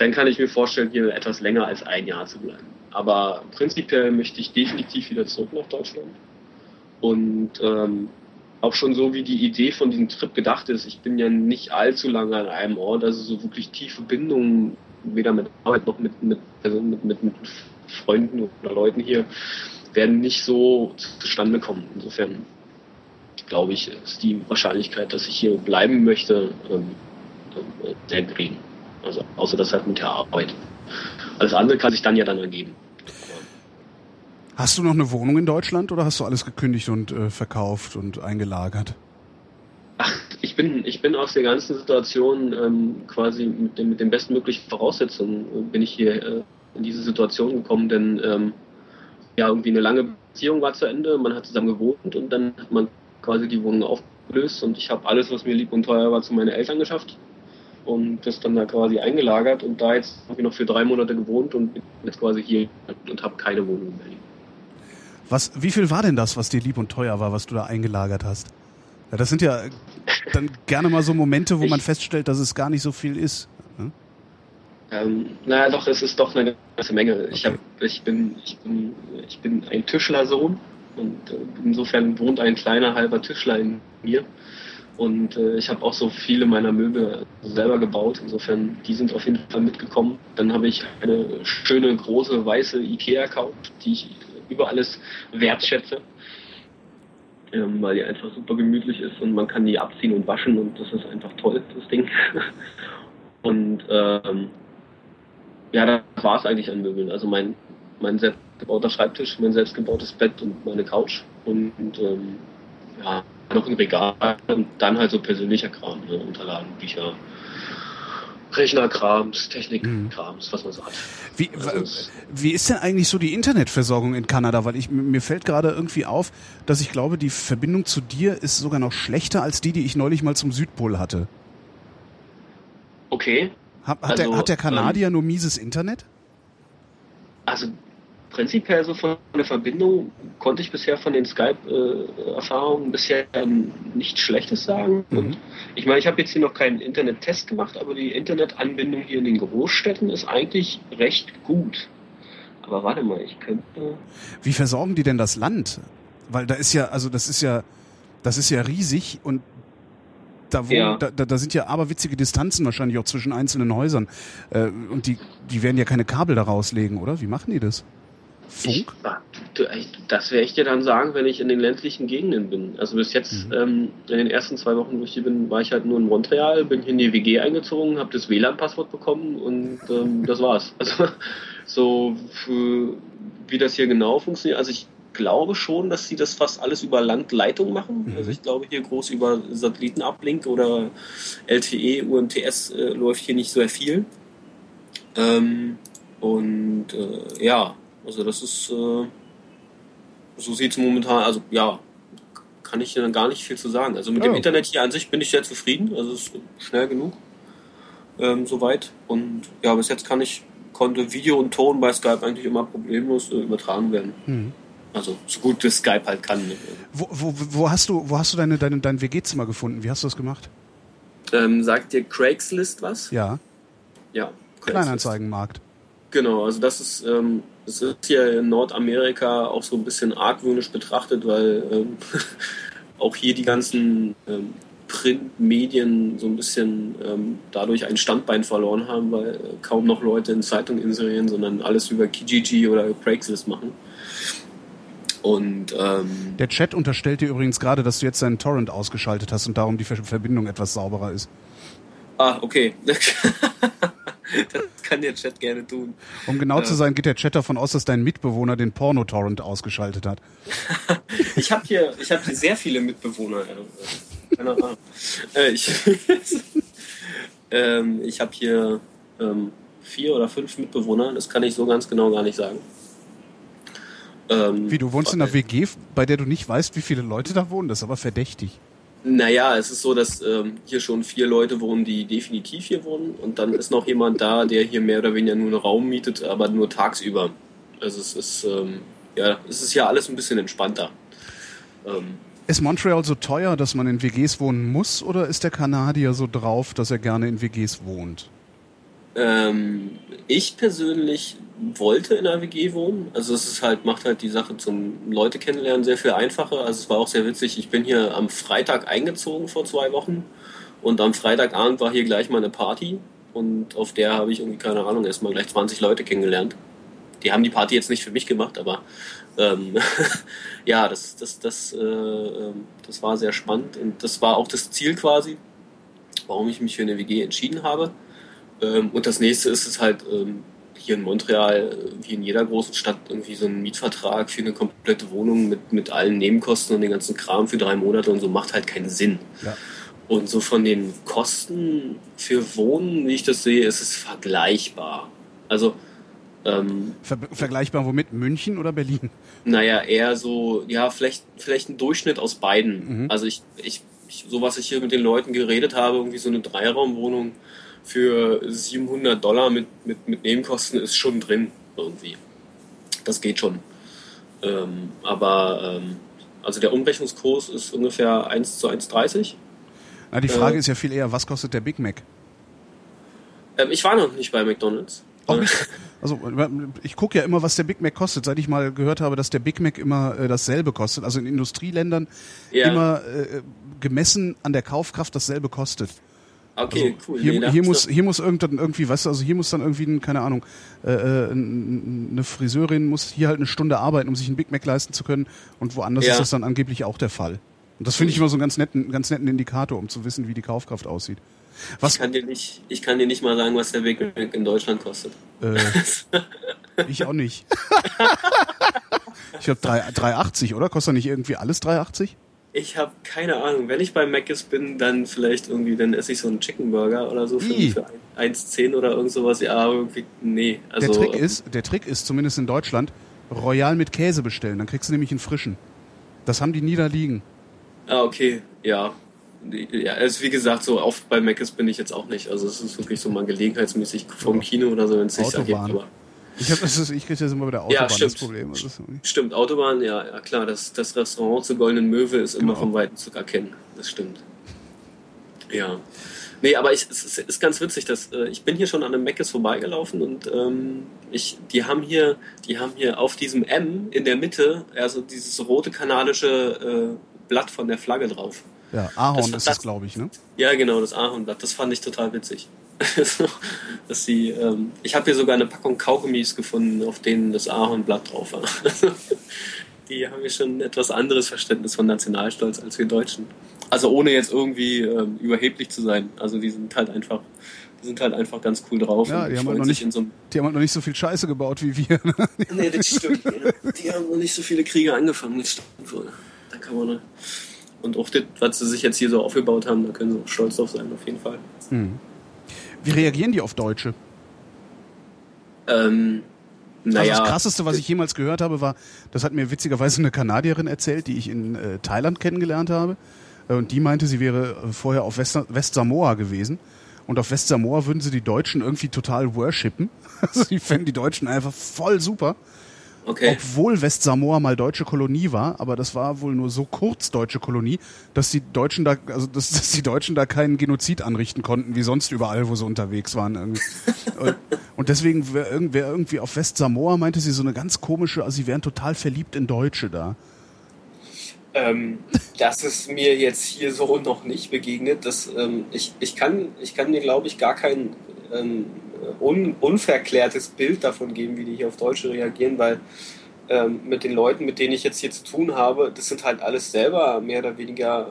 Dann kann ich mir vorstellen, hier etwas länger als ein Jahr zu bleiben. Aber prinzipiell möchte ich definitiv wieder zurück nach Deutschland. Und ähm, auch schon so, wie die Idee von diesem Trip gedacht ist. Ich bin ja nicht allzu lange an einem Ort, also so wirklich tiefe Bindungen weder mit Arbeit noch mit, mit, also mit, mit, mit Freunden oder Leuten hier werden nicht so zustande kommen. Insofern glaube ich, ist die Wahrscheinlichkeit, dass ich hier bleiben möchte, ähm, äh, sehr gering. Also außer das halt mit der Arbeit. Alles andere kann sich dann ja dann ergeben. Hast du noch eine Wohnung in Deutschland oder hast du alles gekündigt und äh, verkauft und eingelagert? Ach, ich bin, ich bin aus der ganzen Situation ähm, quasi mit, dem, mit den bestmöglichen Voraussetzungen äh, bin ich hier äh, in diese Situation gekommen, denn ähm, ja, irgendwie eine lange Beziehung war zu Ende, man hat zusammen gewohnt und dann hat man quasi die Wohnung aufgelöst und ich habe alles, was mir lieb und teuer war, zu meinen Eltern geschafft und das dann da quasi eingelagert und da jetzt habe ich noch für drei Monate gewohnt und bin jetzt quasi hier und habe keine Wohnung in Berlin. Was, wie viel war denn das, was dir lieb und teuer war, was du da eingelagert hast? Ja, das sind ja dann gerne mal so Momente, wo ich, man feststellt, dass es gar nicht so viel ist. Ähm, naja, doch, es ist doch eine ganze Menge. Ich, hab, ich, bin, ich, bin, ich bin ein Tischlersohn und äh, insofern wohnt ein kleiner halber Tischler in mir. Und äh, ich habe auch so viele meiner Möbel selber gebaut. Insofern, die sind auf jeden Fall mitgekommen. Dann habe ich eine schöne, große, weiße Ikea-Couch, die ich über alles wertschätze. Ähm, weil die einfach super gemütlich ist und man kann die abziehen und waschen und das ist einfach toll, das Ding. und ähm, ja, das war es eigentlich an Möbeln. Also mein, mein selbstgebauter Schreibtisch, mein selbstgebautes Bett und meine Couch und, und ähm, ja, noch ein Regal und dann halt so persönlicher Kram, ne? Unterlagen, Bücher, Rechnerkrams, Technikkrams, was man so hat. Wie, also wie ist denn eigentlich so die Internetversorgung in Kanada? Weil ich, mir fällt gerade irgendwie auf, dass ich glaube, die Verbindung zu dir ist sogar noch schlechter als die, die ich neulich mal zum Südpol hatte. Okay. Hat, hat, also, der, hat der Kanadier ähm, nur mieses Internet? Also prinzipiell so von der Verbindung konnte ich bisher von den Skype-Erfahrungen bisher nichts Schlechtes sagen. Mhm. Und ich meine, ich habe jetzt hier noch keinen Internet-Test gemacht, aber die Internetanbindung hier in den Großstädten ist eigentlich recht gut. Aber warte mal, ich könnte. Wie versorgen die denn das Land? Weil da ist ja, also das ist ja, das ist ja riesig und da, wo, ja. da, da sind ja aberwitzige Distanzen wahrscheinlich auch zwischen einzelnen Häusern. Äh, und die, die werden ja keine Kabel da rauslegen, oder? Wie machen die das? Funk? Ich, das werde ich dir dann sagen, wenn ich in den ländlichen Gegenden bin. Also bis jetzt, mhm. ähm, in den ersten zwei Wochen, wo ich hier bin, war ich halt nur in Montreal, bin hier in die WG eingezogen, habe das WLAN-Passwort bekommen und ähm, das war's. Also so für, wie das hier genau funktioniert. Also ich glaube schon, dass sie das fast alles über Landleitung machen. Mhm. Also ich glaube hier groß über Satellitenablink oder LTE, UMTS äh, läuft hier nicht sehr viel. Ähm, und äh, ja, also das ist, äh, so sieht es momentan, also ja, kann ich dann gar nicht viel zu sagen. Also mit oh. dem Internet hier an sich bin ich sehr zufrieden, also es ist schnell genug ähm, soweit. Und ja, bis jetzt kann ich, konnte Video und Ton bei Skype eigentlich immer problemlos äh, übertragen werden. Mhm. Also so gut das Skype halt kann. Ne? Wo, wo, wo hast du, wo hast du deine, deine, dein WG-Zimmer gefunden? Wie hast du das gemacht? Ähm, sagt dir Craigslist was? Ja. Ja. Kleinanzeigenmarkt. Genau, also das ist, ähm, das ist hier in Nordamerika auch so ein bisschen argwöhnisch betrachtet, weil ähm, auch hier die ganzen ähm, Printmedien so ein bisschen ähm, dadurch ein Standbein verloren haben, weil äh, kaum noch Leute in Zeitungen inserieren, sondern alles über Kijiji oder Craigslist machen. Und ähm, der Chat unterstellt dir übrigens gerade, dass du jetzt deinen Torrent ausgeschaltet hast und darum die Verbindung etwas sauberer ist. Ah, okay. das kann der Chat gerne tun. Um genau zu sein, geht der Chat davon aus, dass dein Mitbewohner den Porno-Torrent ausgeschaltet hat. ich habe hier, ich hab hier sehr viele Mitbewohner. Keine Ahnung. Äh, ich ähm, ich habe hier ähm, vier oder fünf Mitbewohner, das kann ich so ganz genau gar nicht sagen. Ähm, wie, du wohnst in einer WG, bei der du nicht weißt, wie viele Leute da wohnen? Das ist aber verdächtig. Naja, es ist so, dass ähm, hier schon vier Leute wohnen, die definitiv hier wohnen. Und dann ist noch jemand da, der hier mehr oder weniger nur einen Raum mietet, aber nur tagsüber. Also es ist, ähm, ja, es ist ja alles ein bisschen entspannter. Ähm, ist Montreal so teuer, dass man in WGs wohnen muss, oder ist der Kanadier so drauf, dass er gerne in WGs wohnt? Ähm, ich persönlich wollte in einer WG wohnen. Also es ist halt, macht halt die Sache zum Leute kennenlernen sehr viel einfacher. Also es war auch sehr witzig. Ich bin hier am Freitag eingezogen vor zwei Wochen und am Freitagabend war hier gleich mal eine Party und auf der habe ich irgendwie, keine Ahnung, erstmal gleich 20 Leute kennengelernt. Die haben die Party jetzt nicht für mich gemacht, aber ähm, ja, das, das, das, äh, ähm, das war sehr spannend und das war auch das Ziel quasi, warum ich mich für eine WG entschieden habe. Ähm, und das nächste ist es halt, ähm, hier in Montreal, wie in jeder großen Stadt, irgendwie so einen Mietvertrag für eine komplette Wohnung mit, mit allen Nebenkosten und den ganzen Kram für drei Monate und so macht halt keinen Sinn. Ja. Und so von den Kosten für Wohnen, wie ich das sehe, ist es vergleichbar. Also ähm, Ver vergleichbar womit? München oder Berlin? Naja, eher so, ja, vielleicht, vielleicht ein Durchschnitt aus beiden. Mhm. Also ich, ich, ich, so was ich hier mit den Leuten geredet habe, irgendwie so eine Dreiraumwohnung für 700 Dollar mit, mit, mit Nebenkosten ist schon drin irgendwie. Das geht schon. Ähm, aber ähm, also der Umrechnungskurs ist ungefähr 1 zu 1,30. Na, die Frage äh, ist ja viel eher, was kostet der Big Mac? Ähm, ich war noch nicht bei McDonalds. Also ich gucke ja immer, was der Big Mac kostet, seit ich mal gehört habe, dass der Big Mac immer äh, dasselbe kostet. Also in Industrieländern ja. immer äh, gemessen an der Kaufkraft dasselbe kostet. Okay, also cool. Hier, nee, hier muss, hier muss irgendwann irgendwie, weißt du, also hier muss dann irgendwie, keine Ahnung, äh, äh eine Friseurin muss hier halt eine Stunde arbeiten, um sich einen Big Mac leisten zu können und woanders ja. ist das dann angeblich auch der Fall. Und das finde ich immer so einen ganz netten, ganz netten Indikator, um zu wissen, wie die Kaufkraft aussieht. Was? Ich kann dir nicht, ich kann dir nicht mal sagen, was der Big Mac in Deutschland kostet. Äh, ich auch nicht. ich glaube 3,80, oder? Kostet nicht irgendwie alles 3,80? Ich habe keine Ahnung. Wenn ich bei Mc's bin, dann vielleicht irgendwie, dann esse ich so einen Chicken Burger oder so für, für 1,10 oder irgend sowas. Ja, irgendwie, nee. Also, der, Trick ähm, ist, der Trick ist, zumindest in Deutschland, Royal mit Käse bestellen. Dann kriegst du nämlich einen frischen. Das haben die nie da liegen. Ah, okay. Ja. Ja, also wie gesagt, so oft bei Mc's bin ich jetzt auch nicht. Also es ist wirklich so mal gelegenheitsmäßig vom Kino oder so, wenn es sich ergibt. Aber ich, hab, das ist, ich kriege das immer bei der Autobahn ja, stimmt. das Problem. Also stimmt, Autobahn, ja, ja klar, das, das Restaurant zur Goldenen Möwe ist genau. immer vom Weiten zu erkennen. Das stimmt. Ja. Nee, aber ich, es ist ganz witzig, dass äh, ich bin hier schon an einem Meckes vorbeigelaufen und ähm, ich, die haben hier, die haben hier auf diesem M in der Mitte, also dieses rote kanadische äh, Blatt von der Flagge drauf. Ja, Ahorn das, ist das, glaube ich, ne? Ja, genau, das Ahornblatt. Das fand ich total witzig. dass sie, ähm, ich habe hier sogar eine Packung Kaugummis gefunden, auf denen das Ahornblatt drauf war. die haben hier schon ein etwas anderes Verständnis von Nationalstolz als wir Deutschen. Also ohne jetzt irgendwie ähm, überheblich zu sein. Also die sind halt einfach, die sind halt einfach ganz cool drauf. Ja, die haben, halt noch nicht, so die haben halt noch nicht so viel Scheiße gebaut wie wir. nee, das stimmt. die haben noch nicht so viele Kriege angefangen. Das stimmt wohl. Da kann man noch und auch das, was sie sich jetzt hier so aufgebaut haben, da können sie auch stolz drauf sein, auf jeden Fall. Hm. Wie reagieren die auf Deutsche? Ähm, naja. Also das Krasseste, was ich jemals gehört habe, war, das hat mir witzigerweise eine Kanadierin erzählt, die ich in äh, Thailand kennengelernt habe. Äh, und die meinte, sie wäre äh, vorher auf West, West Samoa gewesen. Und auf West Samoa würden sie die Deutschen irgendwie total worshipen. Also die fänden die Deutschen einfach voll super. Okay. Obwohl Westsamoa mal deutsche Kolonie war, aber das war wohl nur so kurz deutsche Kolonie, dass die Deutschen da, also dass, dass die Deutschen da keinen Genozid anrichten konnten, wie sonst überall, wo sie unterwegs waren. Und, und deswegen wäre irgendwer irgendwie auf Westsamoa meinte sie so eine ganz komische, also sie wären total verliebt in Deutsche da. Ähm, das ist mir jetzt hier so noch nicht begegnet. Das, ähm, ich, ich, kann, ich kann mir, glaube ich, gar kein ähm, un, unverklärtes Bild davon geben, wie die hier auf Deutsche reagieren, weil ähm, mit den Leuten, mit denen ich jetzt hier zu tun habe, das sind halt alles selber mehr oder weniger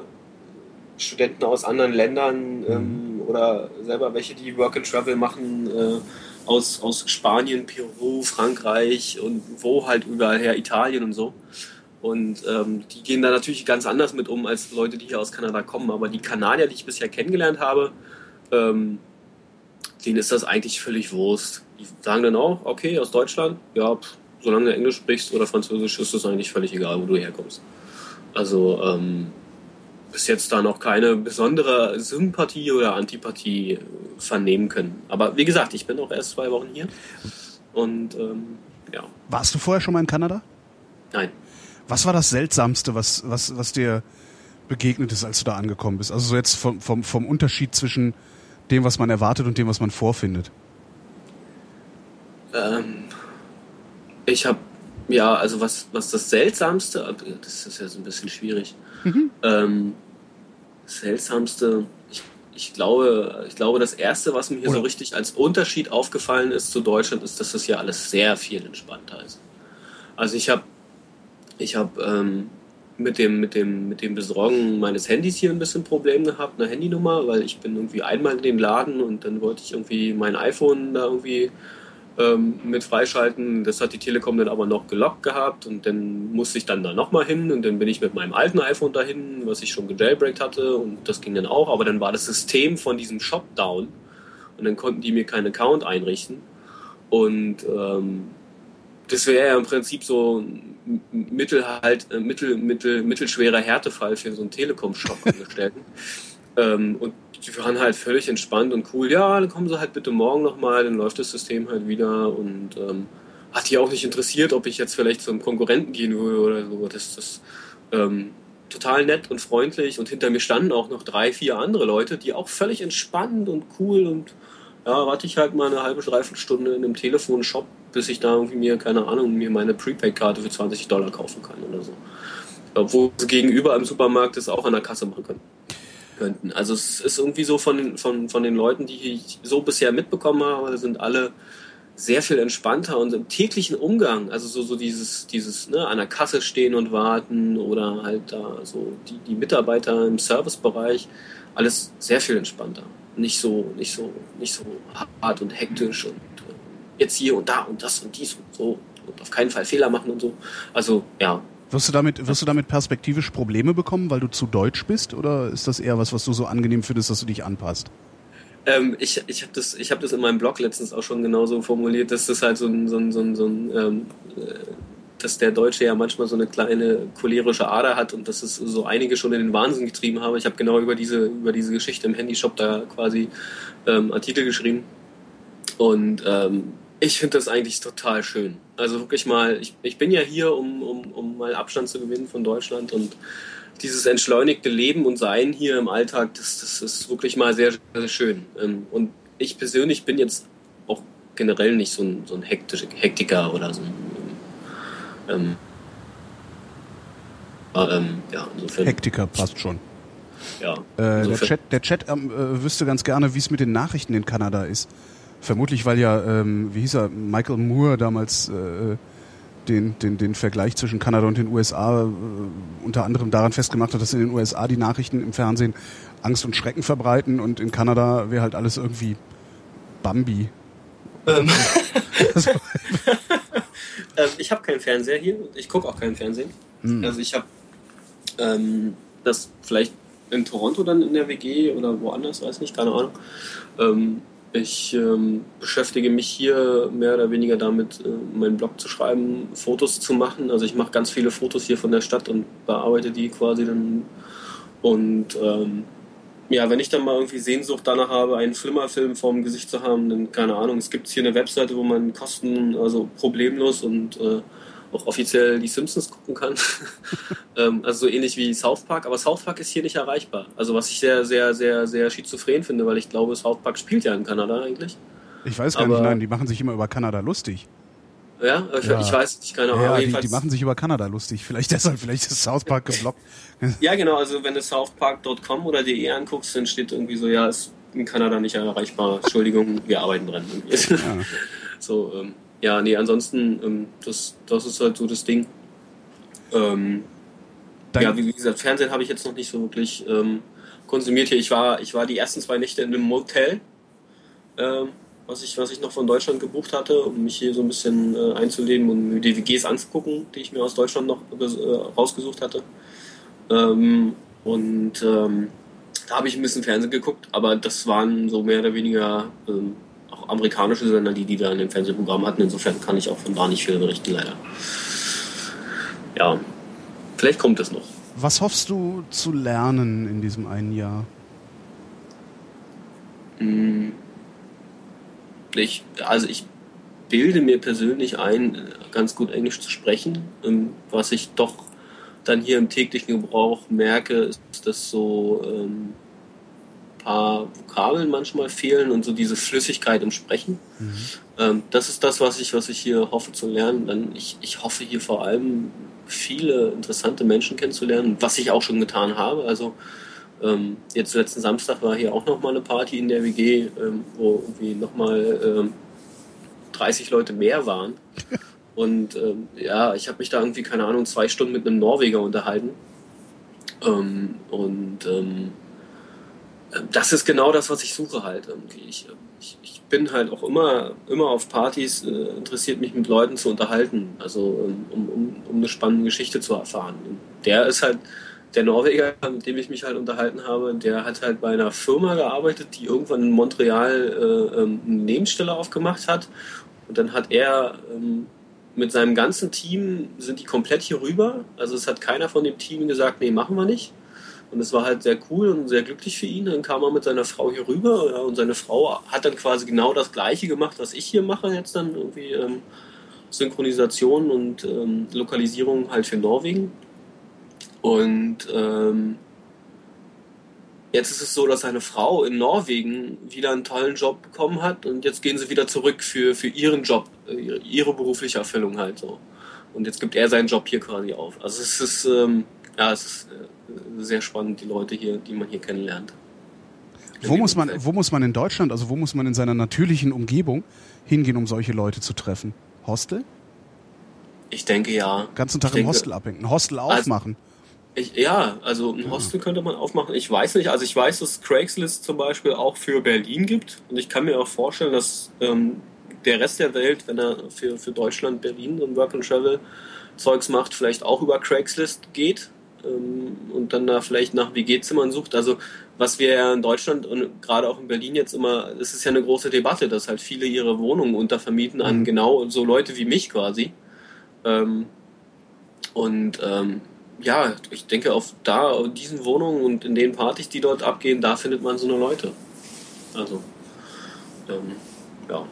Studenten aus anderen Ländern ähm, mhm. oder selber welche, die Work and Travel machen äh, aus, aus Spanien, Peru, Frankreich und wo halt überall her, Italien und so. Und ähm, die gehen da natürlich ganz anders mit um als Leute, die hier aus Kanada kommen. Aber die Kanadier, die ich bisher kennengelernt habe, ähm, denen ist das eigentlich völlig Wurst. Die sagen dann auch, okay, aus Deutschland, ja, pff, solange du Englisch sprichst oder Französisch, ist das eigentlich völlig egal, wo du herkommst. Also ähm, bis jetzt da noch keine besondere Sympathie oder Antipathie vernehmen können. Aber wie gesagt, ich bin auch erst zwei Wochen hier. Und ähm, ja. Warst du vorher schon mal in Kanada? Nein. Was war das Seltsamste, was, was, was dir begegnet ist, als du da angekommen bist? Also so jetzt vom, vom, vom Unterschied zwischen dem, was man erwartet und dem, was man vorfindet? Ähm, ich habe, ja, also was, was das Seltsamste, das ist ja so ein bisschen schwierig. Mhm. Ähm, Seltsamste, ich, ich, glaube, ich glaube, das Erste, was mir hier Oder? so richtig als Unterschied aufgefallen ist zu Deutschland, ist, dass das hier alles sehr viel entspannter ist. Also ich habe ich habe ähm, mit dem, mit dem, mit dem Besorgen meines Handys hier ein bisschen Problem gehabt, eine Handynummer, weil ich bin irgendwie einmal in den Laden und dann wollte ich irgendwie mein iPhone da irgendwie ähm, mit freischalten. Das hat die Telekom dann aber noch gelockt gehabt und dann musste ich dann da nochmal hin und dann bin ich mit meinem alten iPhone dahin, was ich schon gejailbreakt hatte und das ging dann auch, aber dann war das System von diesem Shop down und dann konnten die mir keinen Account einrichten und ähm, das wäre ja im Prinzip so ein mittel, halt, äh, mittel, mittel, mittelschwerer Härtefall für so einen Telekom-Shop-Angestellten. ähm, und die waren halt völlig entspannt und cool. Ja, dann kommen sie halt bitte morgen nochmal, dann läuft das System halt wieder und ähm, hat die auch nicht interessiert, ob ich jetzt vielleicht zum Konkurrenten gehen würde oder so. Das ist ähm, total nett und freundlich und hinter mir standen auch noch drei, vier andere Leute, die auch völlig entspannt und cool und ja, warte ich halt mal eine halbe, dreiviertel Stunde in einem Telefonshop bis ich da irgendwie mir, keine Ahnung, mir meine Prepaid-Karte für 20 Dollar kaufen kann oder so. Obwohl sie gegenüber im Supermarkt das auch an der Kasse machen können. Könnten. Also es ist irgendwie so von den, von, von den Leuten, die ich so bisher mitbekommen habe, sind alle sehr viel entspannter und im täglichen Umgang, also so, so dieses, dieses ne, an der Kasse stehen und warten oder halt da so die, die Mitarbeiter im Servicebereich, alles sehr viel entspannter. Nicht so, nicht so, nicht so hart und hektisch und jetzt hier und da und das und dies und so und auf keinen Fall Fehler machen und so. Also ja. Wirst du damit, wirst du damit perspektivisch Probleme bekommen, weil du zu deutsch bist, oder ist das eher was, was du so angenehm findest, dass du dich anpasst? Ähm, ich ich habe das, hab das in meinem Blog letztens auch schon genauso formuliert, dass das halt so ein, so ein, so ein, so ein ähm, äh, dass der Deutsche ja manchmal so eine kleine cholerische Ader hat und dass es so einige schon in den Wahnsinn getrieben habe. Ich habe genau über diese, über diese Geschichte im Handyshop da quasi ähm, Artikel geschrieben. Und ähm, ich finde das eigentlich total schön. Also wirklich mal, ich, ich bin ja hier, um, um, um mal Abstand zu gewinnen von Deutschland und dieses entschleunigte Leben und Sein hier im Alltag, das, das ist wirklich mal sehr, sehr schön. Ähm, und ich persönlich bin jetzt auch generell nicht so ein, so ein Hektiker oder so ein. Ähm, ähm, ja, insofern. Hektiker passt schon. ja. Äh, der Chat, der Chat ähm, äh, wüsste ganz gerne, wie es mit den Nachrichten in Kanada ist. Vermutlich, weil ja, ähm, wie hieß er, Michael Moore damals äh, den, den, den Vergleich zwischen Kanada und den USA äh, unter anderem daran festgemacht hat, dass in den USA die Nachrichten im Fernsehen Angst und Schrecken verbreiten und in Kanada wäre halt alles irgendwie Bambi. Ähm, Also, Ähm, ich habe keinen Fernseher hier. Ich gucke auch keinen Fernsehen. hm. Also ich habe ähm, das vielleicht in Toronto dann in der WG oder woanders, weiß nicht, keine Ahnung. Ähm, ich ähm, beschäftige mich hier mehr oder weniger damit, äh, meinen Blog zu schreiben, Fotos zu machen. Also ich mache ganz viele Fotos hier von der Stadt und bearbeite die quasi dann. Und ähm, ja, wenn ich dann mal irgendwie Sehnsucht danach habe, einen Flimmerfilm vorm Gesicht zu haben, dann keine Ahnung. Es gibt hier eine Webseite, wo man kosten, also problemlos und äh, auch offiziell die Simpsons gucken kann. ähm, also so ähnlich wie South Park, aber South Park ist hier nicht erreichbar. Also was ich sehr, sehr, sehr, sehr schizophren finde, weil ich glaube, South Park spielt ja in Kanada eigentlich. ich weiß gar aber- nicht, nein, die machen sich immer über Kanada lustig. Ja, ich, Ja. ich weiß nicht, keine Ahnung. Ja, die, die machen sich über Kanada lustig. Vielleicht deshalb, vielleicht ist South Park geblockt. Ja, genau, also wenn du southpark.com oder de anguckst, dann steht irgendwie so, ja, ist in Kanada nicht erreichbar. Entschuldigung, wir arbeiten dran. Ja. So, ähm, ja, nee, ansonsten, ähm, das, das ist halt so das Ding. Ähm, ja, wie wie gesagt, Fernsehen habe ich jetzt noch nicht so wirklich ähm, konsumiert hier. Ich war, ich war die ersten zwei Nächte in einem Motel, ähm, was, ich, was ich noch von Deutschland gebucht hatte, um mich hier so ein bisschen äh, einzuleben und mir die WGs anzugucken, die ich mir aus Deutschland noch äh, rausgesucht hatte. Ähm, und ähm, da habe ich ein bisschen Fernsehen geguckt, aber das waren so mehr oder weniger ähm, auch amerikanische Sender, die die da in dem Fernsehprogramm hatten. Insofern kann ich auch von da nicht viel berichten, leider. Ja, vielleicht kommt es noch. was hoffst du zu lernen in diesem einen Jahr? Mm. Ich, also ich bilde mir persönlich ein, ganz gut Englisch zu sprechen. Ähm, Was ich doch dann hier im täglichen Gebrauch merke, ist, dass so ähm, ein paar Vokabeln manchmal fehlen und so diese Flüssigkeit im Sprechen. Ähm, das ist das, was ich, was ich hier hoffe zu lernen. Dann ich, ich hoffe hier vor allem viele interessante Menschen kennenzulernen, was ich auch schon getan habe. Also ähm, jetzt letzten Samstag war hier auch nochmal eine Party in der WG, ähm, wo irgendwie nochmal ähm, 30 Leute mehr waren. Und ähm, ja, ich habe mich da irgendwie, keine Ahnung, zwei Stunden mit einem Norweger unterhalten. Ähm, und ähm, äh, das ist genau das, was ich suche halt. Ich, äh, ich, ich bin halt auch immer, immer auf Partys, äh, interessiert mich mit Leuten zu unterhalten, also ähm, um, um, um eine spannende Geschichte zu erfahren. Und der ist halt, der Norweger, mit dem ich mich halt unterhalten habe, der hat halt bei einer Firma gearbeitet, die irgendwann in Montreal äh, ähm, eine Nebenstelle aufgemacht hat. Und dann hat er ähm, mit seinem ganzen Team, sind die komplett hier rüber. Also es hat keiner von dem Team gesagt, nee, machen wir nicht. Und es war halt sehr cool und sehr glücklich für ihn. Dann kam er mit seiner Frau hier rüber ja, und seine Frau hat dann quasi genau das Gleiche gemacht, was ich hier mache jetzt dann irgendwie ähm, Synchronisation und ähm, Lokalisierung halt für Norwegen. Und ähm, jetzt ist es so, dass seine Frau in Norwegen wieder einen tollen Job bekommen hat und jetzt gehen sie wieder zurück für, für ihren Job, äh, ihre, berufliche Erfüllung halt so. Und jetzt gibt er seinen Job hier quasi auf. Also es ist, ähm, ja, es ist äh, sehr spannend, die Leute hier, die man hier kennenlernt. Wo muss man, wo muss man in Deutschland, also wo muss man in seiner natürlichen Umgebung hingehen, um solche Leute zu treffen? Hostel? Ich denke ja. Ganzen Tag Ich im denke- Hostel abhängen, Hostel Also- aufmachen. Ich, ja, also ein Hostel könnte man aufmachen. Ich weiß nicht, also ich weiß, dass Craigslist zum Beispiel auch für Berlin gibt. Und ich kann mir auch vorstellen, dass ähm, der Rest der Welt, wenn er für, für Deutschland, Berlin so ein Work-and-Travel-Zeugs macht, vielleicht auch über Craigslist geht ähm, und dann da vielleicht nach WG-Zimmern sucht. Also was wir ja in Deutschland und gerade auch in Berlin jetzt immer, es ist ja eine große Debatte, dass halt viele ihre Wohnungen untervermieten an Mhm. genau so Leute wie mich quasi. Ähm, und ähm, ja, ich denke, auf da, auf diesen Wohnungen und in den Partys, die dort abgehen, da findet man so eine Leute. Also, ähm, ja.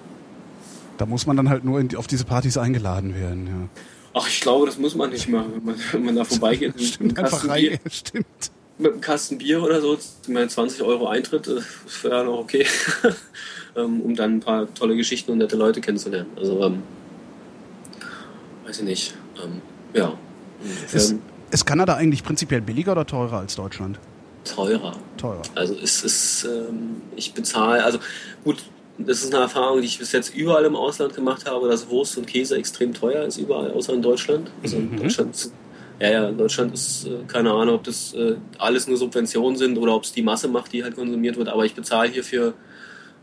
Da muss man dann halt nur die- auf diese Partys eingeladen werden. Ja. Ach, ich glaube, das muss man nicht machen, wenn man, wenn man da vorbeigeht Stimmt, einfach rein. Bier, Stimmt. mit einem Kasten Bier oder so, meine, 20 Euro Eintritt, äh, ist ja noch okay, ähm, um dann ein paar tolle Geschichten und nette Leute kennenzulernen. Also, ähm, weiß ich nicht. Ähm, ja. Ist, ist Kanada eigentlich prinzipiell billiger oder teurer als Deutschland? teurer. Teurer. Also es ist, ähm, ich bezahle, also gut, das ist eine Erfahrung, die ich bis jetzt überall im Ausland gemacht habe, dass Wurst und Käse extrem teuer ist, überall, außer in Deutschland. Also in Mhm. Deutschland, ja, ja, in Deutschland ist äh, keine Ahnung, ob das äh, alles nur Subventionen sind oder ob es die Masse macht, die halt konsumiert wird, aber ich bezahle hier für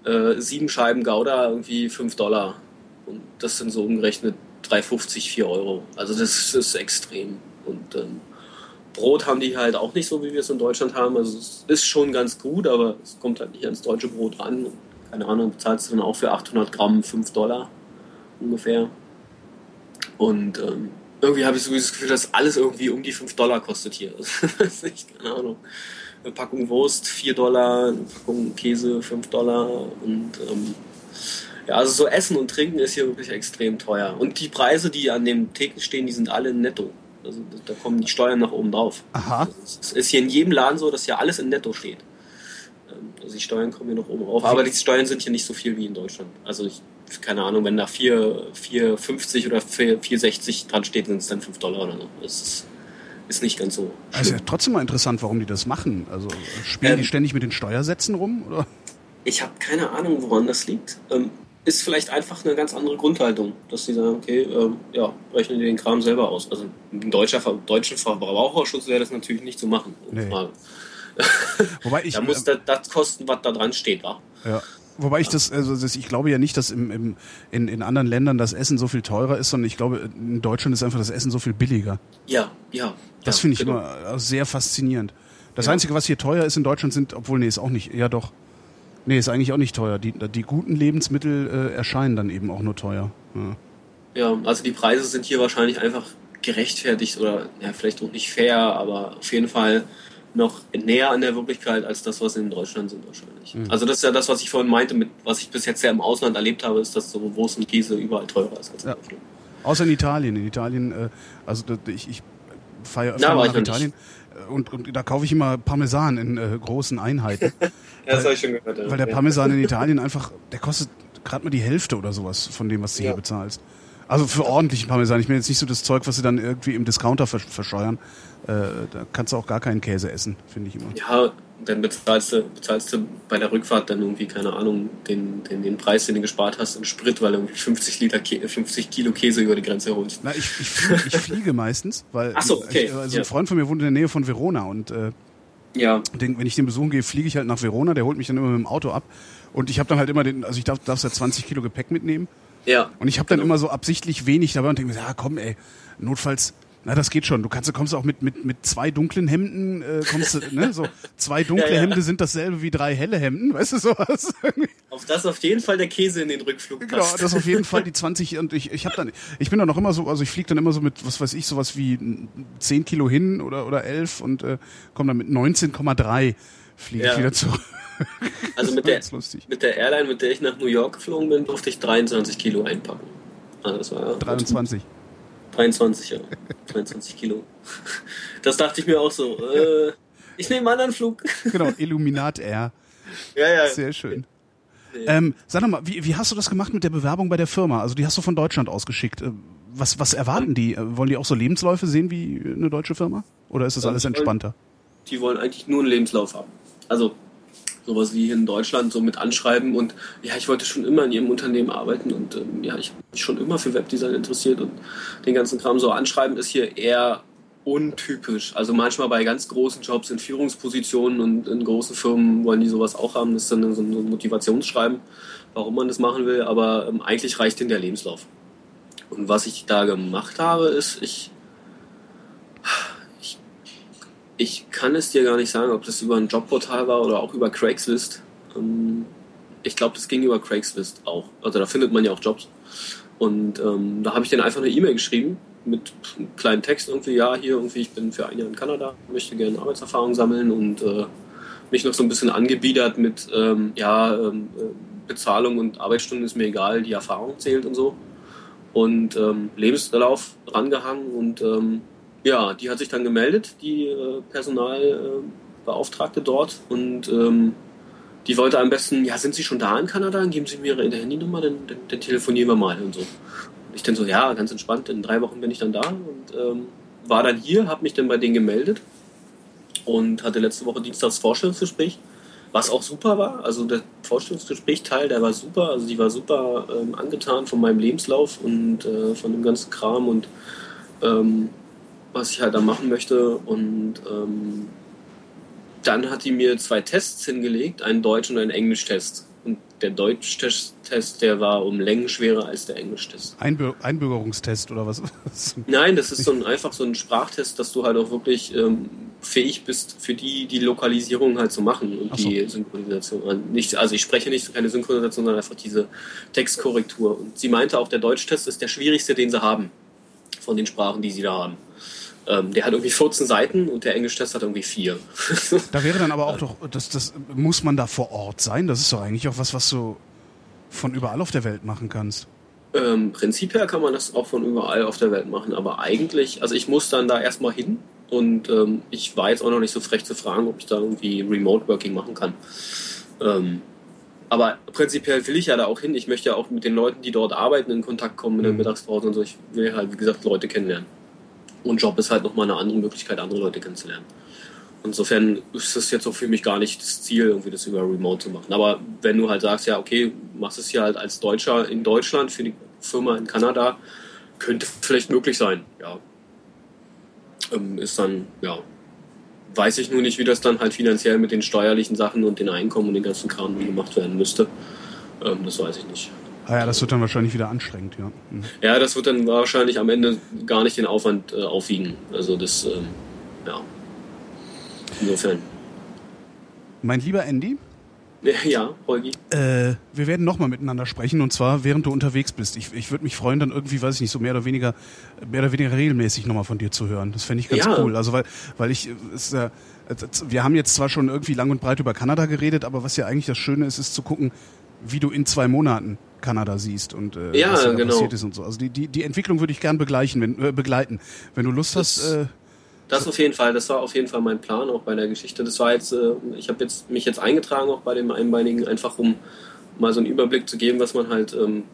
äh, sieben Scheiben Gouda irgendwie 5 Dollar. Und das sind so umgerechnet 3,50, 4 Euro. Also das ist extrem. Und ähm, Brot haben die halt auch nicht so, wie wir es in Deutschland haben. Also es ist schon ganz gut, aber es kommt halt nicht ans deutsche Brot ran. Keine Ahnung, bezahlst du dann auch für 800 Gramm 5 Dollar ungefähr. Und ähm, irgendwie habe ich so das Gefühl, dass alles irgendwie um die 5 Dollar kostet hier. Keine Ahnung. Eine Packung Wurst 4 Dollar, eine Packung Käse 5 Dollar und ähm, ja, also so Essen und Trinken ist hier wirklich extrem teuer. Und die Preise, die an den Theken stehen, die sind alle netto. Also da kommen die Steuern nach oben drauf. Aha. Also es ist hier in jedem Laden so, dass hier alles in netto steht. Ähm, Also die Steuern kommen hier noch oben drauf. Aber die Steuern sind hier nicht so viel wie in Deutschland. Also ich, keine Ahnung, wenn da 4, 4,50 oder 4, 4,60 dran steht, sind es dann 5 Dollar oder so. Das ist, ist nicht ganz so. Also ja trotzdem mal interessant, warum die das machen. Also spielen Ähm. die ständig mit den Steuersätzen rum? Oder? Ich habe keine Ahnung, woran das liegt. Ähm, ist vielleicht einfach eine ganz andere Grundhaltung, dass sie sagen, okay, ähm, ja, rechnen die den Kram selber aus. Also im deutscher, deutschen Verbraucherschutz wäre das natürlich nicht zu machen. Nee. Wobei ich, Da muss äh, das, das kosten, was da dran steht. Wa? ja. Wobei ich das, also das, ich glaube ja nicht, dass im, im, in, in anderen Ländern das Essen so viel teurer ist, sondern ich glaube, in Deutschland ist einfach das Essen so viel billiger. Ja, ja. Das ja, finde ich genau. immer sehr faszinierend. Das Ja. Einzige, was hier teuer ist in Deutschland, sind, obwohl, nee, ist auch nicht, ja doch. Nee, ist eigentlich auch nicht teuer. Die, die guten Lebensmittel äh, erscheinen dann eben auch nur teuer. Ja. Ja, also die Preise sind hier wahrscheinlich einfach gerechtfertigt oder ja, vielleicht auch nicht fair, aber auf jeden Fall noch näher an der Wirklichkeit als das, was in Deutschland sind wahrscheinlich. Mhm. Also das ist ja das, was ich vorhin meinte, mit was ich bis jetzt ja im Ausland erlebt habe, ist, dass so Wurst und Käse überall teurer ist als in Ja. Deutschland. Außer in Italien. In Italien, äh, also ich, ich fahre öfter war nach Italien äh, und, und da kaufe ich immer Parmesan in äh, großen Einheiten. Ja, das habe ich schon gehört. Ja. weil der. Parmesan in Italien einfach, der kostet gerade mal die Hälfte oder sowas von dem, was du Ja. hier bezahlst. Also für ordentlichen Parmesan. Ich meine jetzt nicht so das Zeug, was sie dann irgendwie im Discounter versch- verscheuern. Äh, da kannst du auch gar keinen Käse essen, finde ich immer. Ja, dann bezahlst du, bezahlst du bei der Rückfahrt dann irgendwie, keine Ahnung, den, den, den Preis, den du gespart hast in Sprit, weil du irgendwie 50 Liter, Kä 50 Kilo Käse über die Grenze holst. Na, ich, ich, fliege, ich fliege meistens, weil so, okay, ich, also ja. ein Freund von mir wohnt in der Nähe von Verona und äh, Ja, den, wenn ich den besuchen gehe, fliege ich halt nach Verona, der holt mich dann immer mit dem Auto ab und ich habe dann halt immer den, also ich darf, darf ja 20 Kilo Gepäck mitnehmen ja. und ich habe dann Genau. immer so absichtlich wenig dabei und denke mir, ja komm ey, notfalls, na das geht schon, du kannst, du kommst auch mit, mit, mit zwei dunklen Hemden, äh, kommst du, ne, so zwei dunkle Ja, ja. Hemden sind dasselbe wie drei helle Hemden, weißt du sowas? Auf das auf jeden Fall der Käse in den Rückflug Genau, passt. das auf jeden Fall die 20 und ich, ich habe dann, ich bin dann noch immer so, also ich fliege dann immer so mit, was weiß ich, sowas wie 10 Kilo hin oder oder 11 und äh, komme dann mit 19,3 fliege ich Ja. wieder zurück. Also mit der, mit der Airline, mit der ich nach New York geflogen bin, durfte ich 23 Kilo einpacken. Also das war 23. 23, ja. 23 Kilo. Das dachte ich mir auch so. Äh, ich nehme einen anderen Flug. Genau, Illuminat Air. Ja, ja. Sehr schön. Ähm, sag doch mal, wie, wie hast du das gemacht mit der Bewerbung bei der Firma? Also die hast du von Deutschland ausgeschickt. Äh, Was, was erwarten die? Äh, Wollen die auch so Lebensläufe sehen wie eine deutsche Firma? Oder ist das Ja, alles entspannter? Die wollen eigentlich nur einen Lebenslauf haben. Also sowas wie hier in Deutschland so mit anschreiben und ja, ich wollte schon immer in ihrem Unternehmen arbeiten und ähm, ja, ich habe mich schon immer für Webdesign interessiert und den ganzen Kram so anschreiben ist hier eher untypisch. Also manchmal bei ganz großen Jobs in Führungspositionen und in großen Firmen wollen die sowas auch haben. Das ist dann so ein Motivationsschreiben, warum man das machen will, aber ähm, eigentlich reicht ihnen der Lebenslauf. Und was ich da gemacht habe, ist, ich, ich kann es dir gar nicht sagen, ob das über ein Jobportal war oder auch über Craigslist. Ähm, ich glaube, das ging über Craigslist auch. Also da findet man ja auch Jobs. Und ähm, da habe ich denen einfach eine E-Mail geschrieben mit einem kleinen Text irgendwie, ja, hier irgendwie, ich bin für ein Jahr in Kanada, möchte gerne Arbeitserfahrung sammeln und äh, mich noch so ein bisschen angebiedert mit, ähm, ja, ähm, äh, Bezahlung und Arbeitsstunden ist mir egal, die Erfahrung zählt und so. Und ähm, Lebenslauf rangehangen und ähm, ja, die hat sich dann gemeldet, die äh, Personalbeauftragte dort und ähm, die wollte am besten, ja, sind Sie schon da in Kanada? Dann geben Sie mir Ihre Handynummer, dann, dann, dann telefonieren wir mal und so. Ich dann so, ja, ganz entspannt, in drei Wochen bin ich dann da und ähm, war dann hier, habe mich dann bei denen gemeldet und hatte letzte Woche Dienstags Vorstellungsgespräch, was auch super war. Also der Vorstellungsgespräch-Teil, der war super. Also die war super ähm, angetan von meinem Lebenslauf und äh, von dem ganzen Kram und ähm, was ich halt da machen möchte. Und ähm, dann hat die mir zwei Tests hingelegt, einen Deutsch- und einen Englisch-Test. Und der Deutsch-Test, der war um Längen schwerer als der Englisch-Test. Einbür Einbürgerungstest oder was? Nein, das ist so ein, einfach so ein Sprachtest, dass du halt auch wirklich ähm, fähig bist, für die die Lokalisierung halt zu machen und so. die Synchronisation. Nicht, also ich spreche nicht keine Synchronisation, sondern einfach diese Textkorrektur. Und sie meinte auch, der Deutsch-Test ist der schwierigste, den sie haben, von den Sprachen, die sie da haben. Ähm, der hat irgendwie 14 Seiten und der Englisch-Test hat irgendwie vier. da wäre dann aber auch doch, das, das muss man da vor Ort sein. Das ist doch eigentlich auch was, was du von überall auf der Welt machen kannst. Ähm, prinzipiell kann man das auch von überall auf der Welt machen, aber eigentlich, also ich muss dann da erstmal hin und ähm, ich war jetzt auch noch nicht so frech zu fragen, ob ich da irgendwie Remote Working machen kann. Ähm, aber prinzipiell will ich ja da auch hin. Ich möchte ja auch mit den Leuten, die dort arbeiten, in Kontakt kommen in der mhm. Mittagspause und so. Ich will halt, wie gesagt, Leute kennenlernen. Und Job ist halt nochmal eine andere Möglichkeit, andere Leute kennenzulernen. Insofern ist das jetzt auch für mich gar nicht das Ziel, irgendwie das über Remote zu machen. Aber wenn du halt sagst, ja, okay, machst es hier halt als Deutscher in Deutschland für die Firma in Kanada, könnte vielleicht möglich sein, ja. Ähm, ist dann, ja, weiß ich nur nicht, wie das dann halt finanziell mit den steuerlichen Sachen und den Einkommen und den ganzen Kram gemacht werden müsste. Ähm, das weiß ich nicht. Ah ja, das wird dann wahrscheinlich wieder anstrengend, ja. Mhm. Ja, das wird dann wahrscheinlich am Ende gar nicht den Aufwand äh, aufwiegen. Also das, ähm, ja. Insofern. Mein lieber Andy. Ja, Holgi. Äh, wir werden nochmal miteinander sprechen und zwar während du unterwegs bist. Ich, ich würde mich freuen, dann irgendwie, weiß ich nicht, so mehr oder weniger, mehr oder weniger regelmäßig nochmal von dir zu hören. Das fände ich ganz ja. cool. Also weil, weil ich, es, äh, wir haben jetzt zwar schon irgendwie lang und breit über Kanada geredet, aber was ja eigentlich das Schöne ist, ist zu gucken, wie du in zwei Monaten Kanada siehst und äh, ja, was da genau. passiert ist und so. Also die, die, die Entwicklung würde ich gern begleichen, wenn, äh, begleiten. Wenn du Lust das, hast. Äh, das auf jeden Fall, das war auf jeden Fall mein Plan auch bei der Geschichte. Das war jetzt, äh, ich habe jetzt mich jetzt eingetragen auch bei dem Einbeinigen, einfach um mal so einen Überblick zu geben, was man halt ähm,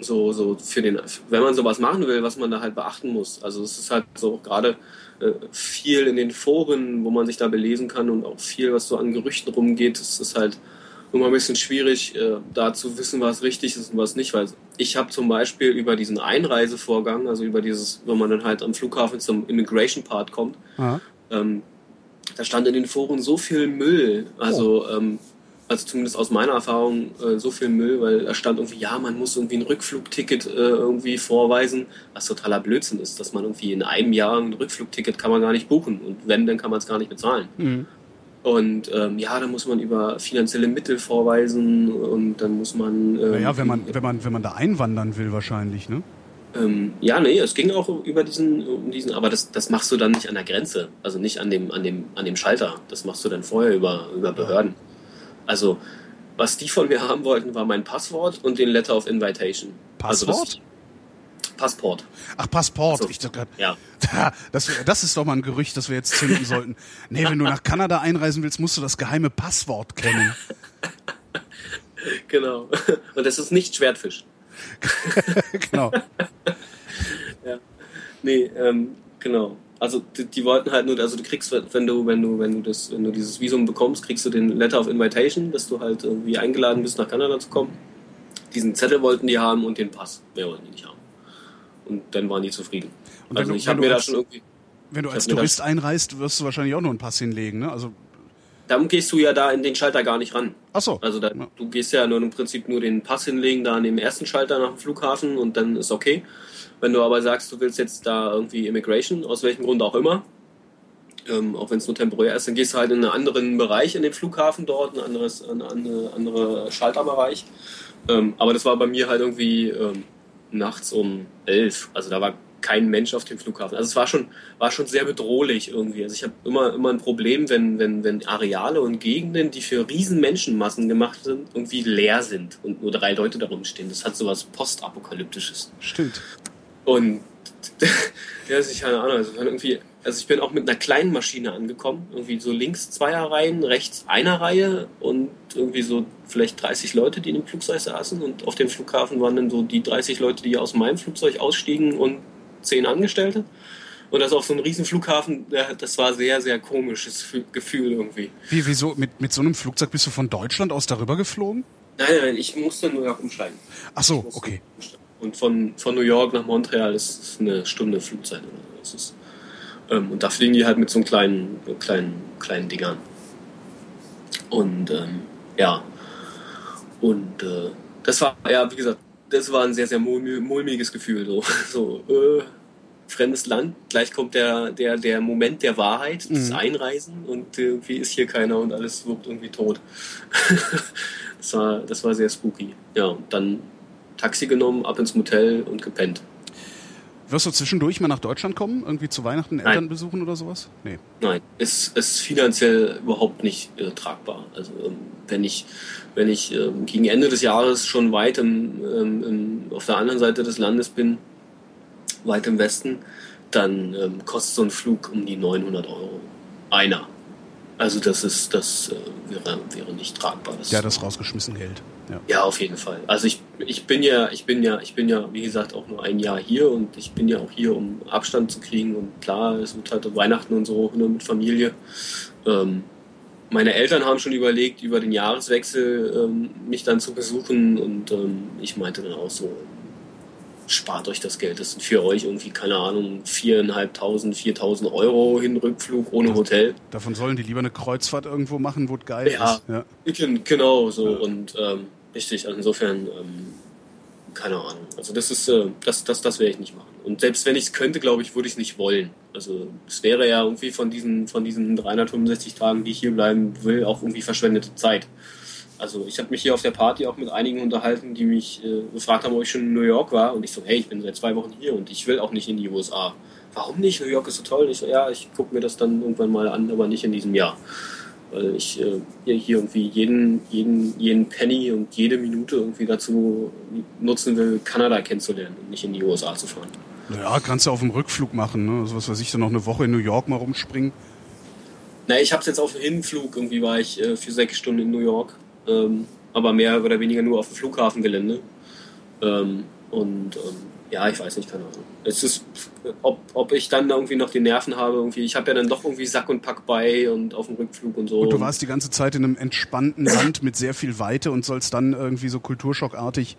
so, so für den, wenn man sowas machen will, was man da halt beachten muss. Also es ist halt so gerade äh, viel in den Foren, wo man sich da belesen kann und auch viel, was so an Gerüchten rumgeht, es ist halt immer ein bisschen schwierig, äh, da zu wissen, was richtig ist und was nicht. Weil ich habe zum Beispiel über diesen Einreisevorgang, also über dieses, wenn man dann halt am Flughafen zum Immigration Part kommt, ähm, da stand in den Foren so viel Müll. Also, oh. ähm, also zumindest aus meiner Erfahrung äh, so viel Müll, weil da stand irgendwie, ja, man muss irgendwie ein Rückflugticket äh, irgendwie vorweisen, was totaler Blödsinn ist, dass man irgendwie in einem Jahr ein Rückflugticket kann man gar nicht buchen und wenn, dann kann man es gar nicht bezahlen. Mhm. Und ähm, ja, da muss man über finanzielle Mittel vorweisen und dann muss man. Ähm, naja, wenn man, wenn man, wenn man da einwandern will, wahrscheinlich, ne? Ähm, ja, nee, es ging auch über diesen, um diesen, aber das, das machst du dann nicht an der Grenze, also nicht an dem, an dem, an dem Schalter. Das machst du dann vorher über, über Behörden. Also, was die von mir haben wollten, war mein Passwort und den Letter of Invitation. Also Passwort? Also Passport. Ach, Passport. Also, ich dachte grad, ja. Das, das ist doch mal ein Gerücht, das wir jetzt zünden sollten. Nee, wenn du nach Kanada einreisen willst, musst du das geheime Passwort kennen. genau. Und das ist nicht Schwertfisch. genau. ja. Nee, ähm, genau. Also die, die, wollten halt nur, also du kriegst, wenn du, wenn du, wenn du das, wenn du dieses Visum bekommst, kriegst du den Letter of Invitation, dass du halt irgendwie eingeladen bist, nach Kanada zu kommen. Diesen Zettel wollten die haben und den Pass. Mehr wollten die nicht haben und dann waren die zufrieden. Und also ich habe mir da schon irgendwie. Wenn du als Tourist einreist, wirst du wahrscheinlich auch nur einen Pass hinlegen, ne? Also dann gehst du ja da in den Schalter gar nicht ran. Ach so. Also da, ja. du gehst ja nur im Prinzip nur den Pass hinlegen, da an dem ersten Schalter nach dem Flughafen und dann ist okay. Wenn du aber sagst, du willst jetzt da irgendwie Immigration, aus welchem Grund auch immer, ähm, auch wenn es nur temporär ist, dann gehst du halt in einen anderen Bereich in dem Flughafen dort, ein anderes, ein andere, andere Schalterbereich. Ähm, aber das war bei mir halt irgendwie ähm, nachts um elf. Also da war kein Mensch auf dem Flughafen. Also es war schon, war schon sehr bedrohlich irgendwie. Also ich habe immer, immer ein Problem, wenn, wenn, wenn Areale und Gegenden, die für riesen Menschenmassen gemacht sind, irgendwie leer sind und nur drei Leute darum stehen. Das hat sowas Postapokalyptisches. Stimmt. Und ja, also ich keine Ahnung, also irgendwie also ich bin auch mit einer kleinen Maschine angekommen, irgendwie so links zweier Reihen, rechts einer Reihe und irgendwie so vielleicht 30 Leute, die in dem Flugzeug saßen und auf dem Flughafen waren dann so die 30 Leute, die aus meinem Flugzeug ausstiegen und zehn Angestellte. Und das auf so einem riesen Flughafen, das war sehr, sehr komisches Gefühl irgendwie. Wie, wieso? Mit, mit so einem Flugzeug bist du von Deutschland aus darüber geflogen? Nein, nein, ich musste in New York umsteigen. Ach so, okay. Und von, von New York nach Montreal ist eine Stunde Flugzeit. Das ist, ähm, und da fliegen die halt mit so kleinen, kleinen, kleinen Dingern. Und ähm, ja, und äh, das war, ja, wie gesagt, das war ein sehr, sehr mulmiges Gefühl. So, so äh, fremdes Land, gleich kommt der, der, der Moment der Wahrheit, das mhm. Einreisen und irgendwie ist hier keiner und alles wirkt irgendwie tot. das, war, das war sehr spooky. Ja, und dann Taxi genommen, ab ins Motel und gepennt. Wirst du zwischendurch mal nach Deutschland kommen? Irgendwie zu Weihnachten Eltern Nein. besuchen oder sowas? Nee. Nein, es ist finanziell überhaupt nicht äh, tragbar. Also ähm, wenn ich, wenn ich ähm, gegen Ende des Jahres schon weit im, ähm, im, auf der anderen Seite des Landes bin, weit im Westen, dann ähm, kostet so ein Flug um die 900 Euro. Einer. Also das ist, das äh, wäre, wäre nicht tragbar. Das ja, das rausgeschmissen Geld. Ja. ja, auf jeden Fall. Also ich, ich bin ja, ich bin ja, ich bin ja, wie gesagt, auch nur ein Jahr hier und ich bin ja auch hier, um Abstand zu kriegen. Und klar, es wird halt Weihnachten und so nur mit Familie. Ähm, meine Eltern haben schon überlegt, über den Jahreswechsel ähm, mich dann zu besuchen und ähm, ich meinte dann auch so, spart euch das Geld. Das sind für euch irgendwie, keine Ahnung, viereinhalbtausend, viertausend Euro hin Rückflug ohne Hotel. Davon sollen die lieber eine Kreuzfahrt irgendwo machen, wo es geil ja, ist. Ja, genau so. Ja. Und ähm, richtig, also insofern, ähm, keine Ahnung. Also das ist, äh, das, das, das werde ich nicht machen. Und selbst wenn ich es könnte, glaube ich, würde ich es nicht wollen. Also es wäre ja irgendwie von diesen, von diesen 365 Tagen, die ich hier bleiben will, auch irgendwie verschwendete Zeit. Also ich habe mich hier auf der Party auch mit einigen unterhalten, die mich äh, gefragt haben, ob ich schon in New York war. Und ich so, hey, ich bin seit zwei Wochen hier und ich will auch nicht in die USA. Warum nicht? New York ist so toll. Ich so, ja, ich gucke mir das dann irgendwann mal an, aber nicht in diesem Jahr. Weil ich äh, hier irgendwie jeden, jeden, jeden Penny und jede Minute irgendwie dazu nutzen will, Kanada kennenzulernen und nicht in die USA zu fahren. Ja, kannst du auf dem Rückflug machen. Ne? Also was weiß ich, dann noch eine Woche in New York mal rumspringen. Na, ich habe es jetzt auf dem Hinflug. Irgendwie war ich äh, für sechs Stunden in New York ähm, aber mehr oder weniger nur auf dem Flughafengelände. Ähm, und ähm, ja, ich weiß nicht, keine Ahnung. Es ist, ob, ob ich dann irgendwie noch die Nerven habe, irgendwie, ich habe ja dann doch irgendwie Sack und Pack bei und auf dem Rückflug und so. Und du warst die ganze Zeit in einem entspannten Land mit sehr viel Weite und sollst dann irgendwie so kulturschockartig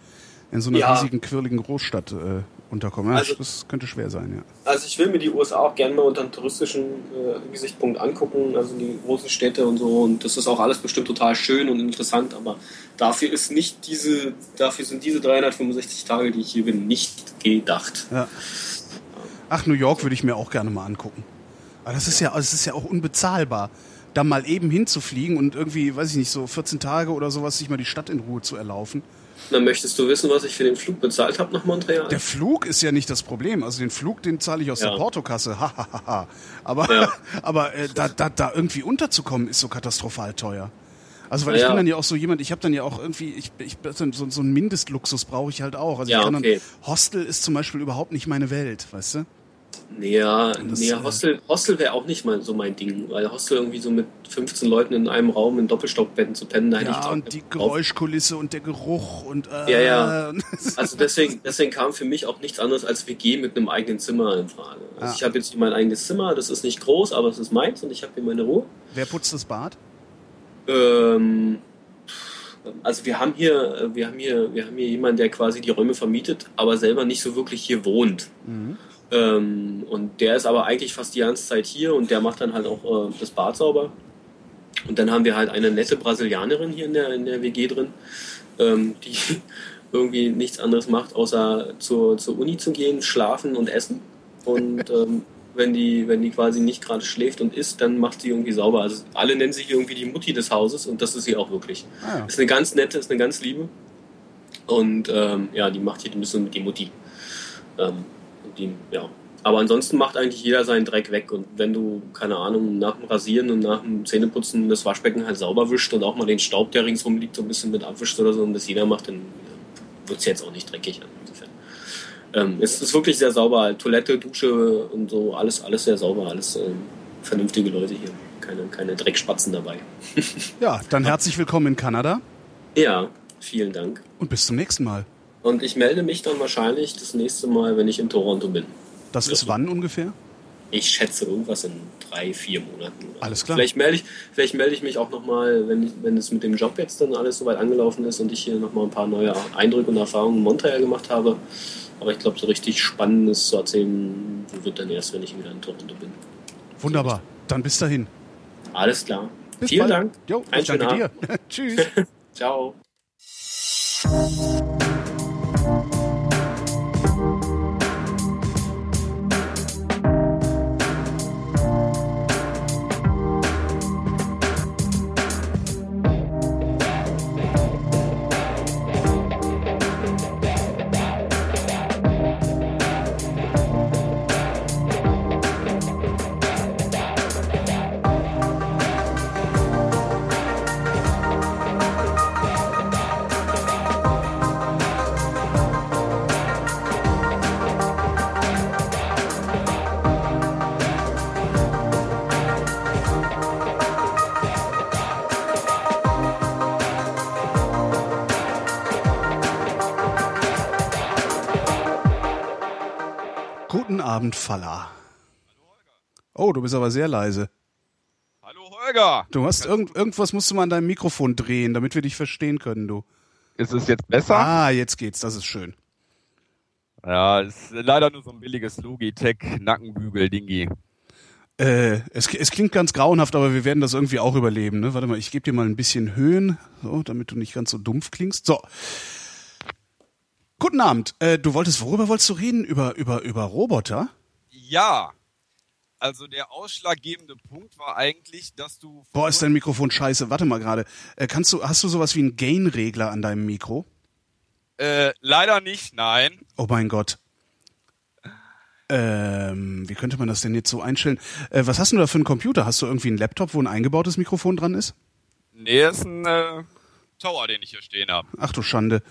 in so einer ja. riesigen, quirligen Großstadt äh, unterkommen. Ja, also, das könnte schwer sein, ja. Also ich will mir die USA auch gerne mal unter einem touristischen äh, Gesichtspunkt angucken, also die großen Städte und so. Und das ist auch alles bestimmt total schön und interessant, aber dafür ist nicht diese, dafür sind diese 365 Tage, die ich hier bin, nicht gedacht. Ja. Ach, New York würde ich mir auch gerne mal angucken. Aber das ist ja, das ist ja auch unbezahlbar da mal eben hinzufliegen und irgendwie, weiß ich nicht, so 14 Tage oder sowas, sich mal die Stadt in Ruhe zu erlaufen. Dann möchtest du wissen, was ich für den Flug bezahlt habe nach Montreal? Der Flug ist ja nicht das Problem. Also den Flug, den zahle ich aus ja. der Portokasse. aber ja. aber äh, da, da, da irgendwie unterzukommen, ist so katastrophal teuer. Also weil ja. ich bin dann ja auch so jemand, ich habe dann ja auch irgendwie, ich, ich so, so einen Mindestluxus brauche ich halt auch. Also ja, ich kann okay. dann, Hostel ist zum Beispiel überhaupt nicht meine Welt, weißt du? Ja, nee, Hostel, Hostel wäre auch nicht mal so mein Ding, weil Hostel irgendwie so mit 15 Leuten in einem Raum in Doppelstockbetten zu pennen, da Ja, und die Geräuschkulisse und der Geruch und äh, Ja, ja. Also deswegen, deswegen kam für mich auch nichts anderes als WG mit einem eigenen Zimmer in Frage. Also ah. ich habe jetzt mein eigenes Zimmer, das ist nicht groß, aber es ist meins und ich habe hier meine Ruhe. Wer putzt das Bad? Ähm, also wir haben hier, wir haben hier, wir haben hier jemanden, der quasi die Räume vermietet, aber selber nicht so wirklich hier wohnt. Mhm. Ähm, und der ist aber eigentlich fast die ganze Zeit hier und der macht dann halt auch äh, das Bad sauber. Und dann haben wir halt eine nette Brasilianerin hier in der, in der WG drin, ähm, die irgendwie nichts anderes macht, außer zur, zur Uni zu gehen, schlafen und essen. Und ähm, wenn die, wenn die quasi nicht gerade schläft und isst, dann macht sie irgendwie sauber. Also alle nennen sie irgendwie die Mutti des Hauses und das ist sie auch wirklich. Ah. Ist eine ganz nette, ist eine ganz liebe. Und ähm, ja, die macht hier ein bisschen mit die Mutti. Ähm, die, ja. Aber ansonsten macht eigentlich jeder seinen Dreck weg. Und wenn du, keine Ahnung, nach dem Rasieren und nach dem Zähneputzen das Waschbecken halt sauber wischt und auch mal den Staub, der ringsrum liegt, so ein bisschen mit abwischt oder so, und das jeder macht, dann wird es jetzt auch nicht dreckig. Insofern. Ähm, es ist wirklich sehr sauber. Toilette, Dusche und so, alles, alles sehr sauber, alles ähm, vernünftige Leute hier. Keine, keine Dreckspatzen dabei. ja, dann herzlich willkommen in Kanada. Ja, vielen Dank. Und bis zum nächsten Mal. Und ich melde mich dann wahrscheinlich das nächste Mal, wenn ich in Toronto bin. Das ist wann ungefähr? Ich schätze irgendwas in drei, vier Monaten. Alles klar. Vielleicht melde ich, vielleicht melde ich mich auch nochmal, wenn, wenn es mit dem Job jetzt dann alles soweit angelaufen ist und ich hier nochmal ein paar neue Eindrücke und Erfahrungen in Montreal gemacht habe. Aber ich glaube, so richtig Spannendes zu erzählen wird dann erst, wenn ich wieder in Toronto bin. Wunderbar. Dann bis dahin. Alles klar. Bis Vielen bald. Dank. Jo, Einen ich danke schönen dir. Tschüss. Ciao. Guten Abend, Falla. Oh, du bist aber sehr leise. Hallo Holger! Du hast irgend, irgendwas musst du mal an deinem Mikrofon drehen, damit wir dich verstehen können, du. Ist es jetzt besser? Ah, jetzt geht's, das ist schön. Ja, ist leider nur so ein billiges Logitech Nackenbügel-Dingi. Äh, es, es klingt ganz grauenhaft, aber wir werden das irgendwie auch überleben. Ne? Warte mal, ich gebe dir mal ein bisschen Höhen, so, damit du nicht ganz so dumpf klingst. So. Guten Abend. Äh, du wolltest, worüber wolltest du reden? Über, über, über Roboter? Ja, also der ausschlaggebende Punkt war eigentlich, dass du... Boah, ist dein Mikrofon scheiße. Warte mal gerade. Äh, kannst du, hast du sowas wie einen Gain-Regler an deinem Mikro? Äh, leider nicht, nein. Oh mein Gott. Ähm, wie könnte man das denn jetzt so einstellen? Äh, was hast du da für einen Computer? Hast du irgendwie einen Laptop, wo ein eingebautes Mikrofon dran ist? Nee, ist ein äh, Tower, den ich hier stehen habe. Ach du Schande.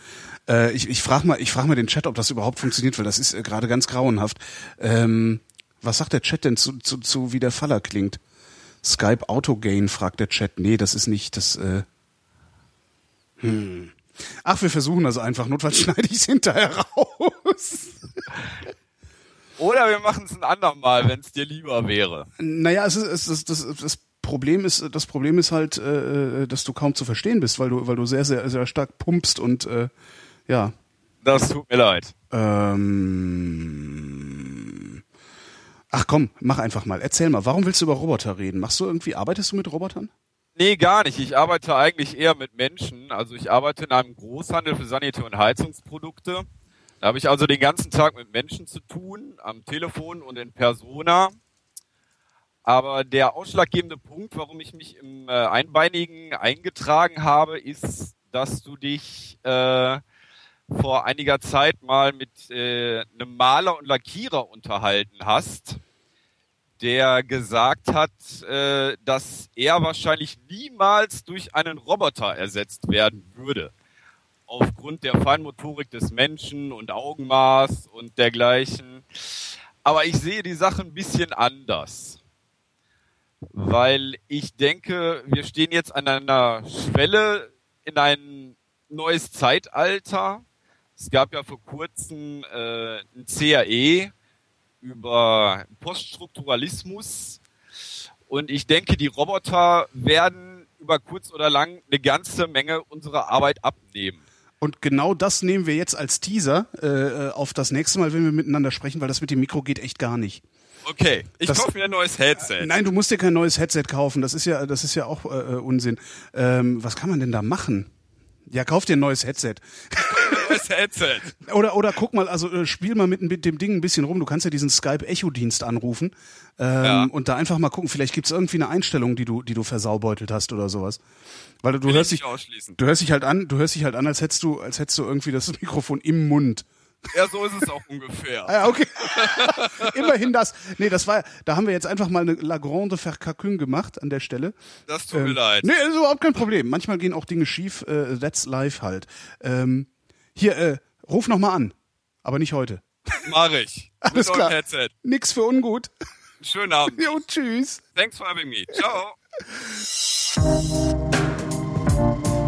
Äh, ich ich frage mal, ich frag mal den Chat, ob das überhaupt funktioniert, weil das ist äh, gerade ganz grauenhaft. Ähm, was sagt der Chat denn zu, zu, zu wie der Faller klingt? Skype Auto Gain fragt der Chat. Nee, das ist nicht das. Äh, hm. Ach, wir versuchen das einfach. Notfalls schneide ich es hinterher raus. Oder wir machen es ein andermal, wenn es dir lieber wäre. Naja, es ist, es ist, das, das Problem ist, das Problem ist halt, äh, dass du kaum zu verstehen bist, weil du, weil du sehr, sehr, sehr stark pumpst und äh, ja. Das tut mir leid. Ähm, ach komm, mach einfach mal. Erzähl mal, warum willst du über Roboter reden? Machst du irgendwie, arbeitest du mit Robotern? Nee, gar nicht. Ich arbeite eigentlich eher mit Menschen. Also ich arbeite in einem Großhandel für Sanitär- und Heizungsprodukte. Da habe ich also den ganzen Tag mit Menschen zu tun, am Telefon und in Persona. Aber der ausschlaggebende Punkt, warum ich mich im äh, Einbeinigen eingetragen habe, ist, dass du dich äh, vor einiger Zeit mal mit äh, einem Maler und Lackierer unterhalten hast, der gesagt hat, äh, dass er wahrscheinlich niemals durch einen Roboter ersetzt werden würde. Aufgrund der Feinmotorik des Menschen und Augenmaß und dergleichen. Aber ich sehe die Sache ein bisschen anders. Weil ich denke, wir stehen jetzt an einer Schwelle in ein neues Zeitalter. Es gab ja vor kurzem äh, ein CAE über Poststrukturalismus. Und ich denke, die Roboter werden über kurz oder lang eine ganze Menge unserer Arbeit abnehmen. Und genau das nehmen wir jetzt als Teaser äh, auf das nächste Mal, wenn wir miteinander sprechen, weil das mit dem Mikro geht echt gar nicht. Okay, ich Das- kaufe mir ein neues Headset. Nein, du musst dir kein neues Headset kaufen. Das ist ja, das ist ja auch äh, Unsinn. Ähm, was kann man denn da machen? Ja, kauf dir ein neues Headset. Headset. Oder, oder guck mal, also äh, spiel mal mit, mit dem Ding ein bisschen rum. Du kannst ja diesen Skype-Echo-Dienst anrufen ähm, Ja. und da einfach mal gucken. Vielleicht gibt's irgendwie eine Einstellung, die du, die du versaubeutelt hast oder sowas. Weil du, du hörst ich dich, du hörst dich halt an, du hörst dich halt an, als hättest du, als hättest du irgendwie das Mikrofon im Mund. Ja, so ist es auch ungefähr. Ah, ja, okay. Immerhin das. Nee, das war, da haben wir jetzt einfach mal eine La Grande Verkakün gemacht an der Stelle. Das tut mir leid. Nee, ist überhaupt kein Problem. Manchmal gehen auch Dinge schief. Äh, that's life halt. Ähm, hier, äh, ruf noch mal an. Aber nicht heute. Mach ich. Alles klar. Headset. Nix für ungut. Schönen Abend. Jo, tschüss. Thanks for having me. Ciao.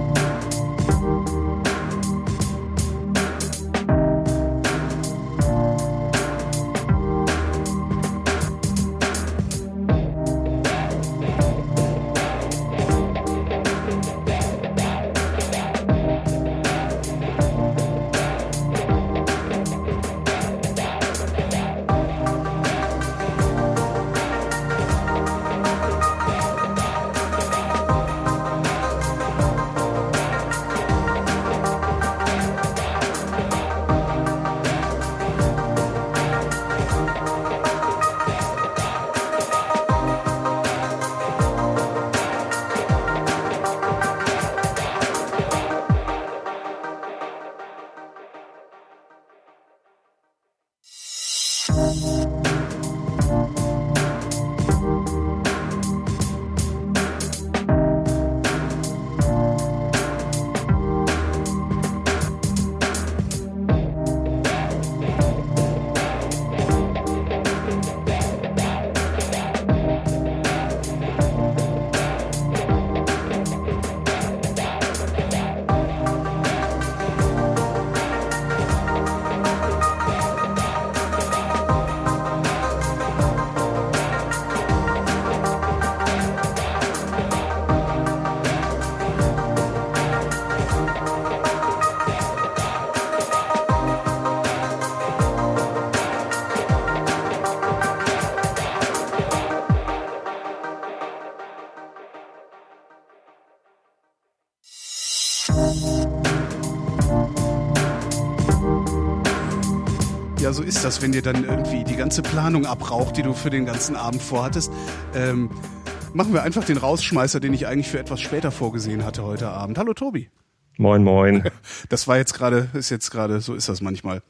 ist das, wenn dir dann irgendwie die ganze Planung abraucht, die du für den ganzen Abend vorhattest. Ähm, machen wir einfach den Rausschmeißer, den ich eigentlich für etwas später vorgesehen hatte heute Abend. Hallo Tobi. Moin, moin. Das war jetzt gerade, ist jetzt gerade, so ist das manchmal.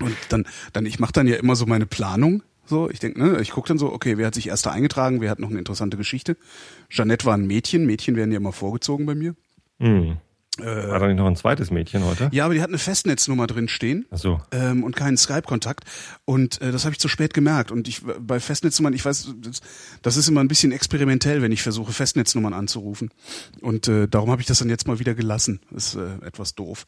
Und dann, dann ich mache dann ja immer so meine Planung. So, ich denke, ne, ich gucke dann so, okay, wer hat sich erst da eingetragen, wer hat noch eine interessante Geschichte. Jeanette war ein Mädchen, Mädchen werden ja immer vorgezogen bei mir. Hm. War da nicht noch ein zweites Mädchen heute? ja, aber die hat eine Festnetznummer drin stehen. Ach so. ähm, und keinen Skype-Kontakt. Und äh, das habe ich zu spät gemerkt. Und ich bei Festnetznummern, ich weiß, das, das ist immer ein bisschen experimentell, wenn ich versuche, Festnetznummern anzurufen. Und äh, darum habe ich das dann jetzt mal wieder gelassen. Ist äh, etwas doof.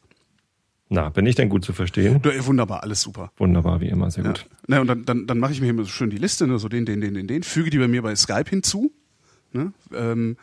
Na, bin ich denn gut zu verstehen? Du, äh, wunderbar, alles super. Wunderbar, wie immer, sehr Ja. gut. Na, und dann, dann, dann mache ich mir immer so schön die Liste, ne, so den, den, den, den, den, füge die bei mir bei Skype hinzu. Ne? Ähm,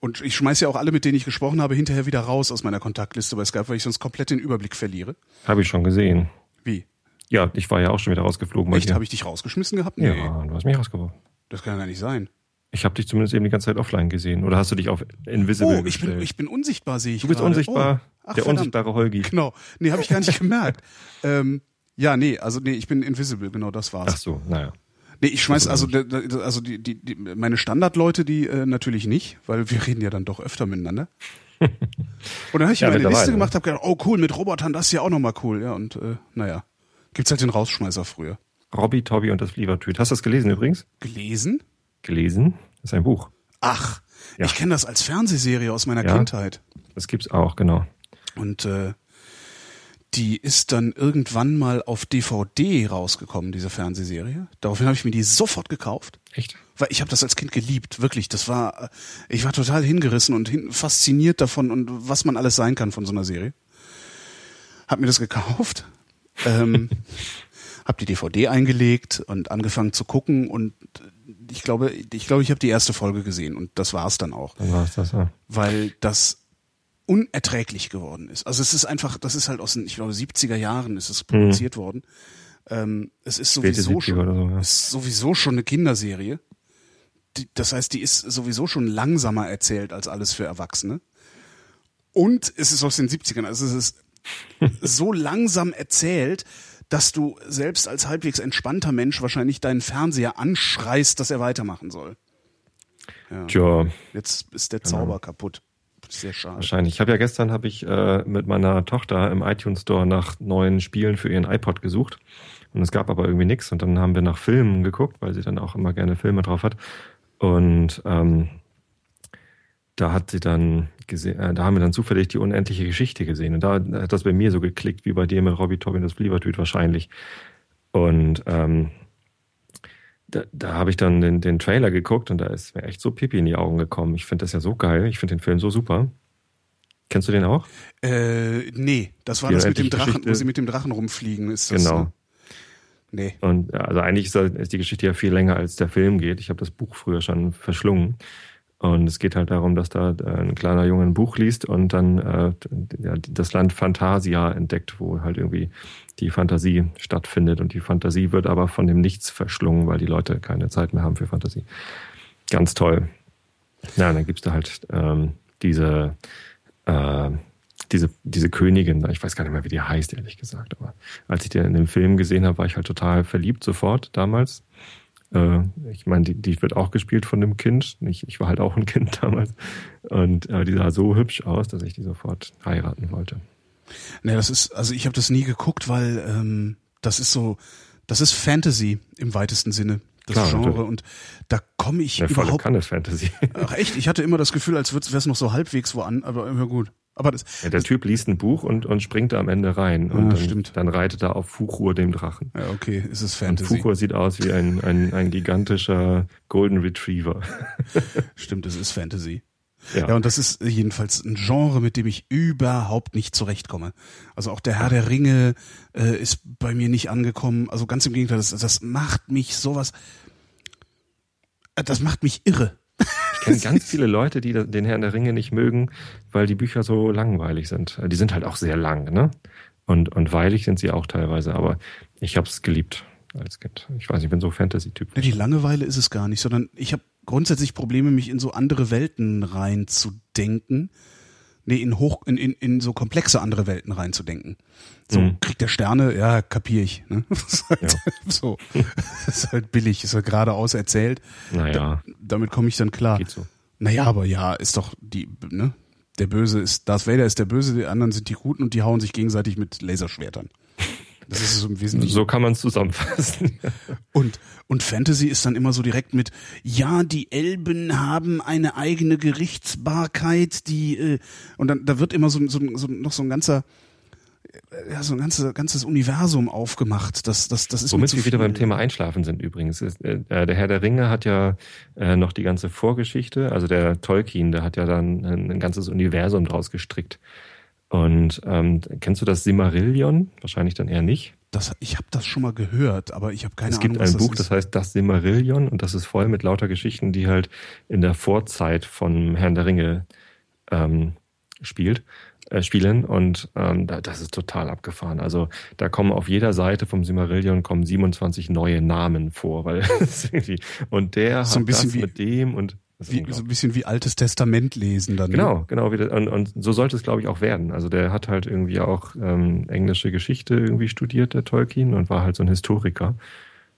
und ich schmeiße ja auch alle, mit denen ich gesprochen habe, hinterher wieder raus aus meiner Kontaktliste bei Skype, weil ich sonst komplett den Überblick verliere. Habe ich schon gesehen. Wie? Ja, ich war ja auch schon wieder rausgeflogen Echt? Habe ich dich rausgeschmissen gehabt? ja, du hast mich rausgeworfen. Das kann ja gar nicht sein. Ich habe dich zumindest eben die ganze Zeit offline gesehen. Oder hast du dich auf Invisible Oh, ich bin, gestellt? ich bin unsichtbar, sehe ich du bist gerade. unsichtbar. Oh. Ach, der verdammt. unsichtbare Holgi. Genau. Nee, habe ich gar nicht gemerkt. ähm, ja, nee, also nee, ich bin invisible, genau das war's. Ach so, naja. Nee, ich schmeiß also also die, die, die meine Standardleute, die äh, natürlich nicht, weil wir reden ja dann doch öfter miteinander. Und dann habe ich Ja, mir eine Liste gemacht, habe gedacht, oh cool, mit Robotern, das ist ja auch nochmal cool, ja und äh, naja, gibt's halt den Rausschmeißer früher. Robby, Tobby und das Flievertüt. Hast du das gelesen übrigens? Gelesen? Gelesen? Das ist ein Buch. Ach, Ja. ich kenne das als Fernsehserie aus meiner Ja. Kindheit. Das gibt's auch, genau. Und äh, die ist dann irgendwann mal auf DVD rausgekommen, diese Fernsehserie. Daraufhin habe ich mir die sofort gekauft, Echt? weil ich habe das als Kind geliebt, wirklich. Das war, äh, ich war total hingerissen und hin, fasziniert davon und was man alles sein kann von so einer Serie. Hab mir das gekauft, ähm, hab die DVD eingelegt und angefangen zu gucken und ich glaube, ich glaube, ich habe die erste Folge gesehen und das war's dann auch Dann war es das, ja. weil das unerträglich geworden ist. Also es ist einfach, das ist halt aus den, ich glaube, 70er Jahren ist es produziert worden. Ähm, es ist sowieso 70er schon, so, ja. ist sowieso schon eine Kinderserie. Die, das heißt, die ist sowieso schon langsamer erzählt als alles für Erwachsene. Und es ist aus den 70ern, also es ist so langsam erzählt, dass du selbst als halbwegs entspannter Mensch wahrscheinlich deinen Fernseher anschreist, dass er weitermachen soll. Tja, Jetzt ist der Zauber kaputt. Sehr schade. wahrscheinlich. Ich habe ja gestern habe ich äh, mit meiner Tochter im iTunes Store nach neuen Spielen für ihren iPod gesucht. Und es gab aber irgendwie nichts und dann haben wir nach Filmen geguckt, weil sie dann auch immer gerne Filme drauf hat. Und ähm, da hat sie dann gesehen, äh, da haben wir dann zufällig die unendliche Geschichte gesehen. Und da hat das bei mir so geklickt wie bei dir mit Robbie Tobin das Flievertüt wahrscheinlich. Und ähm, da, da habe ich dann den, den Trailer geguckt und da ist mir echt so Pipi in die Augen gekommen. Ich finde das ja so geil. Ich finde den Film so super. Kennst du den auch? Äh, nee, das war Die das mit dem Drachen, Geschichte. wo sie mit dem Drachen rumfliegen. Ist das, Genau. Ne? Nee. Und also eigentlich ist die Geschichte ja viel länger als der Film geht. Ich habe das Buch früher schon verschlungen. Und es geht halt darum, dass da äh, ein kleiner Junge ein Buch liest und dann äh, ja, das Land Fantasia entdeckt, wo halt irgendwie die Fantasie stattfindet. Und die Fantasie wird aber von dem Nichts verschlungen, weil die Leute keine Zeit mehr haben für Fantasie. Ganz toll. Ja, und dann gibt's da halt ähm, diese, äh, diese, diese Königin, ich weiß gar nicht mehr, wie die heißt, ehrlich gesagt, aber als ich den in dem Film gesehen habe, war ich halt total verliebt sofort damals. Äh, ich meine, die, die wird auch gespielt von dem Kind. Ich, ich war halt auch ein Kind damals. Und äh, die sah so hübsch aus, dass ich die sofort heiraten wollte. Nee, das ist, also ich habe das nie geguckt, weil ähm, das ist so, das ist Fantasy im weitesten Sinne, das Klar, Genre. Und da komme ich volle überhaupt. Kanne Fantasy. Ach echt, ich hatte immer das Gefühl, als wäre es noch so halbwegs wo an, aber immer gut. Aber das, Ja, der Typ liest ein Buch und, und springt da am Ende rein. Und Ah, dann, stimmt. dann reitet er auf Fuchur, dem Drachen. ja, okay, ist es Und Fantasy. Fuchur sieht aus wie ein, ein, ein gigantischer Golden Retriever. Stimmt, es ist Fantasy. Ja. Ja, und das ist jedenfalls ein Genre, mit dem ich überhaupt nicht zurechtkomme. Also auch der Herr der Ringe äh, ist bei mir nicht angekommen. Also ganz im Gegenteil, das, das macht mich sowas, äh, das macht mich irre. Kenne ganz viele Leute, die den Herrn der Ringe nicht mögen, weil die Bücher so langweilig sind. Die sind halt auch sehr lang, ne? Und, und weilig sind sie auch teilweise, aber ich habe es geliebt als Kind. Ich weiß, nicht, ich bin so Fantasy-Typ. Ja, die Langeweile ist es gar nicht, sondern ich habe grundsätzlich Probleme, mich in so andere Welten reinzudenken. Nee, in hoch, in, in, in so komplexe andere Welten reinzudenken. So, Mhm. kriegt der Sterne, ja, kapier ich. Ne? Das ist halt, Ja. So, das ist halt billig, ist halt geradeaus erzählt. Naja, Damit komme ich dann klar. geht so. Naja, aber ja, ist doch die, ne? Der Böse ist, Darth Vader ist der Böse, die anderen sind die Guten und die hauen sich gegenseitig mit Laserschwertern. Das ist so im Wesentlichen. So kann man es zusammenfassen. Und, und Fantasy ist dann immer so direkt mit, ja, die Elben haben eine eigene Gerichtsbarkeit, die, äh, und dann, da wird immer so, so, so noch so ein ganzer, äh, ja, so ein ganzes, ganzes Universum aufgemacht. Das, das, das ist Womit wir wieder beim Thema Einschlafen sind übrigens. Ist, äh, der Herr der Ringe hat ja äh, noch die ganze Vorgeschichte, also der Tolkien, der hat ja dann ein, ein ganzes Universum draus gestrickt. Und ähm, kennst du das Simmarillion? Wahrscheinlich dann eher nicht. Das, ich habe das schon mal gehört, aber ich habe keine es gibt Ahnung, ein Buch, das das heißt Das Simmarillion und das ist voll mit lauter Geschichten, die halt in der Vorzeit von Herrn der Ringe ähm, spielt, äh, spielen und ähm, da, das ist total abgefahren. Also da kommen auf jeder Seite vom Simmarillion kommen 27 neue Namen vor, weil und der So hat das mit dem und wie, so ein bisschen wie Altes Testament lesen dann. ne? Genau, genau. Wie das, und, und so sollte es, glaube ich, auch werden. Also der hat halt irgendwie auch ähm, englische Geschichte irgendwie studiert, der Tolkien, und war halt so ein Historiker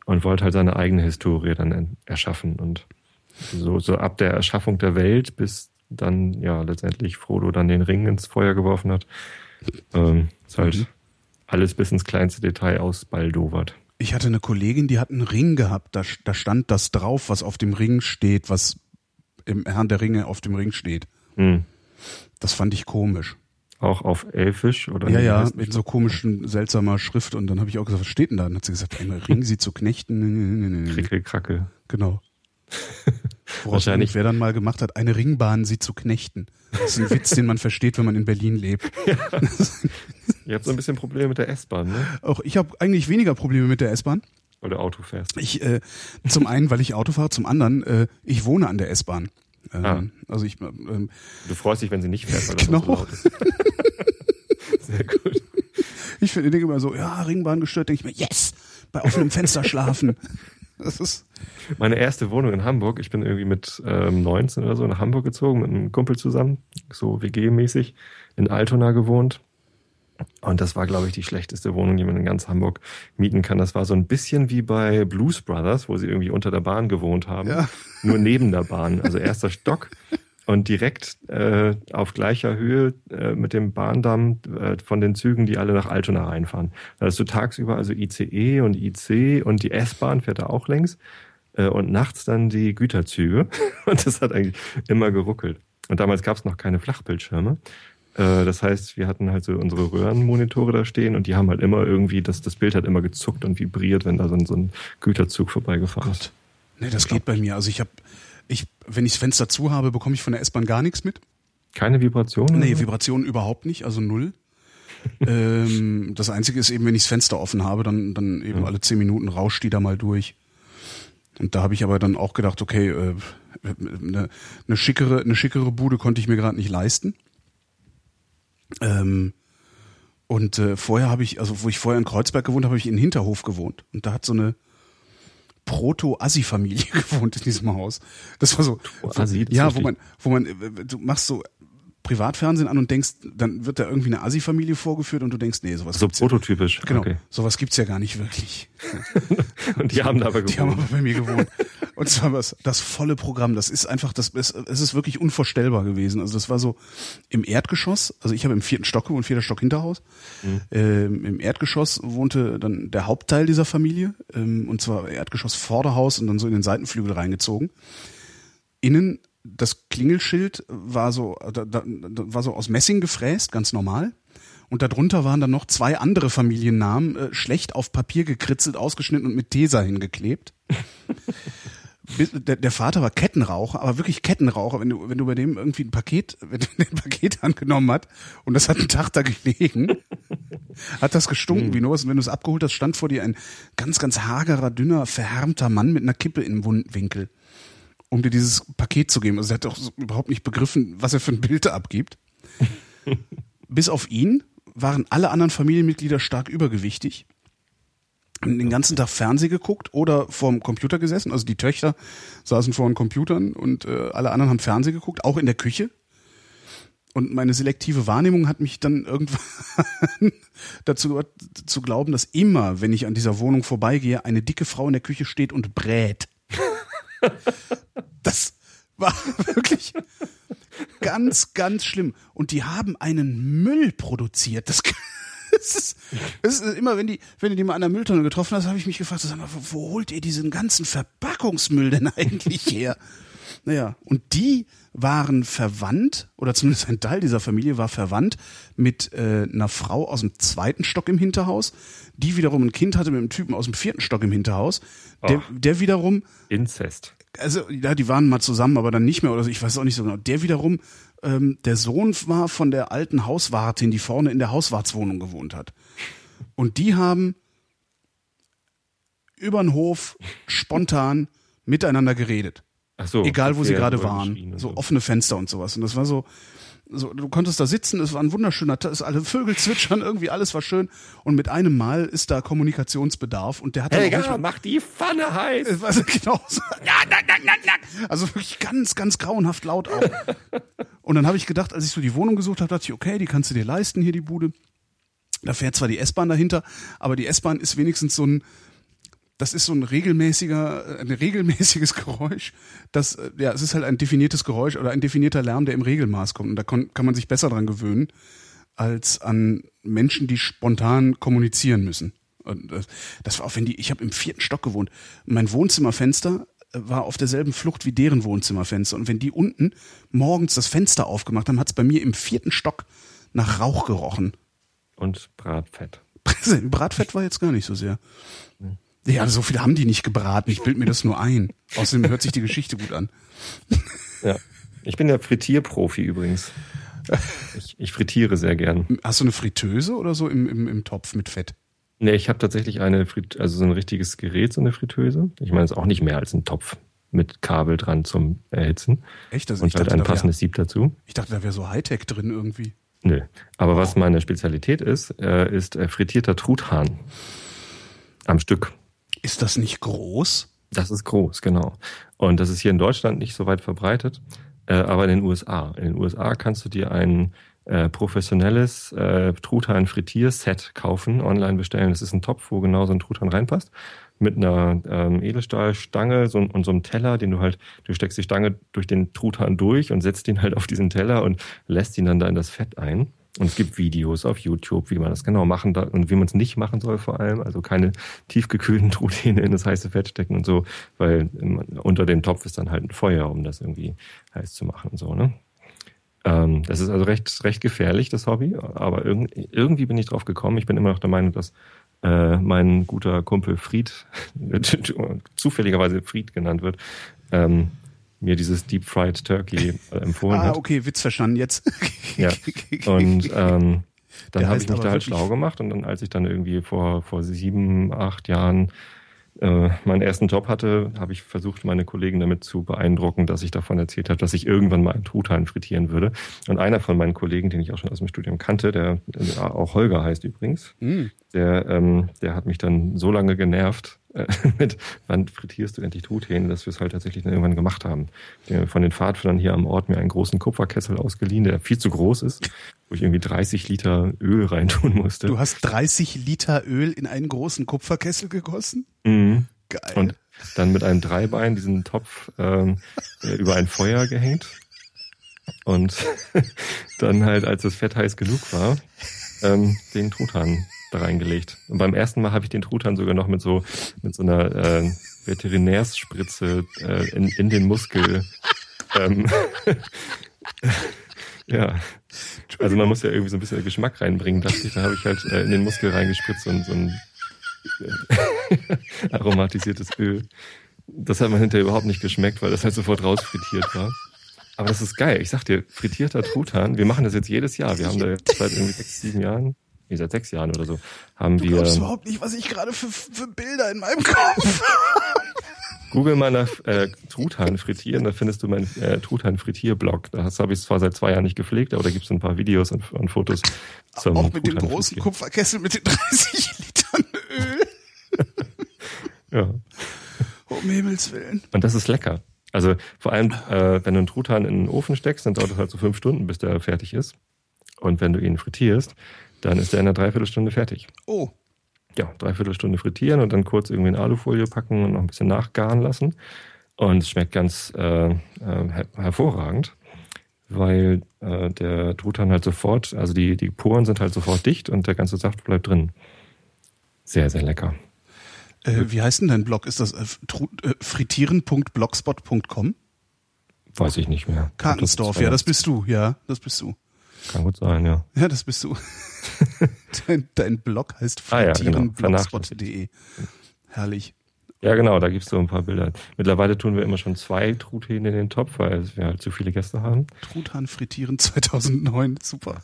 und wollte halt seine eigene Historie dann en- erschaffen. Und so, so ab der Erschaffung der Welt bis dann, ja, letztendlich Frodo dann den Ring ins Feuer geworfen hat, ähm, ist halt Mhm. alles bis ins kleinste Detail ausbaldowert. Ich hatte eine Kollegin, die hat einen Ring gehabt, da, da stand das drauf, was auf dem Ring steht, was im Herrn der Ringe auf dem Ring steht. Hm. Das fand ich komisch. Auch auf Elfisch oder ja, ja, mit so komischen, seltsamer Schrift. Und dann habe ich auch gesagt, was steht denn da? Dann hat sie gesagt, ein Ring sie zu knechten. Nee, nee, nee, nee. Krickel, Krackel. Genau. Woraus Wahrscheinlich- wer dann mal gemacht hat, eine Ringbahn sie zu knechten. Das ist ein Witz, den man versteht, wenn man in Berlin lebt. Ihr habt so ein bisschen Probleme mit der S-Bahn, ne? Auch ich habe eigentlich weniger Probleme mit der S-Bahn. Weil du Auto fährst. Ich äh, zum einen, weil ich Auto fahre, zum anderen, äh, ich wohne an der S-Bahn. Ähm, Ah. Also ich ähm, Du freust dich, wenn sie nicht fährt, weil das Genau. so laut ist. Sehr gut. Ich finde denke immer so, ja, Ringbahn gestört, denke ich mir, yes, bei offenem Fenster schlafen. Das ist Meine erste Wohnung in Hamburg, ich bin irgendwie mit ähm, 19 oder so nach Hamburg gezogen, mit einem Kumpel zusammen, so WG-mäßig, in Altona gewohnt. Und das war, glaube ich, die schlechteste Wohnung, die man in ganz Hamburg mieten kann. Das war so ein bisschen wie bei Blues Brothers, wo sie irgendwie unter der Bahn gewohnt haben. Ja. Nur neben der Bahn, also erster Stock und direkt äh, auf gleicher Höhe äh, mit dem Bahndamm äh, von den Zügen, die alle nach Altona reinfahren. Da hast du tagsüber also ICE und IC und die S-Bahn fährt da auch längs äh, und nachts dann die Güterzüge. Und das hat eigentlich immer geruckelt. Und damals gab es noch keine Flachbildschirme. Äh, Das heißt, wir hatten halt so unsere Röhrenmonitore da stehen und die haben halt immer irgendwie, das, das Bild hat immer gezuckt und vibriert, wenn da so ein, so ein Güterzug vorbeigefahren ist. Nee, das geht bei mir. Also ich habe, ich, wenn ich das Fenster zu habe, bekomme ich von der S-Bahn gar nichts mit. Keine Vibrationen? Nee, Vibrationen überhaupt nicht, also null. ähm, das Einzige ist eben, wenn ich das Fenster offen habe, dann, dann eben Ja. alle zehn Minuten rauscht die da mal durch. Und da habe ich aber dann auch gedacht, okay, äh, eine, eine schickere, eine schickere Bude konnte ich mir gerade nicht leisten. Ähm, und äh, vorher habe ich, also wo ich vorher in Kreuzberg gewohnt habe, habe ich in Hinterhof gewohnt. Und da hat so eine Proto-Assi-Familie gewohnt in diesem Haus. Das war so, Assi, ja, wo man, wo man, äh, du machst so Privatfernsehen an und denkst, dann wird da irgendwie eine Assi-Familie vorgeführt und du denkst, nee, sowas So ja, prototypisch. genau, Okay. sowas gibt's ja gar nicht wirklich. Und die haben da aber Die haben gewohnt. aber bei mir gewohnt. Und zwar was, das volle Programm. Das ist einfach, das es, es ist wirklich unvorstellbar gewesen. Also das war so im Erdgeschoss. Also ich habe im vierten Stock gewohnt, vierter Stock Hinterhaus. Ähm, Im Erdgeschoss wohnte dann der Hauptteil dieser Familie. Ähm, und zwar Erdgeschoss Vorderhaus und dann so in den Seitenflügel reingezogen. Innen das Klingelschild war so, da, da war so aus Messing gefräst, ganz normal. Und darunter waren dann noch zwei andere Familiennamen, äh, schlecht auf Papier gekritzelt, ausgeschnitten und mit Tesa hingeklebt. Der, der Vater war Kettenraucher, aber wirklich Kettenraucher. Wenn du, wenn du bei dem irgendwie ein Paket, wenn du ein Paket angenommen hat und das hat einen Tag da gelegen, hat das gestunken wie nur was. Und wenn du es abgeholt hast, stand vor dir ein ganz, ganz hagerer, dünner, verhärmter Mann mit einer Kippe im Wundwinkel, um dir dieses Paket zu geben. Also er hat doch so überhaupt nicht begriffen, was er für ein Bild da abgibt. Bis auf ihn waren alle anderen Familienmitglieder stark übergewichtig. Den ganzen Tag Fernsehen geguckt oder vorm Computer gesessen. Also die Töchter saßen vor den Computern und äh, alle anderen haben Fernsehen geguckt, auch in der Küche. Und meine selektive Wahrnehmung hat mich dann irgendwann dazu zu glauben, dass immer, wenn ich an dieser Wohnung vorbeigehe, eine dicke Frau in der Küche steht und brät. Das war wirklich ganz, ganz schlimm. Und die haben einen Müll produziert. Das, das, ist, das ist immer, wenn die, wenn du die mal an der Mülltonne getroffen hast, habe ich mich gefragt, sag mal, wo, wo holt ihr diesen ganzen Verpackungsmüll denn eigentlich her? Naja, und die waren verwandt, oder zumindest ein Teil dieser Familie war verwandt mit äh, einer Frau aus dem zweiten Stock im Hinterhaus, die wiederum ein Kind hatte mit einem Typen aus dem vierten Stock im Hinterhaus, der, Ach. der wiederum Inzest. also ja, die waren mal zusammen, aber dann nicht mehr oder so, ich weiß auch nicht so genau. Der wiederum, ähm, der Sohn war von der alten Hauswartin, die vorne in der Hauswartswohnung gewohnt hat. Und die haben über den Hof spontan miteinander geredet. Ach so. Egal, wo sie gerade darüber waren. und So offene Fenster und sowas. Und das war so, so, du konntest da sitzen, es war ein wunderschöner Tag, es alle Vögel zwitschern, irgendwie alles war schön. Und mit einem Mal ist da Kommunikationsbedarf und der hat Helga, manchmal- mach die Pfanne heiß! es war so genau so. Also wirklich ganz, ganz grauenhaft laut auch. Und dann habe ich gedacht, als ich so die Wohnung gesucht habe, dachte ich, okay, die kannst du dir leisten, hier die Bude. Da fährt zwar die S-Bahn dahinter, aber die S-Bahn ist wenigstens so ein, das ist so ein regelmäßiger, ein regelmäßiges Geräusch. Das, äh, ja, es ist halt ein definiertes Geräusch oder ein definierter Lärm, der im Regelmaß kommt. Und da kann man sich besser dran gewöhnen, als an Menschen, die spontan kommunizieren müssen. Und das, das war auch, wenn die, ich habe im vierten Stock gewohnt. Mein Wohnzimmerfenster äh, war auf derselben Flucht wie deren Wohnzimmerfenster. Und wenn die unten morgens das Fenster aufgemacht haben, hat es bei mir im vierten Stock nach Rauch gerochen. Und Bratfett. Bratfett war jetzt gar nicht so sehr. Ja, so viel haben die nicht gebraten. Ich bild mir das nur ein. Außerdem hört sich die Geschichte gut an. Ja. Ich bin der Frittierprofi übrigens. Ich, ich frittiere sehr gern. Hast du eine Fritteuse oder so im, im, im Topf mit Fett? Nee, ich habe tatsächlich eine Frit also so ein richtiges Gerät, so eine Fritteuse. Ich meine, es ist auch nicht mehr als ein Topf mit Kabel dran zum Erhitzen. Echt? Also Und ich, halt dachte, ein da wär, passendes Sieb dazu. ich dachte, da wäre so Hightech drin irgendwie. Nö. Aber was meine Spezialität ist, äh, ist äh, frittierter Truthahn. Am Stück. Ist das nicht groß? Das ist groß, genau. Und das ist hier in Deutschland nicht so weit verbreitet, äh, aber in den USA. In den USA kannst du dir ein äh, professionelles äh, Truthahn-Frittier-Set kaufen, online bestellen. Das ist ein Topf, wo genau so ein Truthahn reinpasst, mit einer ähm, Edelstahlstange so, und so einem Teller, den du halt, du steckst die Stange durch den Truthahn durch und setzt ihn halt auf diesen Teller und lässt ihn dann da in das Fett ein. Und es gibt Videos auf YouTube, wie man das genau machen darf und wie man es nicht machen soll vor allem. Also keine tiefgekühlten Truthähne in das heiße Fett stecken und so, weil ähm, unter dem Topf ist dann halt ein Feuer, um das irgendwie heiß zu machen und so, ne? Ähm, das ist also recht, recht gefährlich, das Hobby, aber irg irgendwie bin ich drauf gekommen. Ich bin immer noch der Meinung, dass äh, mein guter Kumpel Fried, zufälligerweise Fried genannt wird, ähm, mir dieses Deep Fried Turkey äh, empfohlen Ah, hat. okay, Witz verstanden jetzt. Ja. Und ähm, dann habe ich mich da halt schlau gemacht und dann, als ich dann irgendwie vor, vor sieben, acht Jahren äh, meinen ersten Job hatte, habe ich versucht, meine Kollegen damit zu beeindrucken, dass ich davon erzählt habe, dass ich irgendwann mal einen Truthahn frittieren würde. Und einer von meinen Kollegen, den ich auch schon aus dem Studium kannte, der, der auch Holger heißt übrigens, Hm. der, ähm, der hat mich dann so lange genervt äh, mit, wann frittierst du endlich Truthähne, dass wir es halt tatsächlich dann irgendwann gemacht haben. Von den Pfadfindern hier am Ort mir einen großen Kupferkessel ausgeliehen, der viel zu groß ist, wo ich irgendwie 30 Liter Öl reintun musste. Du hast 30 Liter Öl in einen großen Kupferkessel gegossen? Mhm. Geil. Und dann mit einem Dreibein diesen Topf ähm, äh, über ein Feuer gehängt. Und dann halt, als das Fett heiß genug war, ähm, den Truthahn da reingelegt. Und beim ersten Mal habe ich den Truthahn sogar noch mit so mit so einer äh, Veterinärspritze äh, in, in den Muskel. Ähm, ja. Also man muss ja irgendwie so ein bisschen Geschmack reinbringen, dachte ich. Da habe ich halt äh, in den Muskel reingespritzt und so ein äh, aromatisiertes Öl. Das hat man hinterher überhaupt nicht geschmeckt, weil das halt sofort rausfrittiert war. Aber das ist geil. Ich sag dir, frittierter Truthahn, wir machen das jetzt jedes Jahr. Wir haben da jetzt seit irgendwie sechs, sieben Jahren, nee, seit sechs Jahren oder so, haben du wir. glaubst überhaupt nicht, was ich gerade für, für Bilder in meinem Kopf Google mal nach äh, Truthahn frittieren, da findest du meinen äh, Truthahn Frittierblog. Da habe ich zwar seit zwei Jahren nicht gepflegt, aber da gibt es ein paar Videos und, und Fotos zum Auch mit dem großen frittieren. Kupferkessel mit den 30 Litern Öl. Ja. Um Himmels Willen. Und das ist lecker. Also vor allem, äh, wenn du einen Truthahn in den Ofen steckst, dann dauert es halt so fünf Stunden, bis der fertig ist. Und wenn du ihn frittierst, dann ist er in einer Dreiviertelstunde fertig. Oh, Ja, Dreiviertelstunde frittieren und dann kurz irgendwie in Alufolie packen und noch ein bisschen nachgaren lassen. Und es schmeckt ganz äh, äh, her hervorragend, weil äh, der Truthahn halt sofort, also die, die Poren sind halt sofort dicht und der ganze Saft bleibt drin. Sehr, sehr lecker. äh, wie heißt denn dein Blog? Ist das äh, äh, frittieren.blogspot.com? Weiß ich nicht mehr. Kartensdorf, ja, das bist du, ja, das bist du. Kann gut sein, ja. Ja, das bist du. dein, dein Blog heißt Ah ja, genau. Herrlich. Ja, genau, da gibt's so ein paar Bilder. Mittlerweile tun wir immer schon zwei Truthähne in den Topf, weil wir halt zu viele Gäste haben. Truthahn frittieren 2009, super.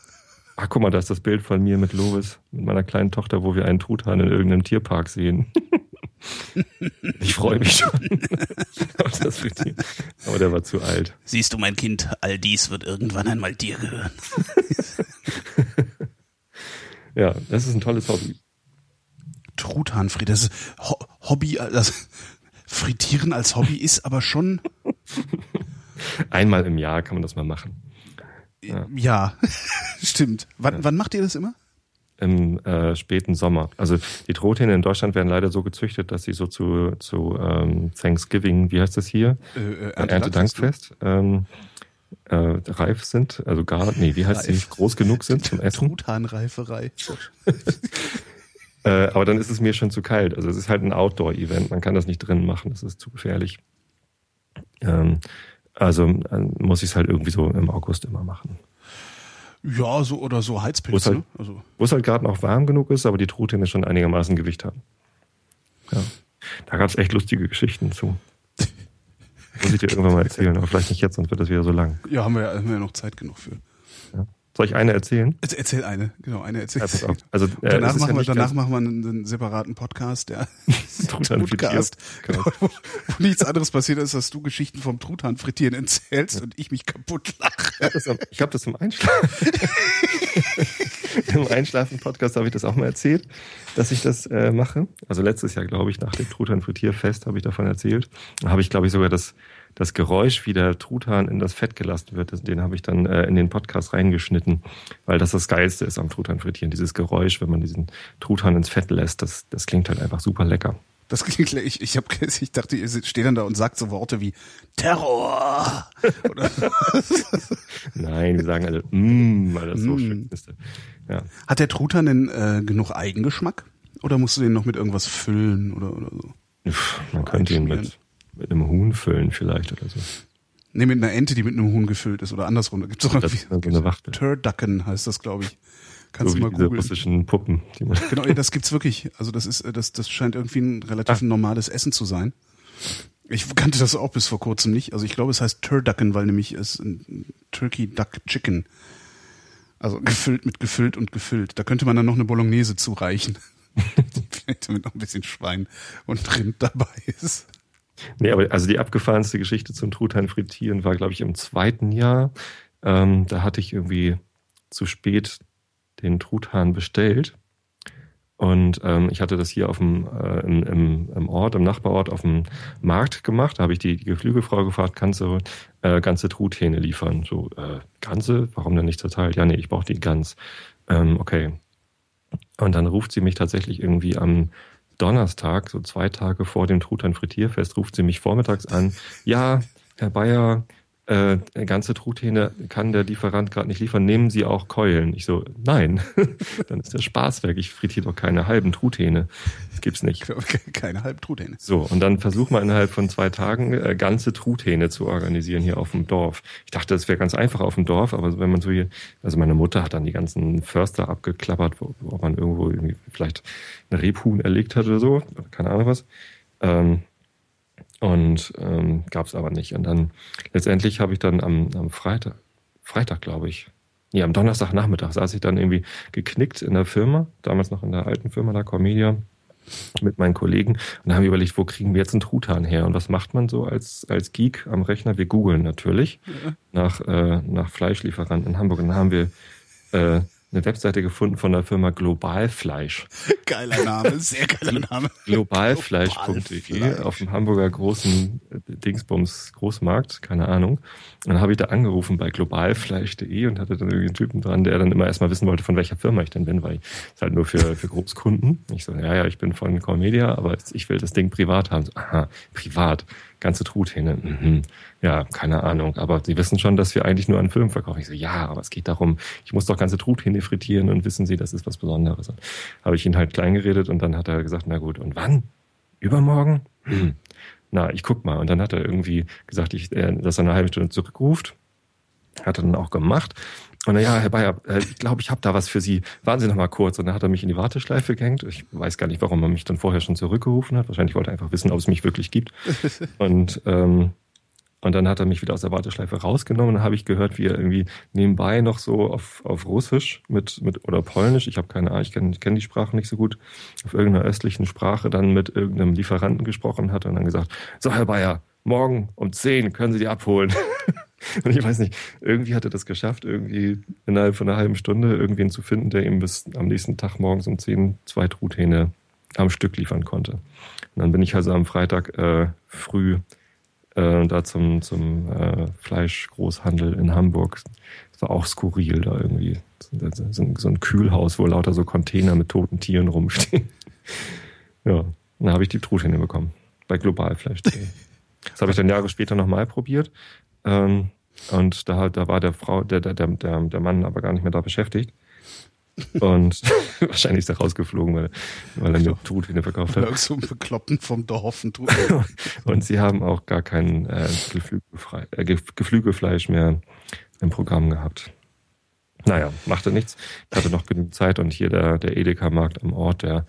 Ach, guck mal, da ist das Bild von mir mit Lovis, mit meiner kleinen Tochter, wo wir einen Truthahn in irgendeinem Tierpark sehen. ich freue mich schon auf das Frittieren. Aber der war zu alt. Siehst du, mein Kind, all dies wird irgendwann einmal dir gehören. Ja, das ist ein tolles Hobby. Truthahnfried, das ist Ho Hobby, das Frittieren als Hobby ist aber schon, Einmal im Jahr kann man das mal machen. ja, Ja. stimmt. Wann, wann macht ihr das immer? Im äh, späten Sommer. Also die Truthähne in Deutschland werden leider so gezüchtet, dass sie so zu, zu ähm, Thanksgiving, wie heißt das hier? Äh, äh, Erntedankfest, ähm, äh, reif sind, also gar, nee, wie heißt Reif. sie, groß genug sind zum Essen. Truthahnreiferei. Äh, aber dann ist es mir schon zu kalt. Also es ist halt ein Outdoor-Event, man kann das nicht drinnen machen, das ist zu gefährlich. Ähm, also äh, muss ich es halt irgendwie so im August immer machen. Ja, so oder so Heizpilze. halt- ne? Also Wo es halt gerade noch warm genug ist, aber die Truthähne schon einigermaßen Gewicht haben. Ja. Da gab es echt lustige Geschichten zu. Muss ich dir irgendwann mal erzählen, aber vielleicht nicht jetzt, sonst wird das wieder so lang. ja, haben wir ja, haben wir ja noch Zeit genug für. Soll ich eine erzählen? Erzähl eine, genau, eine erzähl. Ja. Also, äh, danach ist ja machen wir, danach machen wir einen, einen separaten Podcast, der Truthahn Podcast, genau, wo, wo nichts anderes passiert ist, dass du Geschichten vom Truthahn frittieren erzählst und ich mich kaputt lache. Ich habe das im Einschlafen. Im Einschlafen-Podcast habe ich das auch mal erzählt, dass ich das äh, mache. Also letztes Jahr, glaube ich, nach dem Truthahn-Frittierfest habe ich davon erzählt. Da habe ich, glaube ich, sogar das, das Geräusch, wie der Truthahn in das Fett gelassen wird, den habe ich dann äh, in den Podcast reingeschnitten, weil das das Geilste ist am Truthahn-Frittieren. Dieses Geräusch, wenn man diesen Truthahn ins Fett lässt, das, das klingt halt einfach super lecker. Das klingt, ich, ich, hab, ich dachte, ihr steht dann da und sagt so Worte wie Terror. Nein, wir sagen alle, mm, weil das so Mm. schön ist. Ja. hat der Truthahn denn äh, genug Eigengeschmack? Oder musst du den noch mit irgendwas füllen oder, oder so? Man könnte ihn mit, mit einem Huhn füllen vielleicht oder so. Nee, mit einer Ente, die mit einem Huhn gefüllt ist oder andersrum. Da gibt's doch Das ist so eine Wachtel. Turducken heißt das, glaube ich. Kannst so du mal diese googeln. russischen Puppen. Genau, das gibt's wirklich. Also das ist, äh, das, das scheint irgendwie ein relativ Ah. normales Essen zu sein. Ich kannte das auch bis vor kurzem nicht. Also ich glaube, es heißt Turducken, weil nämlich es ein Turkey Duck Chicken. Also gefüllt mit gefüllt und gefüllt. Da könnte man dann noch eine Bolognese zureichen. Vielleicht damit noch ein bisschen Schwein und Rind dabei ist. Nee, aber also die abgefahrenste Geschichte zum Truthahn frittieren war, glaube ich, im zweiten Jahr. Ähm, da hatte ich irgendwie zu spät den Truthahn bestellt. Und ähm, ich hatte das hier auf dem, äh, im, im, im Ort, im Nachbarort auf dem Markt gemacht. Da habe ich die, die Geflügelfrau gefragt, kannst du äh, ganze Truthähne liefern? So, äh, ganze? Warum denn nicht zerteilt? Ja, nee, ich brauche die ganz. Ähm, okay. Und dann ruft sie mich tatsächlich irgendwie am Donnerstag, so zwei Tage vor dem Truthahn-Frittierfest, ruft sie mich vormittags an. Ja, Herr Bayer, äh, ganze Truthähne kann der Lieferant gerade nicht liefern. Nehmen Sie auch Keulen? Ich so, nein, dann ist der Spaß weg. Ich frittiere doch keine halben Truthähne. Das gibt's nicht. Keine Halbtruthähne. So, und dann versuch mal innerhalb von zwei Tagen äh, ganze Truthähne zu organisieren hier auf dem Dorf. Ich dachte, das wäre ganz einfach auf dem Dorf, aber wenn man so hier, also meine Mutter hat dann die ganzen Förster abgeklappert, wo, man irgendwo irgendwie vielleicht ein Rebhuhn erlegt hat oder so, keine Ahnung was. Ähm, und ähm, gab es aber nicht. Und dann letztendlich habe ich dann am, am Freitag, Freitag glaube ich, nee, am Donnerstagnachmittag saß ich dann irgendwie geknickt in der Firma, damals noch in der alten Firma, der Cormedia, mit meinen Kollegen und haben wir überlegt, wo kriegen wir jetzt einen Truthahn her? Und was macht man so als, als Geek am Rechner? Wir googeln natürlich nach, äh, nach Fleischlieferanten in Hamburg. Und dann haben wir äh, eine Webseite gefunden von der Firma Globalfleisch. Geiler Name, sehr geiler Name. Globalfleisch.de auf dem Hamburger großen äh, Dingsbums Großmarkt, keine Ahnung. Und dann habe ich da angerufen bei globalfleisch.de und hatte dann irgendwie einen Typen dran, der dann immer erstmal wissen wollte, von welcher Firma ich denn bin, weil ich es halt nur für, für Großkunden. Ich so, ja, ja, ich bin von Core Media, aber ich will das Ding privat haben. So, aha, privat ganze Truthähne. Mhm. Ja, keine Ahnung. Aber Sie wissen schon, dass wir eigentlich nur an Filmen verkaufen. Ich so, ja, aber es geht darum, ich muss doch ganze Truthähne frittieren und wissen Sie, das ist was Besonderes. Und habe ich ihn halt klein geredet und dann hat er gesagt, na gut, und wann? Übermorgen? Hm. Na, ich guck mal. Und dann hat er irgendwie gesagt, ich, äh, dass er eine halbe Stunde zurückruft. Hat er dann auch gemacht. Und na ja, Herr Bayer, äh, ich glaube, ich habe da was für Sie. Warten Sie noch mal kurz. Und dann hat er mich in die Warteschleife gehängt. Ich weiß gar nicht, warum er mich dann vorher schon zurückgerufen hat. Wahrscheinlich wollte er einfach wissen, ob es mich wirklich gibt. Und ähm, und dann hat er mich wieder aus der Warteschleife rausgenommen. Dann habe ich gehört, wie er irgendwie nebenbei noch so auf, auf Russisch mit, mit oder Polnisch, ich habe keine Ahnung, ich kenne kenn die Sprache nicht so gut, auf irgendeiner östlichen Sprache dann mit irgendeinem Lieferanten gesprochen hat und dann gesagt, so Herr Bayer, morgen um 10 können Sie die abholen. Und ich weiß nicht, irgendwie hat er das geschafft, irgendwie innerhalb von einer halben Stunde irgendwen zu finden, der ihm bis am nächsten Tag morgens um 10 zwei Truthähne am Stück liefern konnte. Und dann bin ich also am Freitag äh, früh äh, da zum, zum äh, Fleischgroßhandel in Hamburg. Das war auch skurril da irgendwie. So, so ein Kühlhaus, wo lauter so Container mit toten Tieren rumstehen. ja, dann habe ich die Truthähne bekommen. Bei Globalfleisch.de. Das habe ich dann Jahre später nochmal probiert. Ähm, und da, da war der Frau, der, der, der, der Mann aber gar nicht mehr da beschäftigt. Und wahrscheinlich ist er rausgeflogen, weil, weil er eine Truthähne verkauft hat. So ein Bekloppen vom Dorf. und sie haben auch gar kein äh, Geflügelfrei, äh, Geflügelfleisch mehr im Programm gehabt. Naja, machte nichts. Ich hatte noch genug Zeit und hier der, der Edeka-Markt am Ort, der,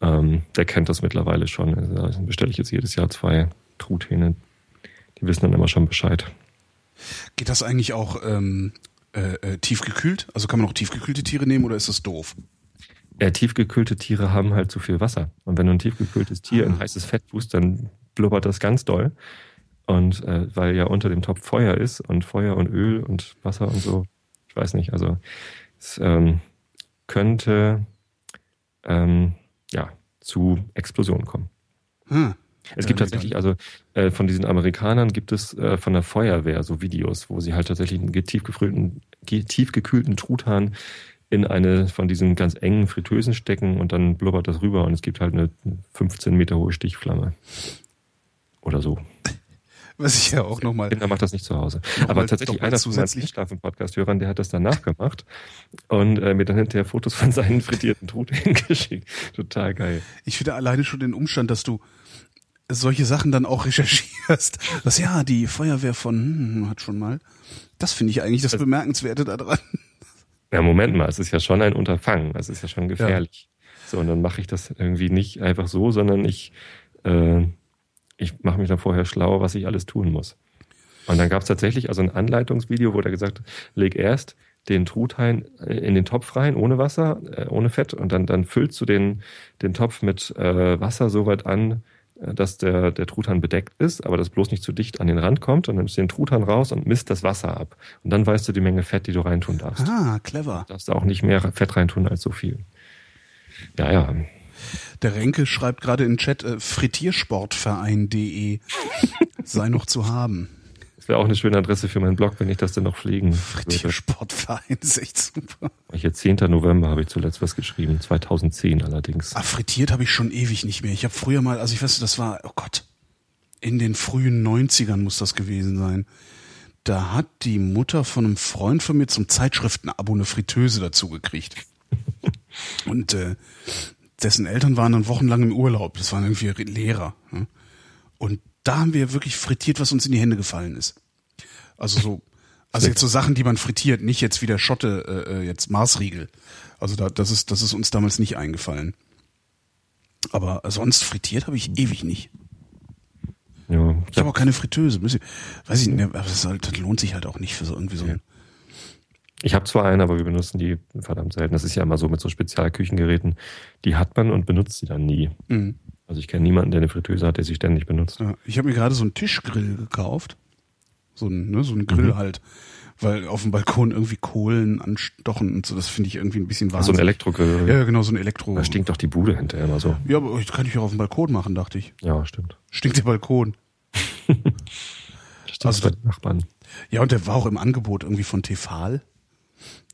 ähm, der kennt das mittlerweile schon. Also bestelle ich jetzt jedes Jahr zwei Truthähne. Die wissen dann immer schon Bescheid. Geht das eigentlich auch ähm, äh, äh, tiefgekühlt? Also kann man auch tiefgekühlte Tiere nehmen oder ist das doof? Ja, tiefgekühlte Tiere haben halt zu viel Wasser. Und wenn du ein tiefgekühltes Tier ah. in heißes Fett tust, dann blubbert das ganz doll. Und äh, weil ja unter dem Topf Feuer ist und Feuer und Öl und Wasser und so, ich weiß nicht, also es ähm, könnte ähm, ja zu Explosionen kommen. Hm. Es gibt tatsächlich, also äh, von diesen Amerikanern gibt es äh, von der Feuerwehr so Videos, wo sie halt tatsächlich einen tiefgekühlten, tiefgekühlten Truthahn in eine von diesen ganz engen Fritteusen stecken und dann blubbert das rüber und es gibt halt eine 15 Meter hohe Stichflamme. Oder so. Was ich ja auch nochmal. Kinder macht das nicht zu Hause. Aber tatsächlich einer von meinen Schlafen-Podcast-Hörern, der hat das danach gemacht und äh, mir dann hinterher Fotos von seinen frittierten Truthähnen geschickt. Total geil. Ich finde alleine schon den Umstand, dass du solche Sachen dann auch recherchierst. Das ja, die Feuerwehr von hm, hat schon mal. Das finde ich eigentlich das, das Bemerkenswerte daran. Ja, Moment mal, es ist ja schon ein Unterfangen, es ist ja schon gefährlich. Ja. So, und dann mache ich das irgendwie nicht einfach so, sondern ich, äh, ich mache mich da vorher schlau, was ich alles tun muss. Und dann gab es tatsächlich also ein Anleitungsvideo, wo der gesagt hat, leg erst den Truthahn in den Topf rein, ohne Wasser, äh, ohne Fett, und dann, dann füllst du den, den Topf mit äh, Wasser so weit an, äh, dass der, der Truthahn bedeckt ist, aber das bloß nicht zu dicht an den Rand kommt und dann nimmst du den Truthahn raus und misst das Wasser ab. Und dann weißt du die Menge Fett, die du reintun darfst. Ah, clever. Du darfst auch nicht mehr Fett reintun als so viel. Ja, ja. Der Renke schreibt gerade in Chat äh, frittiersportverein.de sei noch zu haben. Das wäre auch eine schöne Adresse für meinen Blog, wenn ich das denn noch pflegen würde. Sportverein echt super. Hier 10. November habe ich zuletzt was geschrieben, 2010 allerdings. Ah, frittiert habe ich schon ewig nicht mehr. Ich habe früher mal, also ich weiß, das war, oh Gott, in den frühen 90ern muss das gewesen sein. Da hat die Mutter von einem Freund von mir zum Zeitschriftenabo eine Fritteuse dazu gekriegt. Und äh, dessen Eltern waren dann wochenlang im Urlaub. Das waren irgendwie Lehrer. Ne? Und da haben wir wirklich frittiert, was uns in die Hände gefallen ist. Also so, also jetzt so Sachen, die man frittiert, nicht jetzt wieder Schotte, äh, äh, jetzt Marsriegel. Also da, das ist, das ist uns damals nicht eingefallen. Aber sonst frittiert habe ich ewig nicht. Ja, ich habe auch keine Fritteuse. Weiß ich nicht, aber das, halt, das lohnt sich halt auch nicht für so irgendwie so ein. Ich habe zwar einen, aber wir benutzen die verdammt selten. Das ist ja immer so mit so Spezialküchengeräten. Die hat man und benutzt sie dann nie. Mhm. Also ich kenne niemanden, der eine Fritteuse hat, der sie ständig benutzt. Ja, ich habe mir gerade so einen Tischgrill gekauft. So ein, ne, so ein Grill mhm. halt. weil auf dem Balkon irgendwie Kohlen anstochen und so, das finde ich irgendwie ein bisschen So wahnsinnig. ein Elektrogrill. ja, genau, so ein Elektro. Da stinkt doch die Bude hinterher immer so. Ja, aber das kann ich auch auf dem Balkon machen, dachte ich. Ja, stimmt. Stinkt der Balkon. Stimmt, Also Nachbarn. Ja, und der war auch im Angebot irgendwie von Tefal.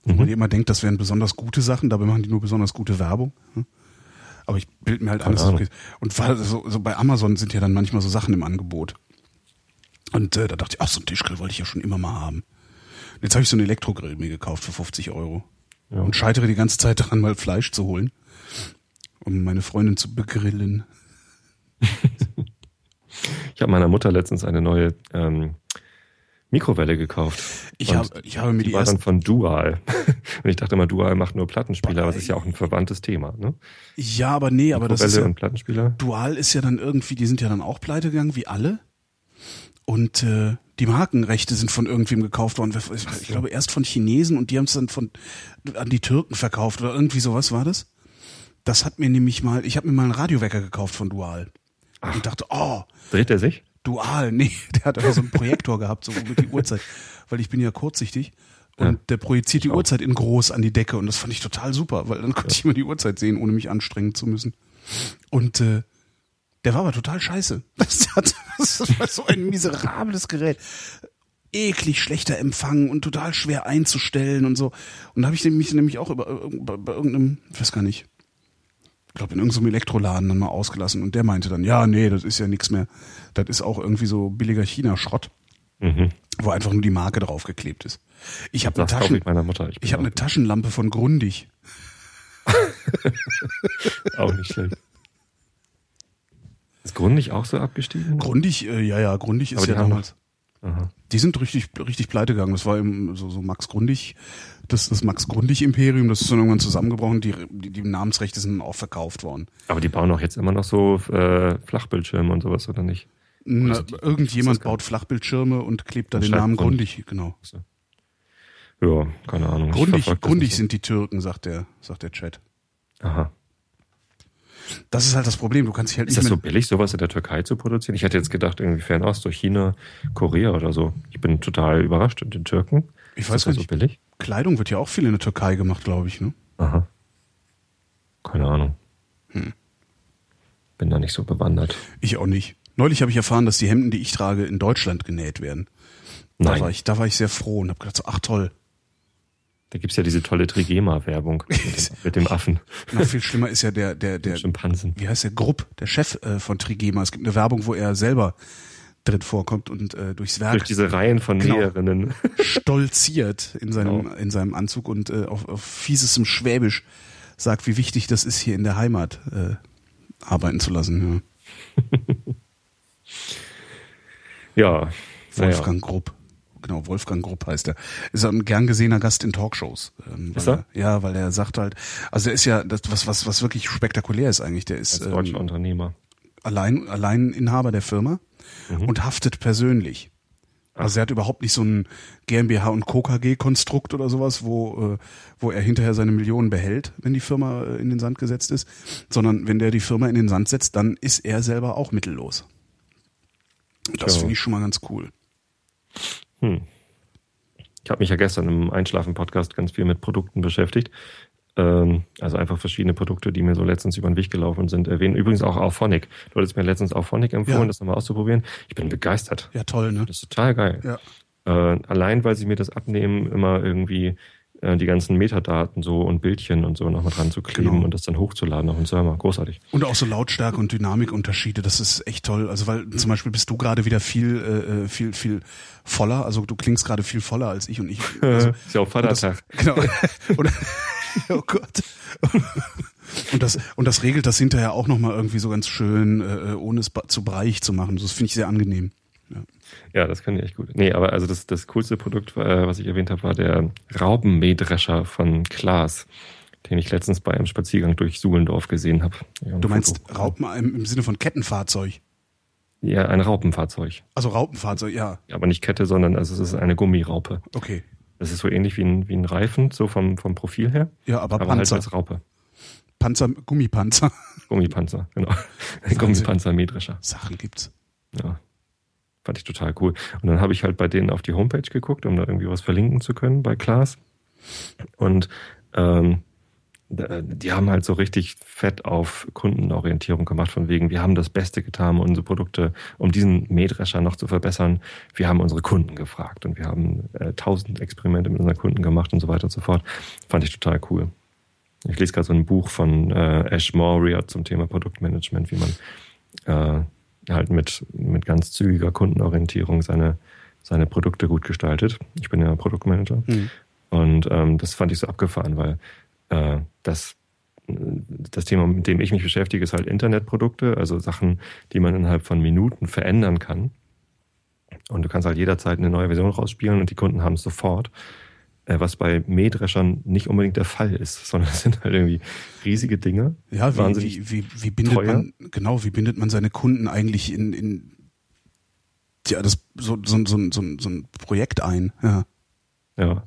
Wo Mhm. man immer denkt, das wären besonders gute Sachen, dabei machen die nur besonders gute Werbung. hm? Aber ich bild mir halt alles. Okay. Und weil so, so bei Amazon sind ja dann manchmal so Sachen im Angebot. Und äh, da dachte ich, ach, so ein Tischgrill wollte ich ja schon immer mal haben. Und jetzt habe ich so einen Elektrogrill mir gekauft für 50 Euro. Ja. Und scheitere die ganze Zeit daran, mal Fleisch zu holen, um meine Freundin zu begrillen. Ich habe meiner Mutter letztens eine neue ähm, Mikrowelle gekauft. Ich habe ich habe mir Die die war dann von Dual. Und ich dachte immer, Dual macht nur Plattenspieler, aber es ist ja auch ein verwandtes Thema. Ne? ja, aber nee, aber das ist Mikrowelle ja, und Plattenspieler. Dual ist ja dann irgendwie, die sind ja dann auch pleite gegangen, wie alle. Und äh, die Markenrechte sind von irgendwem gekauft worden. Ich, ich glaube erst von Chinesen und die haben es dann von an die Türken verkauft oder irgendwie sowas war das. Das hat mir nämlich mal, ich habe mir mal einen Radiowecker gekauft von Dual. Und dachte, oh, Dreht er sich? Dual, nee, der hat aber so einen Projektor gehabt, so mit die Uhrzeit. Weil ich bin ja kurzsichtig. Und Ja. der projiziert die. Uhrzeit in groß an die Decke und das fand ich total super, weil dann konnte ich immer die Uhrzeit sehen, ohne mich anstrengen zu müssen. Und äh, der war aber total scheiße. Das, hat, das war so ein miserables Gerät. Eklig schlechter Empfang und total schwer einzustellen und so. Und da habe ich mich nämlich auch über, bei, bei irgendeinem, ich weiß gar nicht, ich glaube in irgendeinem Elektroladen dann mal ausgelassen und der meinte dann, ja, nee, das ist ja nichts mehr. Das ist auch irgendwie so billiger China-Schrott, Mhm. wo einfach nur die Marke draufgeklebt ist. Ich habe eine, Taschen, ich. Ich, hab eine Taschenlampe von Grundig. Auch nicht schlecht. Ist Grundig auch so abgestiegen? Grundig, äh, ja, ja, Grundig ist ja damals. Aha. Die sind richtig, richtig pleite gegangen. Das war eben so, so Max Grundig, das, das Max Grundig Imperium, das ist dann irgendwann zusammengebrochen. Die, die, die Namensrechte sind auch verkauft worden. Aber die bauen auch jetzt immer noch so äh, Flachbildschirme und sowas, oder nicht? Na, sind die- irgendjemand ist das baut Flachbildschirme und klebt da den Namen Grundig. Genau. Ja, keine Ahnung. Grundig, das grundig sind die Türken, sagt der, sagt der Chat. Aha. Das ist halt das Problem. Du kannst dich halt Ist nicht das so billig, sowas in der Türkei zu produzieren? Ich hätte jetzt gedacht, irgendwie Fernost durch China, Korea oder so. Ich bin total überrascht. Und den Türken? Ich Ist weiß das gar so nicht. billig? Kleidung wird ja auch viel in der Türkei gemacht, glaube ich. Ne? Aha. Keine Ahnung. Hm. Bin da nicht so bewandert. Ich auch nicht. Neulich habe ich erfahren, dass die Hemden, die ich trage, in Deutschland genäht werden. Da Nein. war ich, da war ich sehr froh und habe gedacht, so, ach toll. Da gibt's ja diese tolle Trigema-Werbung mit, dem- mit dem Affen, Noch viel schlimmer ist ja der, der, der, Schimpansen. wie heißt der Grupp, der Chef äh, von Trigema. Es gibt eine Werbung, wo er selber drin vorkommt und äh, durchs Werk Durch diese Reihen von Genau. Näherinnen. stolziert in seinem, Genau. in seinem Anzug und äh, auf, auf fiesesem Schwäbisch sagt, wie wichtig das ist, hier in der Heimat äh, arbeiten zu lassen. Ja. Ja. Wolfgang Grupp. Genau, Wolfgang Grupp heißt er. Ist ein gern gesehener Gast in Talkshows. Ähm, Ist weil er? Ja, weil er sagt halt, also er ist ja, das, was, was, was wirklich spektakulär ist eigentlich, der ist Als deutscher ähm, Unternehmer. allein, allein Inhaber der Firma Mhm. und haftet persönlich. Also er hat überhaupt nicht so ein GmbH und Co. KG Konstrukt oder sowas, wo, äh, wo er hinterher seine Millionen behält, wenn die Firma äh, in den Sand gesetzt ist, sondern wenn der die Firma in den Sand setzt, dann ist er selber auch mittellos. Das Tja. finde ich schon mal ganz cool. Hm. Ich habe mich ja gestern im Einschlafen-Podcast ganz viel mit Produkten beschäftigt. Ähm, also einfach verschiedene Produkte, die mir so letztens über den Weg gelaufen sind, erwähnen. Übrigens auch Auphonic. Du hattest mir letztens Auphonic empfohlen, Ja. das nochmal auszuprobieren. Ich bin begeistert. Ja, toll, ne? Das ist total geil. Ja. Äh, allein, weil sie mir das abnehmen, immer irgendwie äh, die ganzen Metadaten so und Bildchen und so nochmal dran zu kleben Genau. und das dann hochzuladen auf den Server. Großartig. Und auch so Lautstärke und Dynamikunterschiede, das ist echt toll. Also weil zum Beispiel bist du gerade wieder viel, äh, viel, viel voller. Also du klingst gerade viel voller als ich und ich. Also, ist ja auch Vatertag. Genau. Oh Gott. Und das, und das regelt das hinterher auch nochmal irgendwie so ganz schön, äh, ohne es zu breiig zu machen. Das finde ich sehr angenehm. Ja, das kann ich echt gut. Nee, aber also das, das coolste Produkt, äh, was ich erwähnt habe, war der Raubenmähdrescher von Klaas, den ich letztens bei einem Spaziergang durch Suhlendorf gesehen habe. Ja, Du meinst Foto. Raupen im, im Sinne von Kettenfahrzeug. Ja, ein Raupenfahrzeug. Also Raupenfahrzeug, ja. Aber nicht Kette, sondern also es ist eine Gummiraupe. Okay. Das ist so ähnlich wie ein, wie ein Reifen, so vom, vom Profil her. Ja, aber, aber halt Panzer. als Raupe. Panzer, Gummipanzer. Gummipanzer, genau. Ein Wahnsinn. Gummipanzer-Mähdrescher. Sachen gibt's. Ja. Fand ich total cool. Und dann habe ich halt bei denen auf die Homepage geguckt, um da irgendwie was verlinken zu können bei Klaas. Und ähm, die haben halt so richtig fett auf Kundenorientierung gemacht, von wegen, wir haben das Beste getan, um unsere Produkte, um diesen Mähdrescher noch zu verbessern. Wir haben unsere Kunden gefragt und wir haben äh, tausend äh, Experimente mit unseren Kunden gemacht und so weiter und so fort. Fand ich total cool. Ich lese gerade so ein Buch von äh, Ash Moria zum Thema Produktmanagement, wie man äh, halt mit, mit ganz zügiger Kundenorientierung seine, seine Produkte gut gestaltet. Ich bin ja Produktmanager. Mhm. Und ähm, das fand ich so abgefahren, weil äh, das, das Thema, mit dem ich mich beschäftige, ist halt Internetprodukte, also Sachen, die man innerhalb von Minuten verändern kann. Und du kannst halt jederzeit eine neue Version rausspielen und die Kunden haben es sofort. Äh, was bei Mähdreschern nicht unbedingt der Fall ist, sondern es sind halt irgendwie riesige Dinge. Ja, wie, wie, wie, wie bindet teuer. man, genau, wie bindet man seine Kunden eigentlich in, in ja, das, so, so, so, so, so ein Projekt ein, ja. Ja.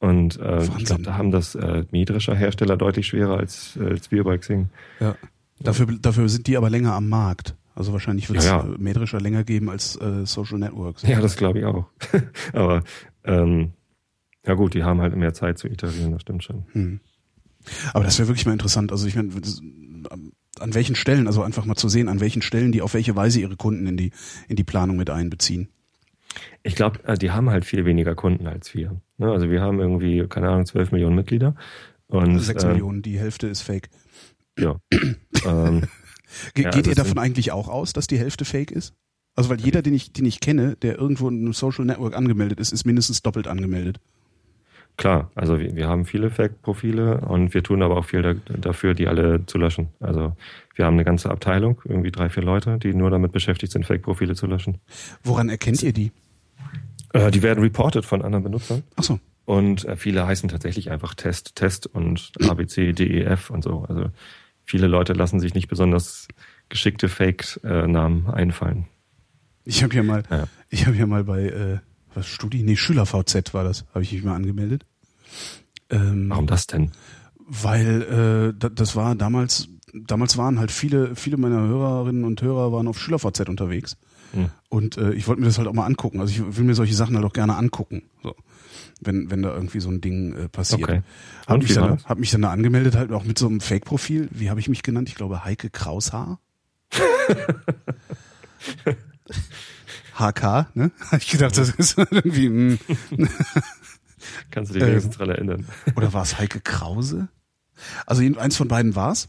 Und äh, ich glaube, da haben das äh, Mähdrescher Hersteller deutlich schwerer als, äh, als wir bei Xing. Ja. Dafür, dafür sind die aber länger am Markt. Also wahrscheinlich wird es ja, ja. Äh, Mähdrescher länger geben als äh, Social Networks. Ja, das glaube ich auch. aber ähm, ja gut, die haben halt mehr Zeit zu iterieren, das stimmt schon. Hm. Aber das wäre wirklich mal interessant. Also ich meine, an welchen Stellen, also einfach mal zu sehen, an welchen Stellen die auf welche Weise ihre Kunden in die, in die Planung mit einbeziehen. Ich glaube, äh, die haben halt viel weniger Kunden als wir. Ne? Also wir haben irgendwie, keine Ahnung, 12 Millionen Mitglieder. Und, 6 äh, Millionen, die Hälfte ist fake. Ja. ähm, Ge ja, geht also ihr davon eigentlich auch aus, dass die Hälfte fake ist? Also weil jeder, den ich, den ich kenne, der irgendwo in einem Social Network angemeldet ist, ist mindestens doppelt angemeldet. Klar, also wir, wir haben viele Fake-Profile und wir tun aber auch viel da, dafür, die alle zu löschen. Also wir haben eine ganze Abteilung, irgendwie drei, vier Leute, die nur damit beschäftigt sind, Fake-Profile zu löschen. Woran erkennt ihr die? Äh, die werden reported von anderen Benutzern. Ach so. Und äh, viele heißen tatsächlich einfach Test, Test und ABC, DEF und so. Also viele Leute lassen sich nicht besonders geschickte Fake-Namen einfallen. Ich habe ja mal, ja. ich habe ja mal bei äh, was Studi, nee Schüler VZ war das, habe ich mich mal angemeldet. Ähm, Warum das denn? Weil äh, das war damals, damals waren halt viele, viele meiner Hörerinnen und Hörer waren auf Schüler VZ unterwegs. Hm. Und äh, ich wollte mir das halt auch mal angucken. Also ich will mir solche Sachen halt auch gerne angucken. So. Wenn, wenn da irgendwie so ein Ding äh, passiert. Okay. Hab mich, dann, hab mich dann da angemeldet, halt auch mit so einem Fake-Profil. Wie habe ich mich genannt? Ich glaube Heike Kraushaar. HK, ne? Hab ich gedacht, das ist irgendwie. Mh. Hm. Kannst du dich wenigstens äh, dran erinnern. Oder war es Heike Krause? Also eins von beiden war's.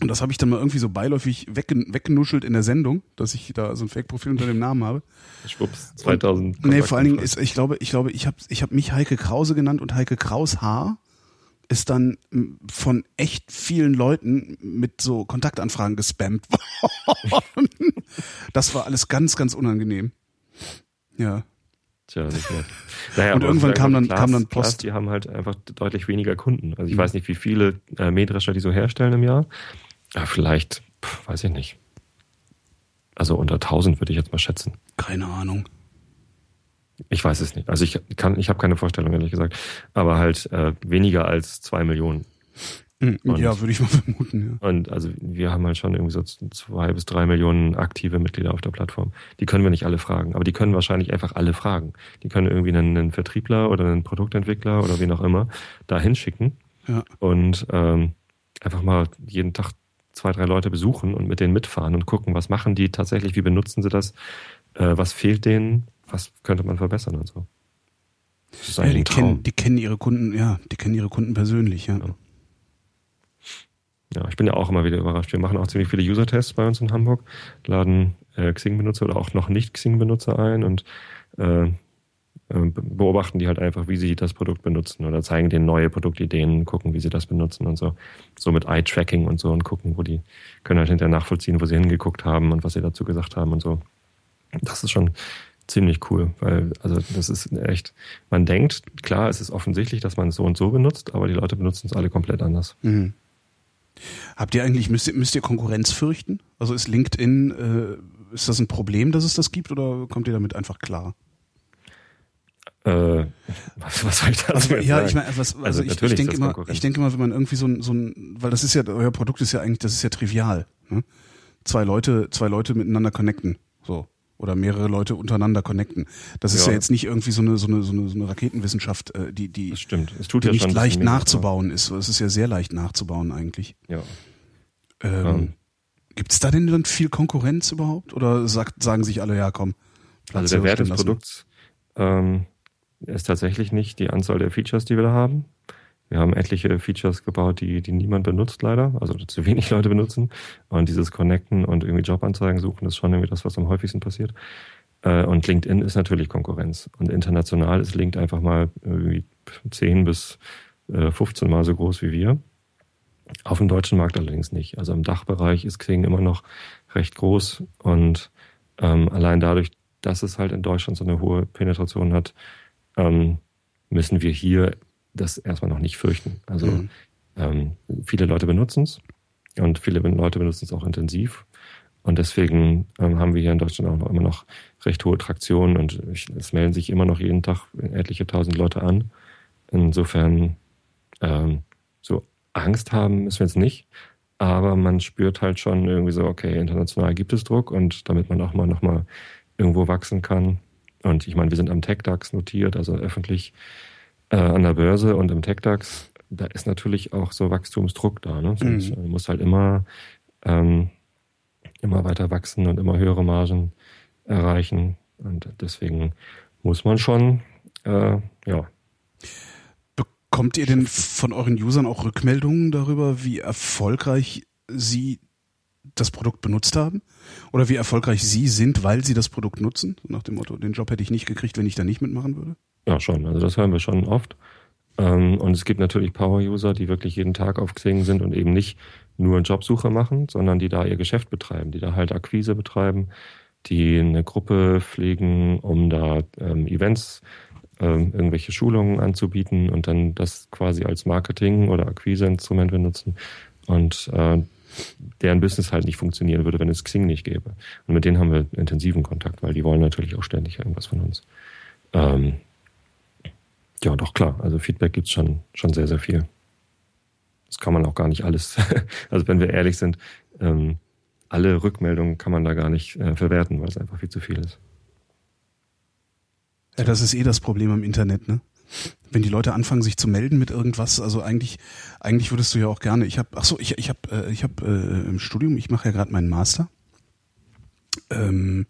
Und das habe ich dann mal irgendwie so beiläufig weggenuschelt in der Sendung, dass ich da so ein Fake-Profil unter dem Namen habe. Schwupps, 2000. Und, nee, vor allen Dingen ist, ich glaube, ich glaube, ich habe ich hab mich Heike Krause genannt und Heike Kraus Haar ist dann von echt vielen Leuten mit so Kontaktanfragen gespammt worden. das war alles ganz, ganz unangenehm. Ja. Tja, nicht nett. Naja, und irgendwann kam dann, Class, kam dann Post. Class, die haben halt einfach deutlich weniger Kunden. Also ich mhm. weiß nicht, wie viele äh, Mähdrescher die so herstellen im Jahr. Ja, vielleicht, pf, weiß ich nicht. Also unter 1000 würde ich jetzt mal schätzen. Keine Ahnung. Ich weiß es nicht. Also ich kann, ich habe keine Vorstellung, ehrlich gesagt. Aber halt äh, weniger als zwei Millionen. Hm, und, ja, würde ich mal vermuten. Ja. Und also wir haben halt schon irgendwie so zwei bis drei Millionen aktive Mitglieder auf der Plattform. Die können wir nicht alle fragen, aber die können wahrscheinlich einfach alle fragen. Die können irgendwie einen, einen Vertriebler oder einen Produktentwickler oder wen auch immer da hinschicken ja. und ähm, einfach mal jeden Tag zwei, drei Leute besuchen und mit denen mitfahren und gucken, was machen die tatsächlich, wie benutzen sie das, äh, was fehlt denen, was könnte man verbessern und so. Das ist ja, die, kennen, die kennen ihre Kunden, ja, die kennen ihre Kunden persönlich, ja. ja. Ja, ich bin ja auch immer wieder überrascht. Wir machen auch ziemlich viele User-Tests bei uns in Hamburg, laden äh, Xing-Benutzer oder auch noch nicht Xing-Benutzer ein und äh, äh, beobachten die halt einfach, wie sie das Produkt benutzen oder zeigen denen neue Produktideen, gucken, wie sie das benutzen und so. So mit Eye-Tracking und so und gucken, wo die können halt hinterher nachvollziehen, wo sie hingeguckt haben und was sie dazu gesagt haben und so. Das ist schon ziemlich cool, weil also das ist echt, man denkt, klar, es ist offensichtlich, dass man es so und so benutzt, aber die Leute benutzen es alle komplett anders. Mhm. Habt ihr eigentlich, müsst ihr, müsst ihr Konkurrenz fürchten? Also ist LinkedIn, äh, ist das ein Problem, dass es das gibt oder kommt ihr damit einfach klar? Äh, was, was soll ich da also, Ja, sagen? ich meine, was, also, also ich, ich denke immer, ich denke immer, wenn man irgendwie so ein, so ein, weil das ist ja, euer Produkt ist ja eigentlich, das ist ja trivial. Ne? Zwei Leute, zwei Leute miteinander connecten. So. Oder mehrere Leute untereinander connecten. Das ist ja, Ja. jetzt nicht irgendwie so eine so eine so eine, so eine Raketenwissenschaft, äh, die die, Das stimmt. Es tut die ja nicht leicht nachzubauen ist. Es ist ja sehr leicht nachzubauen eigentlich. Ja. Ähm, Ähm. Gibt es da denn dann viel Konkurrenz überhaupt? Oder sagt, sagen sich alle, ja komm, Also der Platz Wert des? Produkts ähm, ist tatsächlich nicht die Anzahl der Features, die wir da haben. Wir haben etliche Features gebaut, die, die niemand benutzt leider, also zu wenig Leute benutzen. Und dieses Connecten und irgendwie Jobanzeigen suchen ist schon irgendwie das, was am häufigsten passiert. Äh, und LinkedIn ist natürlich Konkurrenz. Und international ist LinkedIn einfach mal irgendwie 10 bis äh, 15 Mal so groß wie wir. Auf dem deutschen Markt allerdings nicht. Also im Dachbereich ist Xing immer noch recht groß und ähm, allein dadurch, dass es halt in Deutschland so eine hohe Penetration hat, ähm, müssen wir hier das erstmal noch nicht fürchten. Also Mhm. ähm, viele Leute benutzen es und viele Leute benutzen es auch intensiv. Und deswegen ähm, haben wir hier in Deutschland auch noch immer noch recht hohe Traktion und ich, es melden sich immer noch jeden Tag etliche tausend Leute an. Insofern ähm, so Angst haben müssen wir jetzt nicht, aber man spürt halt schon irgendwie so, okay, international gibt es Druck und damit man auch mal nochmal irgendwo wachsen kann. Und ich meine, wir sind am TechDAX notiert, also öffentlich äh, an der Börse und im TechDAX, da ist natürlich auch so Wachstumsdruck da. Ne? Sonst, Mhm. muss halt immer, ähm, immer weiter wachsen und immer höhere Margen erreichen. Und deswegen muss man schon, äh, ja, Bekommt ihr denn von euren Usern auch Rückmeldungen darüber, wie erfolgreich sie das Produkt benutzt haben? Oder wie erfolgreich sie sind, weil sie das Produkt nutzen? Nach dem Motto, den Job hätte ich nicht gekriegt, wenn ich da nicht mitmachen würde? Ja, schon. Also das hören wir schon oft. Ähm, und es gibt natürlich Power-User, die wirklich jeden Tag auf Xing sind und eben nicht nur Jobsuche machen, sondern die da ihr Geschäft betreiben, die da halt Akquise betreiben, die eine Gruppe pflegen, um da ähm, Events, ähm, irgendwelche Schulungen anzubieten und dann das quasi als Marketing- oder Akquiseinstrument benutzen. Und äh, deren Business halt nicht funktionieren würde, wenn es Xing nicht gäbe. Und mit denen haben wir intensiven Kontakt, weil die wollen natürlich auch ständig irgendwas von uns. Ähm, ja, doch klar. Also Feedback gibt's schon, schon sehr, sehr viel. Das kann man auch gar nicht alles. also wenn wir ehrlich sind, ähm, alle Rückmeldungen kann man da gar nicht äh, verwerten, weil es einfach viel zu viel ist. Ja, das ist eh das Problem am Internet, ne? Wenn die Leute anfangen, sich zu melden mit irgendwas, also eigentlich, eigentlich würdest du ja auch gerne. Ich habe, ach so, ich, ich habe, äh, ich habe äh, im Studium, ich mache ja gerade meinen Master, ähm,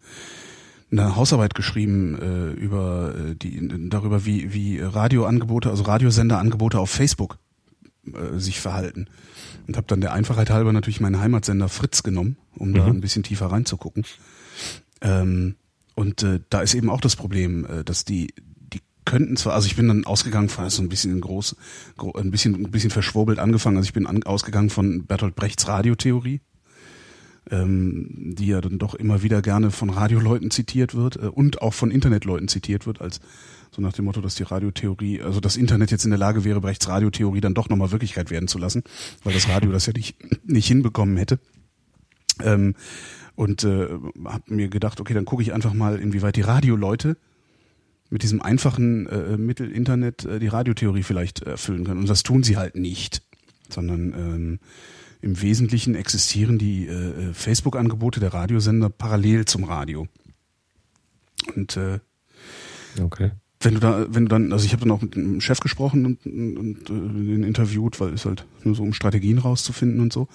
eine Hausarbeit geschrieben äh, über äh, die, darüber, wie wie Radioangebote, also Radiosenderangebote auf Facebook äh, sich verhalten. Und habe dann der Einfachheit halber natürlich meinen Heimatsender Fritz genommen, um da Mhm. ein bisschen tiefer reinzugucken. Ähm, und äh, da ist eben auch das Problem, äh, dass die die könnten zwar, also ich bin dann ausgegangen von so ein bisschen groß, gro ein bisschen ein bisschen verschwurbelt angefangen. Also ich bin an, ausgegangen von Bertolt Brechts Radiotheorie, ähm, die ja dann doch immer wieder gerne von Radioleuten zitiert wird äh, und auch von Internetleuten zitiert wird als so nach dem Motto, dass die Radiotheorie, also das Internet jetzt in der Lage wäre, Brechts Radiotheorie dann doch nochmal Wirklichkeit werden zu lassen, weil das Radio das ja nicht, nicht hinbekommen hätte. Ähm, und äh, habe mir gedacht, okay, dann gucke ich einfach mal, inwieweit die Radioleute mit diesem einfachen äh, Mittel Internet äh, die Radiotheorie vielleicht erfüllen können. Und das tun sie halt nicht, sondern ähm, im Wesentlichen existieren die äh, Facebook-Angebote der Radiosender parallel zum Radio. Und äh, Okay. wenn du da, wenn du dann, also ich habe dann auch mit dem Chef gesprochen und, und, und äh, den interviewt, weil es halt nur so um Strategien rauszufinden und so.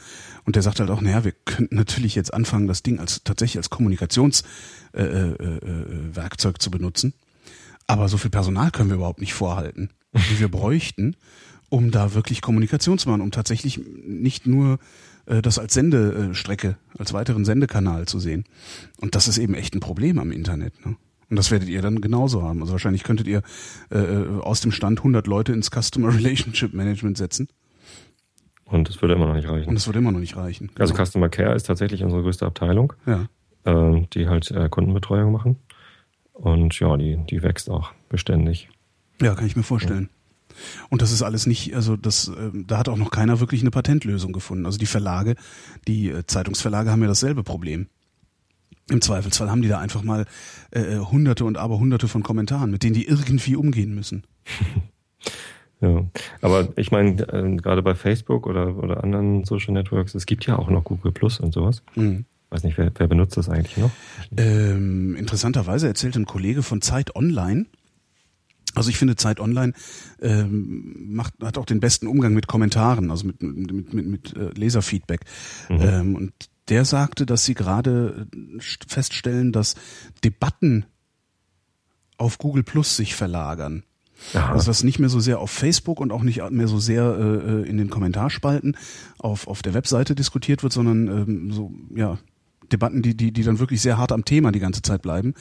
Und der sagt halt auch, naja, wir könnten natürlich jetzt anfangen, das Ding als tatsächlich als Kommunikationswerkzeug äh, äh, äh, Werkzeug zu benutzen. Aber so viel Personal können wir überhaupt nicht vorhalten, wie wir bräuchten, um da wirklich Kommunikation zu machen, um tatsächlich nicht nur äh, das als Sendestrecke, als weiteren Sendekanal zu sehen. Und das ist eben echt ein Problem am Internet. Ne? Und das werdet ihr dann genauso haben. Also wahrscheinlich könntet ihr äh, äh, aus dem Stand 100 Leute ins Customer Relationship Management setzen Und es würde immer noch nicht reichen. und es würde immer noch nicht reichen. Also Genau. Customer Care ist tatsächlich unsere größte Abteilung, ja. äh, die halt äh, Kundenbetreuung machen. Und ja, die, die wächst auch beständig. ja, kann ich mir vorstellen. Und das ist alles nicht, also das, ähm, da hat auch noch keiner wirklich eine Patentlösung gefunden. Also die Verlage, die äh, Zeitungsverlage haben ja dasselbe Problem. Im Zweifelsfall haben die da einfach mal äh, hunderte und aber hunderte von Kommentaren, mit denen die irgendwie umgehen müssen. Ja, aber ich meine, äh, gerade bei Facebook oder, oder anderen Social Networks, es gibt ja auch noch Google Plus und sowas. Mhm. weiß nicht, wer, wer benutzt das eigentlich noch? Ähm, interessanterweise erzählt ein Kollege von Zeit Online, also ich finde Zeit Online ähm, macht hat auch den besten Umgang mit Kommentaren, also mit mit mit, mit äh, Leserfeedback. Mhm. Ähm, und der sagte, dass sie gerade feststellen, dass Debatten auf Google Plus sich verlagern. Aha. Also das nicht mehr so sehr auf Facebook und auch nicht mehr so sehr äh, in den Kommentarspalten auf, auf der Webseite diskutiert wird, sondern ähm, so, ja, Debatten, die, die, die dann wirklich sehr hart am Thema die ganze Zeit bleiben,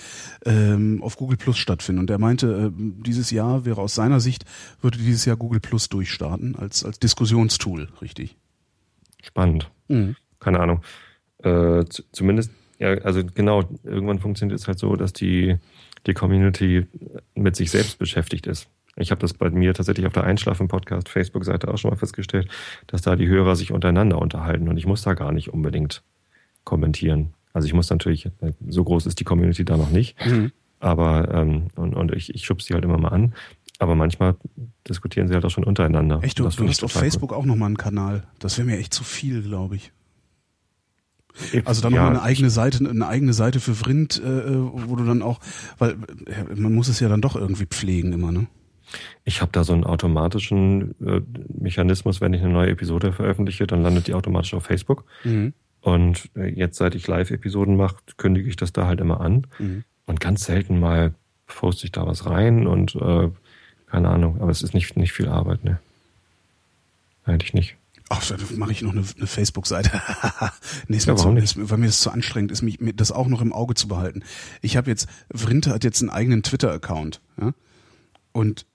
ähm, auf Google Plus stattfinden. Und er meinte, äh, dieses Jahr wäre aus seiner Sicht, würde dieses Jahr Google Plus durchstarten als, als Diskussionstool, richtig. Spannend. Mhm. Keine Ahnung. Äh, zumindest, ja, also genau, irgendwann funktioniert es halt so, dass die die Community mit sich selbst beschäftigt ist. Ich habe das bei mir tatsächlich auf der Einschlafen-Podcast Facebook-Seite auch schon mal festgestellt, dass da die Hörer sich untereinander unterhalten und ich muss da gar nicht unbedingt kommentieren. Also ich muss natürlich, so groß ist die Community da noch nicht, mhm. aber ähm, und, und ich, ich schubse die halt immer mal an. Aber manchmal diskutieren sie halt auch schon untereinander. Echt, du, du hast auf Facebook cool. auch nochmal einen Kanal. Das wäre mir echt zu viel, glaube ich. Also dann ja, noch eine eigene Seite, eine eigene Seite für Vrind, äh, wo du dann auch, weil äh, man muss es ja dann doch irgendwie pflegen immer, ne? Ich habe da so einen automatischen äh, Mechanismus, wenn ich eine neue Episode veröffentliche, dann landet die automatisch auf Facebook. Mhm. Und äh, jetzt, seit ich Live-Episoden mache, kündige ich das da halt immer an. Mhm. Und ganz selten mal poste ich da was rein und äh, keine Ahnung, aber es ist nicht, nicht viel Arbeit, ne? Eigentlich nicht. Ach, da mache ich noch eine, eine Facebook-Seite. nee, ist ja, zu, ist, weil mir das zu anstrengend ist, mich, mir das auch noch im Auge zu behalten. Ich habe jetzt, Vrinte hat jetzt einen eigenen Twitter-Account. Ja? Und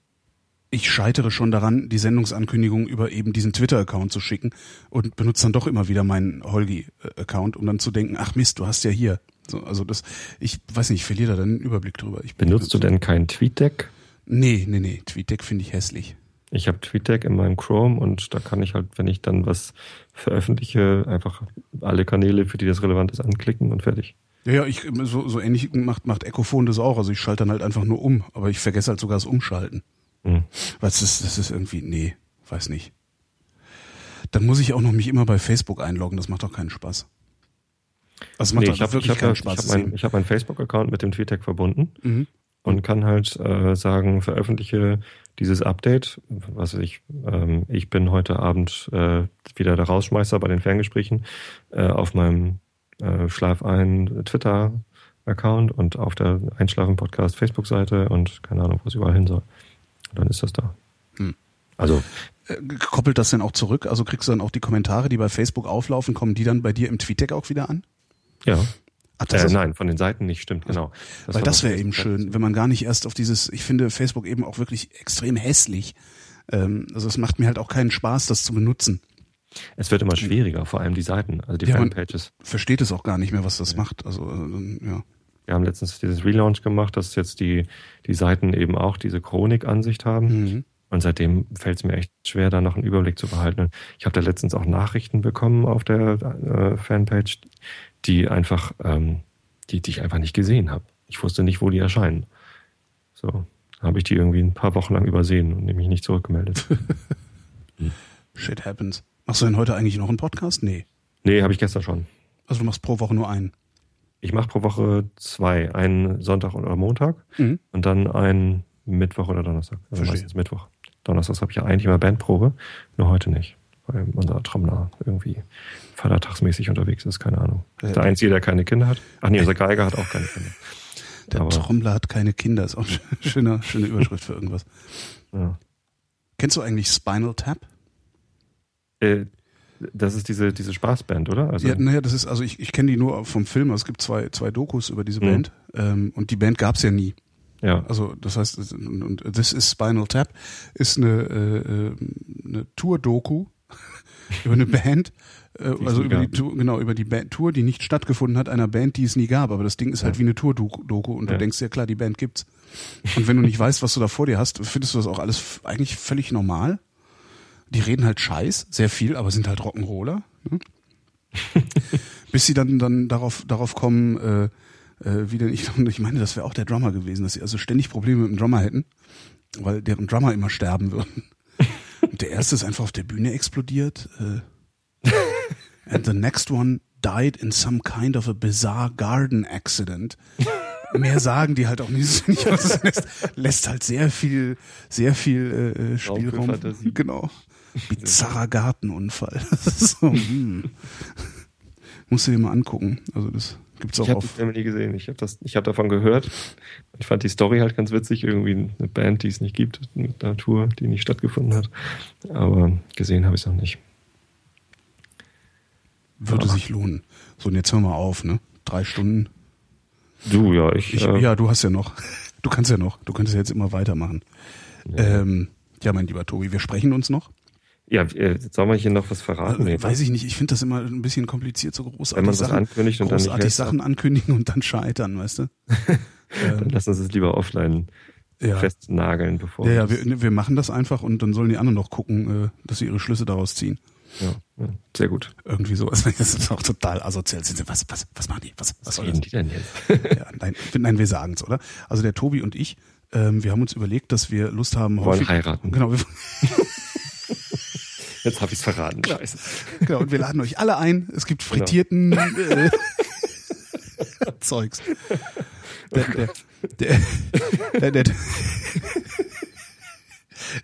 ich scheitere schon daran, die Sendungsankündigung über eben diesen Twitter-Account zu schicken und benutze dann doch immer wieder meinen Holgi-Account, um dann zu denken, ach Mist, du hast ja hier. So, also das, ich weiß nicht, ich verliere da dann einen Überblick drüber. Ich Benutzt du denn kein TweetDeck? Nee, nee, nee, TweetDeck finde ich hässlich. Ich habe TweetDeck in meinem Chrome und da kann ich halt, wenn ich dann was veröffentliche, einfach alle Kanäle, für die das relevant ist, anklicken und fertig. Ja, ja, ich, so, so ähnlich macht, macht Echophone das auch. Also ich schalte dann halt einfach nur um, aber ich vergesse halt sogar das Umschalten. Mhm. Weil das ist, das ist irgendwie, nee, weiß nicht. Dann muss ich auch noch mich immer bei Facebook einloggen, das macht doch keinen Spaß. Also macht nee, ich hab, wirklich ich hab, keinen Spaß. Ich habe meinen Facebook-Account mit dem TweetDeck verbunden mhm. und kann halt äh, sagen, veröffentliche dieses Update, was ich, ähm, ich bin heute Abend äh, wieder der Rausschmeißer bei den Ferngesprächen äh, auf meinem äh, Schlaf ein Twitter-Account und auf der Einschlafen-Podcast Facebook-Seite und keine Ahnung, wo es überall hin soll. Dann ist das da. Hm. Also äh, koppelt das denn auch zurück? Also kriegst du dann auch die Kommentare, die bei Facebook auflaufen, kommen die dann bei dir im TweetDeck auch wieder an? Ja. Ach, äh, nein, von den Seiten nicht, stimmt, genau. Das Weil das wäre eben schön, wenn man gar nicht erst auf dieses, ich finde Facebook eben auch wirklich extrem hässlich. Ähm, also es macht mir halt auch keinen Spaß, das zu benutzen. Es wird immer schwieriger, vor allem die Seiten, also die ja, Fanpages. Versteht es auch gar nicht mehr, was das ja. macht. Also äh, ja. Wir haben letztens dieses Relaunch gemacht, dass jetzt die, die Seiten eben auch diese Chronik-Ansicht haben. Mhm. Und seitdem fällt es mir echt schwer, da noch einen Überblick zu behalten. Ich habe da letztens auch Nachrichten bekommen auf der äh, Fanpage, die einfach, ähm, die, die ich einfach nicht gesehen habe. Ich wusste nicht, wo die erscheinen. So, habe ich die irgendwie ein paar Wochen lang übersehen und nämlich nicht zurückgemeldet. Shit happens. Machst du denn heute eigentlich noch einen Podcast? Nee. Nee, habe ich gestern schon. Also du machst pro Woche nur einen? Ich mache pro Woche zwei. Einen Sonntag oder Montag mhm. und dann einen Mittwoch oder Donnerstag. Also meistens Mittwoch. Donnerstag habe ich ja eigentlich immer Bandprobe, nur heute nicht weil unser Trommler irgendwie vatertagsmäßig unterwegs ist, keine Ahnung. Der, der Einzige, der keine Kinder hat. Ach nee, unser Geiger hat auch keine Kinder. Der Aber, Trommler hat keine Kinder, ist auch eine schöne, schöne Überschrift für irgendwas. Ja. Kennst du eigentlich Spinal Tap? Äh, das ist diese, diese Spaßband, oder? Also ja, naja, das ist, also ich, ich kenne die nur vom Film, also es gibt zwei, zwei Dokus über diese mhm. Band ähm, und die Band gab's ja nie. Ja. Also das heißt, und This is Spinal Tap ist eine, äh, äh eine Tour-Doku über eine Band, äh, also über die Tour, genau, über die Band, Tour, die nicht stattgefunden hat, einer Band, die es nie gab. Aber das Ding ist halt wie eine Tour-Doku und ja. du denkst ja klar, die Band gibt's. Und wenn du nicht weißt, was du da vor dir hast, findest du das auch alles eigentlich völlig normal. Die reden halt Scheiß, sehr viel, aber sind halt Rock'n'Roller. Ne? Bis sie dann, dann darauf, darauf kommen, äh, äh, wie denn ich, ich meine, das wäre auch der Drummer gewesen, dass sie also ständig Probleme mit dem Drummer hätten, weil deren Drummer immer sterben würden. Und der erste ist einfach auf der Bühne explodiert. Äh, and the next one died in some kind of a bizarre garden accident. Mehr sagen die halt auch nicht. das lässt, lässt halt sehr viel, sehr viel äh, für Spielraum. Genau. Bizarrer Gartenunfall. So, hm. Musst du dir mal angucken. Also das gibt's auch Ich habe den auf. Nie gesehen. Ich habe das, ich habe davon gehört. Ich fand die Story halt ganz witzig. Irgendwie eine Band, die es nicht gibt, mit einer Tour, die nicht stattgefunden hat. Aber gesehen habe ich es noch nicht. Würde sich lohnen. So, und jetzt hör mal auf, ne? Drei Stunden. Du, ja, ich. Ich, äh, ja, du hast ja noch. Du kannst ja noch. Du könntest ja jetzt immer weitermachen. ja, Ähm, ja, mein lieber Tobi, wir sprechen uns noch. Ja äh, sollen wir hier noch was verraten? Nee, Weiß ich nicht. Ich finde das immer ein bisschen kompliziert, so großartig Wenn man Sachen, ankündigt und dann nicht hält, Sachen ankündigen und dann scheitern, weißt du? dann ähm, lass uns es lieber offline ja. festnageln, bevor Ja, ja, wir, wir machen das einfach und dann sollen die anderen noch gucken, äh, dass sie ihre Schlüsse daraus ziehen. ja, ja, sehr gut. Irgendwie sowas. Das ist auch total asozial. Sind sie- Was, was, was machen die? Was, was, Was soll reden die denn jetzt? Ja, nein, nein, wir sagen's, oder? Also der Tobi und ich, ähm, wir haben uns überlegt, dass wir Lust haben, Wollen häufig, heiraten. Genau, wir, Jetzt habe ich es verraten. Scheiße. genau, und wir laden euch alle ein. Es gibt Genau. frittierten äh, Zeugs. Der, der, der, der, der,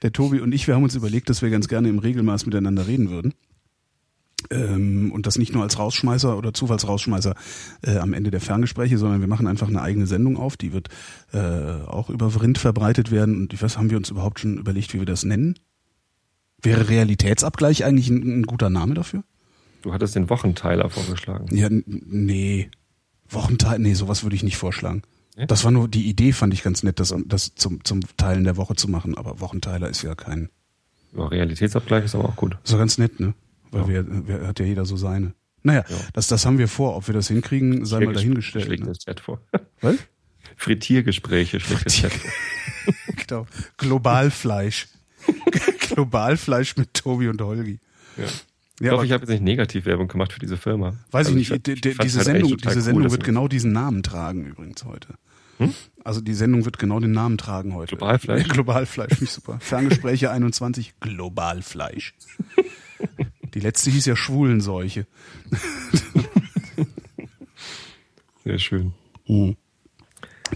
der Tobi und ich, wir haben uns überlegt, dass wir ganz gerne im Regelmaß miteinander reden würden. Ähm, und das nicht nur als Rausschmeißer oder Zufallsrausschmeißer äh, am Ende der Ferngespräche, sondern wir machen einfach eine eigene Sendung auf, die wird äh, auch über Vrind verbreitet werden. Und ich weiß, haben wir uns überhaupt schon überlegt, wie wir das nennen? Wäre Realitätsabgleich eigentlich ein, ein guter Name dafür? Du hattest den Wochenteiler vorgeschlagen. Ja, nee. Wochenteil, nee, sowas würde ich nicht vorschlagen. Ja? Das war nur die Idee, fand ich ganz nett, das, das zum, zum Teilen der Woche zu machen. Aber Wochenteiler ist ja kein, Ja, Realitätsabgleich ist aber auch gut. doch ganz nett, ne? Weil Ja. wir, wir, hat ja jeder so seine. Naja, Ja. das, das haben wir vor. Ob wir das hinkriegen, sei mal dahingestellt. Schlägt Ne? das Chat vor. Was? Frittiergespräche schlägt das Frittier- Chat vor. Genau. Globalfleisch. Globalfleisch mit Tobi und Holgi. Ja. Ich Ja, hoffe, aber ich habe jetzt nicht Negativwerbung gemacht für diese Firma. weiß Also ich nicht. ich- ich diese halt Sendung, diese Sendung wird wir- genau diesen Namen tragen übrigens heute. Hm? Also die Sendung wird genau den Namen tragen heute. Globalfleisch? Globalfleisch, finde ich super. Ferngespräche 21, Globalfleisch. Die letzte hieß ja Schwulenseuche. Sehr schön. Hm.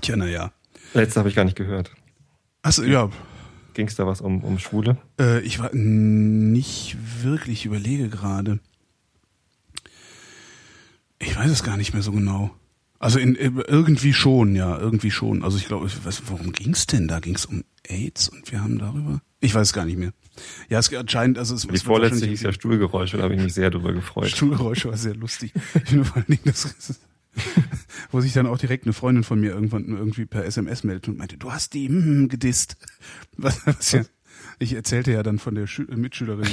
Tja, naja. Letzte habe ich gar nicht gehört. Achso, ja, Ging es da was um, um Schwule? Äh, ich war nicht wirklich, ich überlege gerade. Ich weiß es gar nicht mehr so genau. Also in, in, irgendwie schon, ja, irgendwie schon. Also ich glaube, ich weiß, worum ging's denn? Da ging's um AIDS und wir haben darüber. Ich weiß es gar nicht mehr. Ja, es anscheinend, also es Die es vorletzte hieß ja Stuhlgeräusche, da habe ich mich sehr drüber gefreut. Stuhlgeräusche war sehr lustig. Ich finde vor allen Dingen, das ist, wo sich dann auch direkt eine Freundin von mir irgendwann irgendwie per SMS meldet und meinte, du hast die mm, gedisst. Was, was ja, ich erzählte ja dann von der Schü Mitschülerin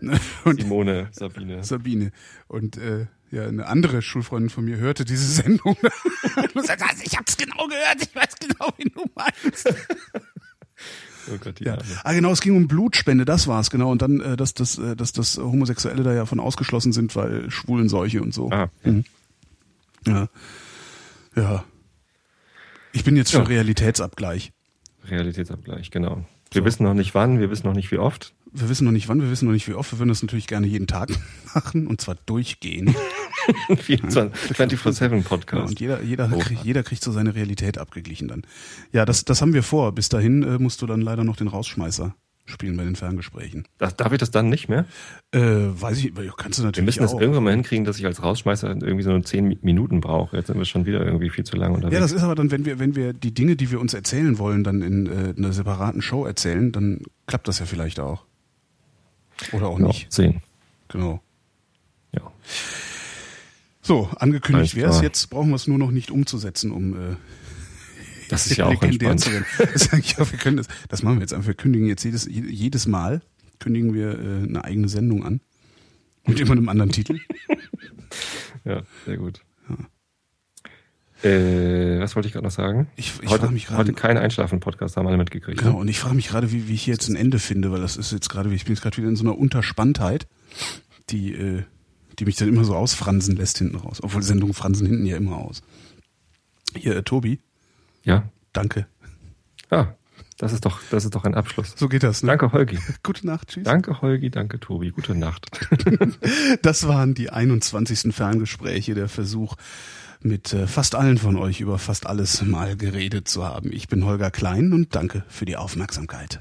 und Simone, Sabine. Sabine und äh, ja eine andere Schulfreundin von mir hörte diese Sendung und sagte, "Also, ich hab's genau gehört, ich weiß genau, wie du meinst. Oh Gott, Ja. Arme. Ah, genau, es ging um Blutspende, das war's, genau. Und dann, äh, dass, das, äh, dass das Homosexuelle da ja von ausgeschlossen sind, weil Schwulenseuche und so. Ah, Mhm. Ja. Ja. Ich bin jetzt für Ja. Realitätsabgleich. Realitätsabgleich, genau. Wir So. wissen noch nicht wann, wir wissen noch nicht wie oft. Wir wissen noch nicht wann, wir wissen noch nicht wie oft. Wir würden das natürlich gerne jeden Tag machen und zwar durchgehen. 24-7 Ja, Podcast. und jeder, jeder, Oh. kriegt, jeder kriegt so seine Realität abgeglichen dann. Ja, das, das haben wir vor. Bis dahin äh, musst du dann leider noch den Rausschmeißer spielen bei den Ferngesprächen. Das, darf ich das dann nicht mehr? Äh, weiß ich, kannst du Wir natürlich müssen das auch. irgendwann mal hinkriegen, dass ich als Rausschmeißer irgendwie so nur 10 Mi- Minuten brauche. Jetzt sind wir schon wieder irgendwie viel zu lang unterwegs. Ja, das ist aber dann, wenn wir, wenn wir die Dinge, die wir uns erzählen wollen, dann in äh, einer separaten Show erzählen, dann klappt das ja vielleicht auch. Oder auch Genau, nicht. 10. Genau. Ja. So, angekündigt wäre es. Jetzt brauchen wir es nur noch nicht umzusetzen, um äh, Das ist ja auch entspannt. auch, wir können das, das machen wir jetzt einfach. Wir kündigen jetzt jedes, jedes Mal kündigen wir äh, eine eigene Sendung an. Mit immer einem anderen Titel. Ja, sehr gut. Äh, was wollte ich gerade noch sagen? Ich, ich heute frage mich gerade. heute kein Einschlafen-Podcast, haben alle mitgekriegt. Genau, Ne? und ich frage mich gerade, wie, wie ich hier jetzt ein Ende finde, weil das ist jetzt gerade, ich bin jetzt gerade wieder in so einer Unterspanntheit, die, äh, die mich dann immer so ausfransen lässt hinten raus. Obwohl Sendungen fransen hinten ja immer aus. Hier, äh, Tobi, Ja. danke. Ah, Das ist doch, das ist doch ein Abschluss. So geht das. Ne? Danke, Holgi. Gute Nacht, tschüss. Danke, Holgi. Danke, Tobi. Gute Nacht. Das waren die 21. Ferngespräche, der Versuch, mit äh, fast allen von euch über fast alles mal geredet zu haben. Ich bin Holger Klein und danke für die Aufmerksamkeit.